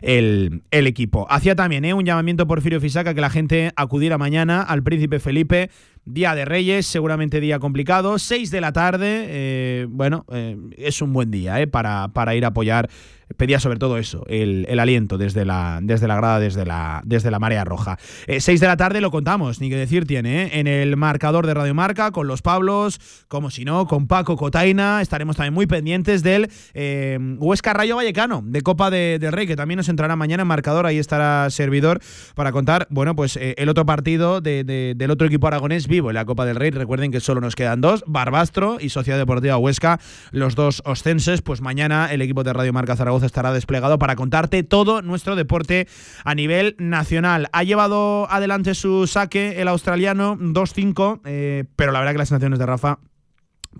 A: el, equipo. Hacía también ¿eh? un llamamiento por Firio Fisaca que la gente acudiera mañana al Príncipe Felipe, Día de Reyes, seguramente día complicado, 6 de la tarde, eh, bueno, eh, es un buen día para, para ir a apoyar pedía sobre todo eso, el, aliento desde la, desde la grada, desde la, desde la marea roja. Eh, seis de la tarde lo contamos, ni que decir tiene, ¿eh? en el marcador de Radio Marca, con los Pablos, como si no, con Paco Cotaina, estaremos también muy pendientes del eh, Huesca Rayo Vallecano, de Copa de, del Rey, que también nos entrará mañana en marcador, ahí estará servidor para contar, bueno, pues el otro partido del otro equipo aragonés vivo en la Copa del Rey, recuerden que solo nos quedan dos, Barbastro y Sociedad Deportiva Huesca, los dos oscenses, pues mañana el equipo de Radio Marca Zaragoza estará desplegado para contarte todo nuestro deporte a nivel nacional. Ha llevado adelante su saque el australiano 2-5, eh, pero la verdad que las sensaciones de Rafa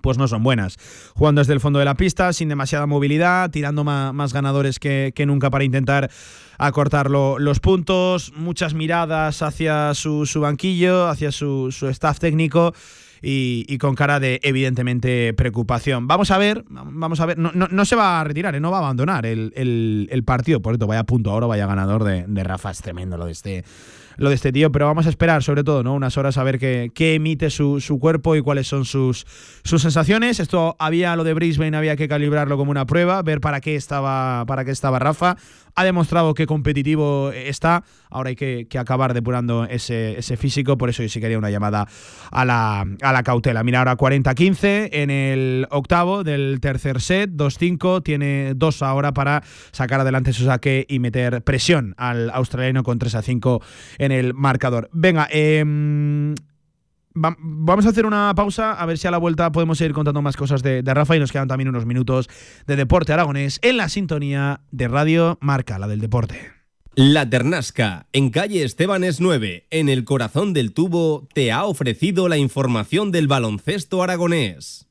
A: pues no son buenas. Jugando desde el fondo de la pista, sin demasiada movilidad, tirando más, ganadores que, nunca para intentar acortar los puntos, muchas miradas hacia su, banquillo, hacia su staff técnico y, con cara de evidentemente preocupación. Vamos a ver, vamos a ver, no, no, se va a retirar, ¿eh? no va a abandonar el, el, partido, por esto vaya punto ahora, vaya ganador de, de Rafa, es tremendo lo de este lo de este tío, pero vamos a esperar sobre todo, ¿no? Unas horas a ver qué, qué emite su, su, cuerpo y cuáles son sus, sus sensaciones. Esto había lo de Brisbane, había que calibrarlo como una prueba, ver para qué estaba, para qué estaba Rafa ha demostrado que competitivo está. Ahora hay que, acabar depurando ese, físico. Por eso yo sí quería una llamada a la, a la cautela. Mira, ahora 40-15 en el octavo del tercer set. 2-5. Tiene dos ahora para sacar adelante su saque y meter presión al australiano con 3-5 en el marcador. Venga, eh vamos a hacer una pausa, a ver si a la vuelta podemos seguir contando más cosas de, Rafa y nos quedan también unos minutos de Deporte Aragonés en la sintonía de Radio Marca, la del deporte.
F: La Ternasca, en calle Estebanes 9, en el corazón del tubo, te ha ofrecido la información del baloncesto aragonés.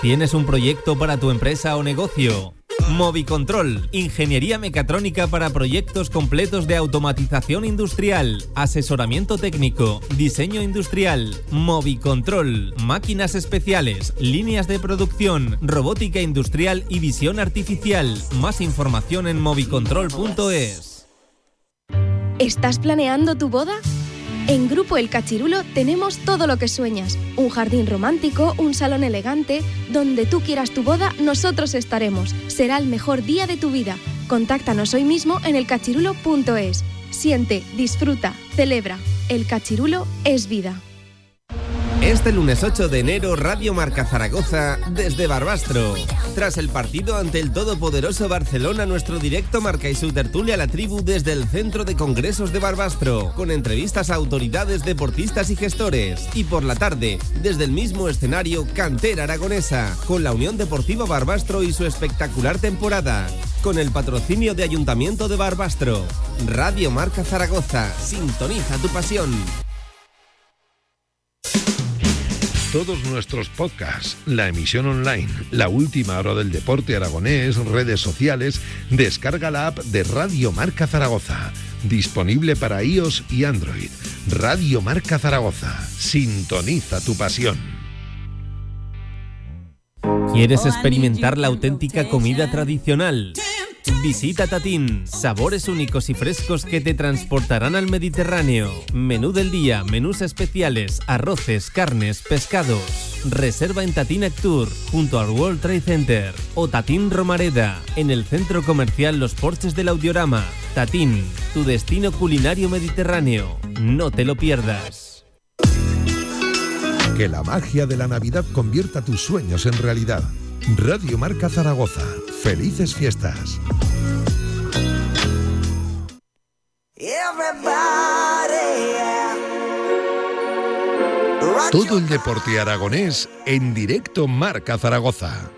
F: ¿Tienes un proyecto para tu empresa o negocio? Movicontrol, ingeniería mecatrónica para proyectos completos de automatización industrial, asesoramiento técnico, diseño industrial, Movicontrol, máquinas especiales, líneas de producción, robótica industrial y visión artificial. Más información en movicontrol.es.
O: ¿Estás planeando tu boda? En Grupo El Cachirulo tenemos todo lo que sueñas. Un jardín romántico, un salón elegante. Donde tú quieras tu boda, nosotros estaremos. Será el mejor día de tu vida. Contáctanos hoy mismo en elcachirulo.es. Siente, disfruta, celebra. El Cachirulo es vida.
F: Este lunes 8 de enero, Radio Marca Zaragoza desde Barbastro. Tras el partido ante el todopoderoso Barcelona, nuestro directo marca y su tertulia a la tribu desde el Centro de Congresos de Barbastro, con entrevistas a autoridades, deportistas y gestores. Y por la tarde, desde el mismo escenario, Cantera Aragonesa, con la Unión Deportiva Barbastro y su espectacular temporada. Con el patrocinio de Ayuntamiento de Barbastro. Radio Marca Zaragoza, sintoniza tu pasión.
H: Todos nuestros podcasts, la emisión online, la última hora del deporte aragonés, redes sociales, descarga la app de Radio Marca Zaragoza. Disponible para iOS y Android. Radio Marca Zaragoza. Sintoniza tu pasión.
F: ¿Quieres experimentar la auténtica comida tradicional? Visita Tatín, sabores únicos y frescos que te transportarán al Mediterráneo. Menú del día, menús especiales, arroces, carnes, pescados. Reserva en Tatín Tour, junto al World Trade Center. O Tatín Romareda, en el centro comercial Los Porches del Audiorama. Tatín, tu destino culinario mediterráneo. No te lo pierdas.
H: Que la magia de la Navidad convierta tus sueños en realidad. Radio Marca Zaragoza. Felices fiestas. Todo el deporte aragonés en directo Marca Zaragoza.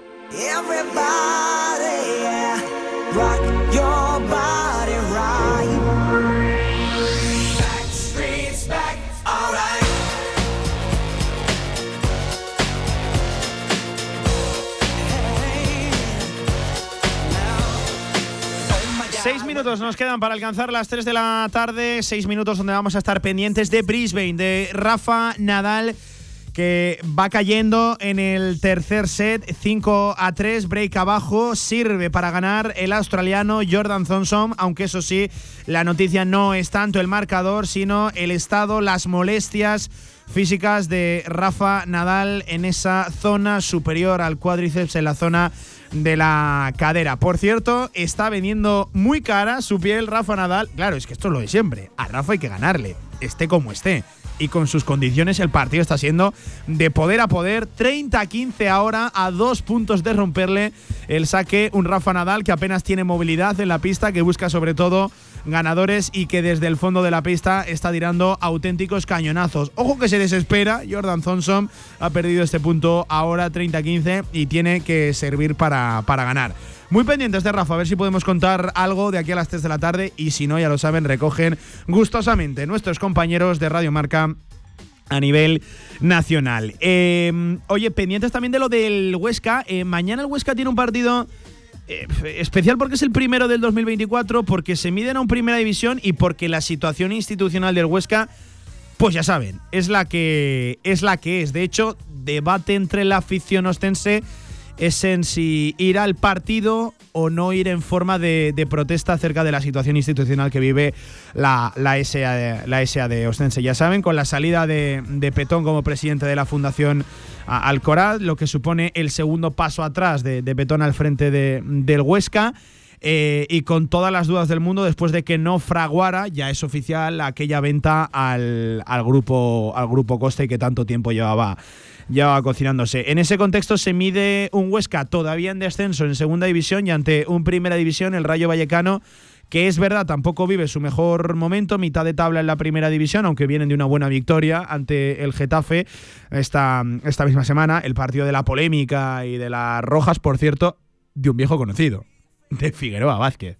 A: Seis minutos nos quedan para alcanzar las 3 de la tarde. Seis minutos donde vamos a estar pendientes de Brisbane, de Rafa Nadal que va cayendo en el tercer set, 5 a 3, break abajo, sirve para ganar el australiano Jordan Thompson, aunque eso sí, la noticia no es tanto el marcador, sino el estado, las molestias físicas de Rafa Nadal en esa zona superior al cuádriceps, en la zona de la cadera. Por cierto, está vendiendo muy cara su piel Rafa Nadal. Claro, es que esto es lo de siempre. A Rafa hay que ganarle, esté como esté. Y con sus condiciones el partido está siendo de poder a poder. 30-15 ahora a dos puntos de romperle el saque. Un Rafa Nadal que apenas tiene movilidad en la pista, que busca sobre todo ganadores y que desde el fondo de la pista está tirando auténticos cañonazos. Ojo que se desespera, Jordan Thompson ha perdido este punto ahora 30-15 y tiene que servir para, para ganar. Muy pendientes de Rafa, a ver si podemos contar algo de aquí a las 3 de la tarde y si no, ya lo saben, recogen gustosamente nuestros compañeros de Radio Marca a nivel nacional. Eh, oye, pendientes también de lo del Huesca. Eh, mañana el Huesca tiene un partido eh, especial porque es el primero del 2024, porque se miden a un primera división y porque la situación institucional del Huesca, pues ya saben, es la que es. La que es. De hecho, debate entre la afición ostense es en si ir al partido o no ir en forma de, protesta acerca de la situación institucional que vive la, la, SA, la de Ostense. Ya saben, con la salida de, Petón como presidente de la Fundación Alcoraz, lo que supone el segundo paso atrás de, Petón al frente del Huesca. Eh, y con todas las dudas del mundo después de que no fraguara, ya es oficial aquella venta al, al grupo al grupo Costa y que tanto tiempo llevaba ya va cocinándose. En ese contexto se mide un Huesca todavía en descenso en segunda división y ante un primera división, el Rayo Vallecano que es verdad, tampoco vive su mejor momento, mitad de tabla en la primera división, aunque vienen de una buena victoria ante el Getafe esta, esta misma semana, el partido de la polémica y de las rojas, por cierto, de un viejo conocido, de Figueroa Vázquez,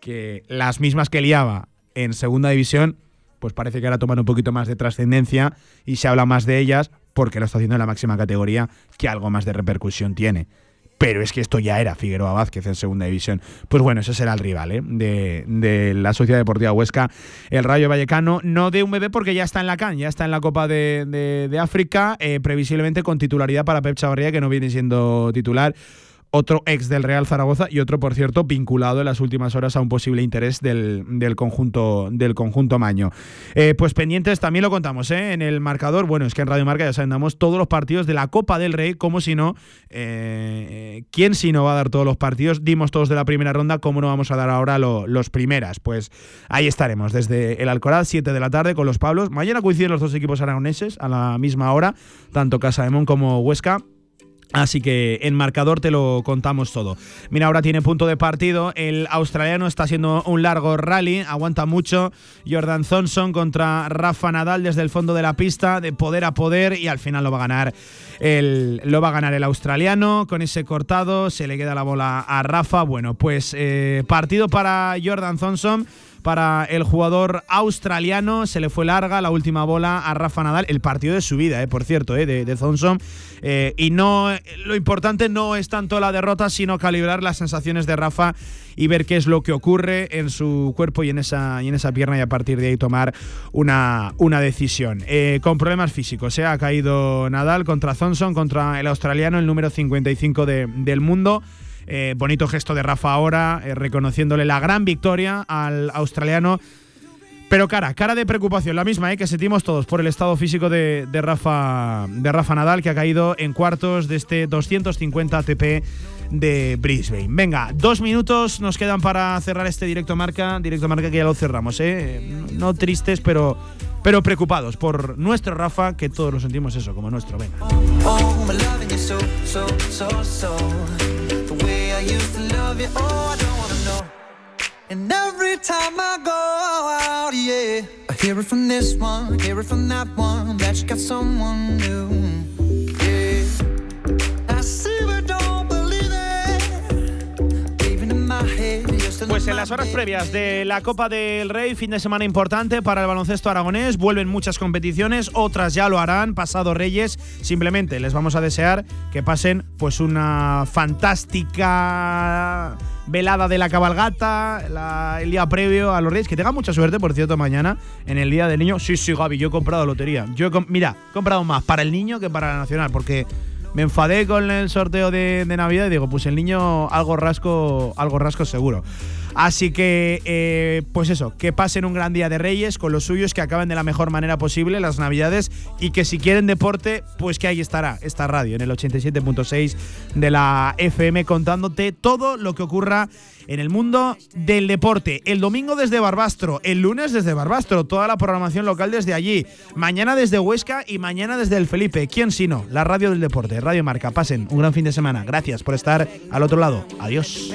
A: que las mismas que liaba en segunda división, pues parece que ahora toman un poquito más de trascendencia y se habla más de ellas porque lo está haciendo en la máxima categoría, que algo más de repercusión tiene. Pero es que esto ya era Figueroa Vázquez en segunda división. Pues bueno, ese será el rival ¿eh? de, la Sociedad Deportiva Huesca, el Rayo Vallecano. No de un bebé porque ya está en la CAN, ya está en la Copa de, África, eh, previsiblemente con titularidad para Pep Chavarría, que no viene siendo titular otro ex del Real Zaragoza y otro, por cierto, vinculado en las últimas horas a un posible interés del, conjunto del conjunto Maño. Eh, pues pendientes también lo contamos ¿eh? en el marcador. Bueno, es que en Radio Marca ya saben, damos todos los partidos de la Copa del Rey, como si no, eh, ¿quién si no va a dar todos los partidos? Dimos todos de la primera ronda, ¿cómo no vamos a dar ahora los primeras? Pues ahí estaremos, desde el Alcoraz, 7 de la tarde, con los Pablos. Mañana coinciden los dos equipos aragoneses a la misma hora, tanto Casa de Mon como Huesca. Así que en marcador te lo contamos todo. Mira, ahora tiene punto de partido. El australiano está haciendo un largo rally, aguanta mucho. Jordan Thompson contra Rafa Nadal desde el fondo de la pista, de poder a poder, y al final lo va a ganar el, lo va a ganar el australiano. Con ese cortado se le queda la bola a Rafa. Bueno, pues eh, partido para Jordan Thompson para el jugador australiano. Se le fue larga la última bola a Rafa Nadal. El partido de su vida, eh, por cierto, eh, de, de Thompson. Eh, y no, lo importante no es tanto la derrota, sino calibrar las sensaciones de Rafa y ver qué es lo que ocurre en su cuerpo y en esa, en esa pierna y a partir de ahí tomar una, una decisión. Eh, con problemas físicos, se ha caído Nadal contra Thompson, contra el australiano, el número 55 de, del mundo. Eh, bonito gesto de Rafa ahora, eh, reconociéndole la gran victoria al australiano. Pero cara, cara de preocupación, la misma ¿eh? que sentimos todos por el estado físico de, de, Rafa, de Rafa Nadal, que ha caído en cuartos de este 250 ATP de Brisbane. Venga, dos minutos nos quedan para cerrar este directo marca, directo marca que ya lo cerramos, ¿eh? No tristes, pero, pero preocupados por nuestro Rafa, que todos lo sentimos eso, como nuestro. Venga.
B: Oh, and every time I go out, yeah, I hear it from this one, hear it from that one, that you got someone new. Yeah, I see but don't believe it. Even in my head,
E: Pues en las horas previas de la Copa del Rey, fin de semana importante para el baloncesto aragonés, vuelven muchas competiciones, otras ya lo harán, pasado Reyes, simplemente les vamos a desear que pasen pues una fantástica velada de la cabalgata, el día previo a los Reyes, que tengan mucha suerte, por cierto, mañana en el Día del Niño. Sí, sí, Gaby, yo he comprado lotería. Yo he mira, he comprado más para el niño que para la nacional, porque me enfadé con el sorteo de, Navidad y digo, pues el niño algo rasco, algo rasco seguro. Así que, eh, pues eso, que pasen un gran día de Reyes con los suyos, que acaben de la mejor manera posible las Navidades y que si quieren deporte, pues que ahí estará esta radio en el 87.6 de la FM contándote todo lo que ocurra en el mundo del deporte. El domingo desde Barbastro, el lunes desde Barbastro, toda la programación local desde allí, mañana desde Huesca y mañana desde el Felipe. ¿Quién sino? La radio del deporte, Radio Marca. Pasen un gran fin de semana. Gracias por estar al otro lado. Adiós.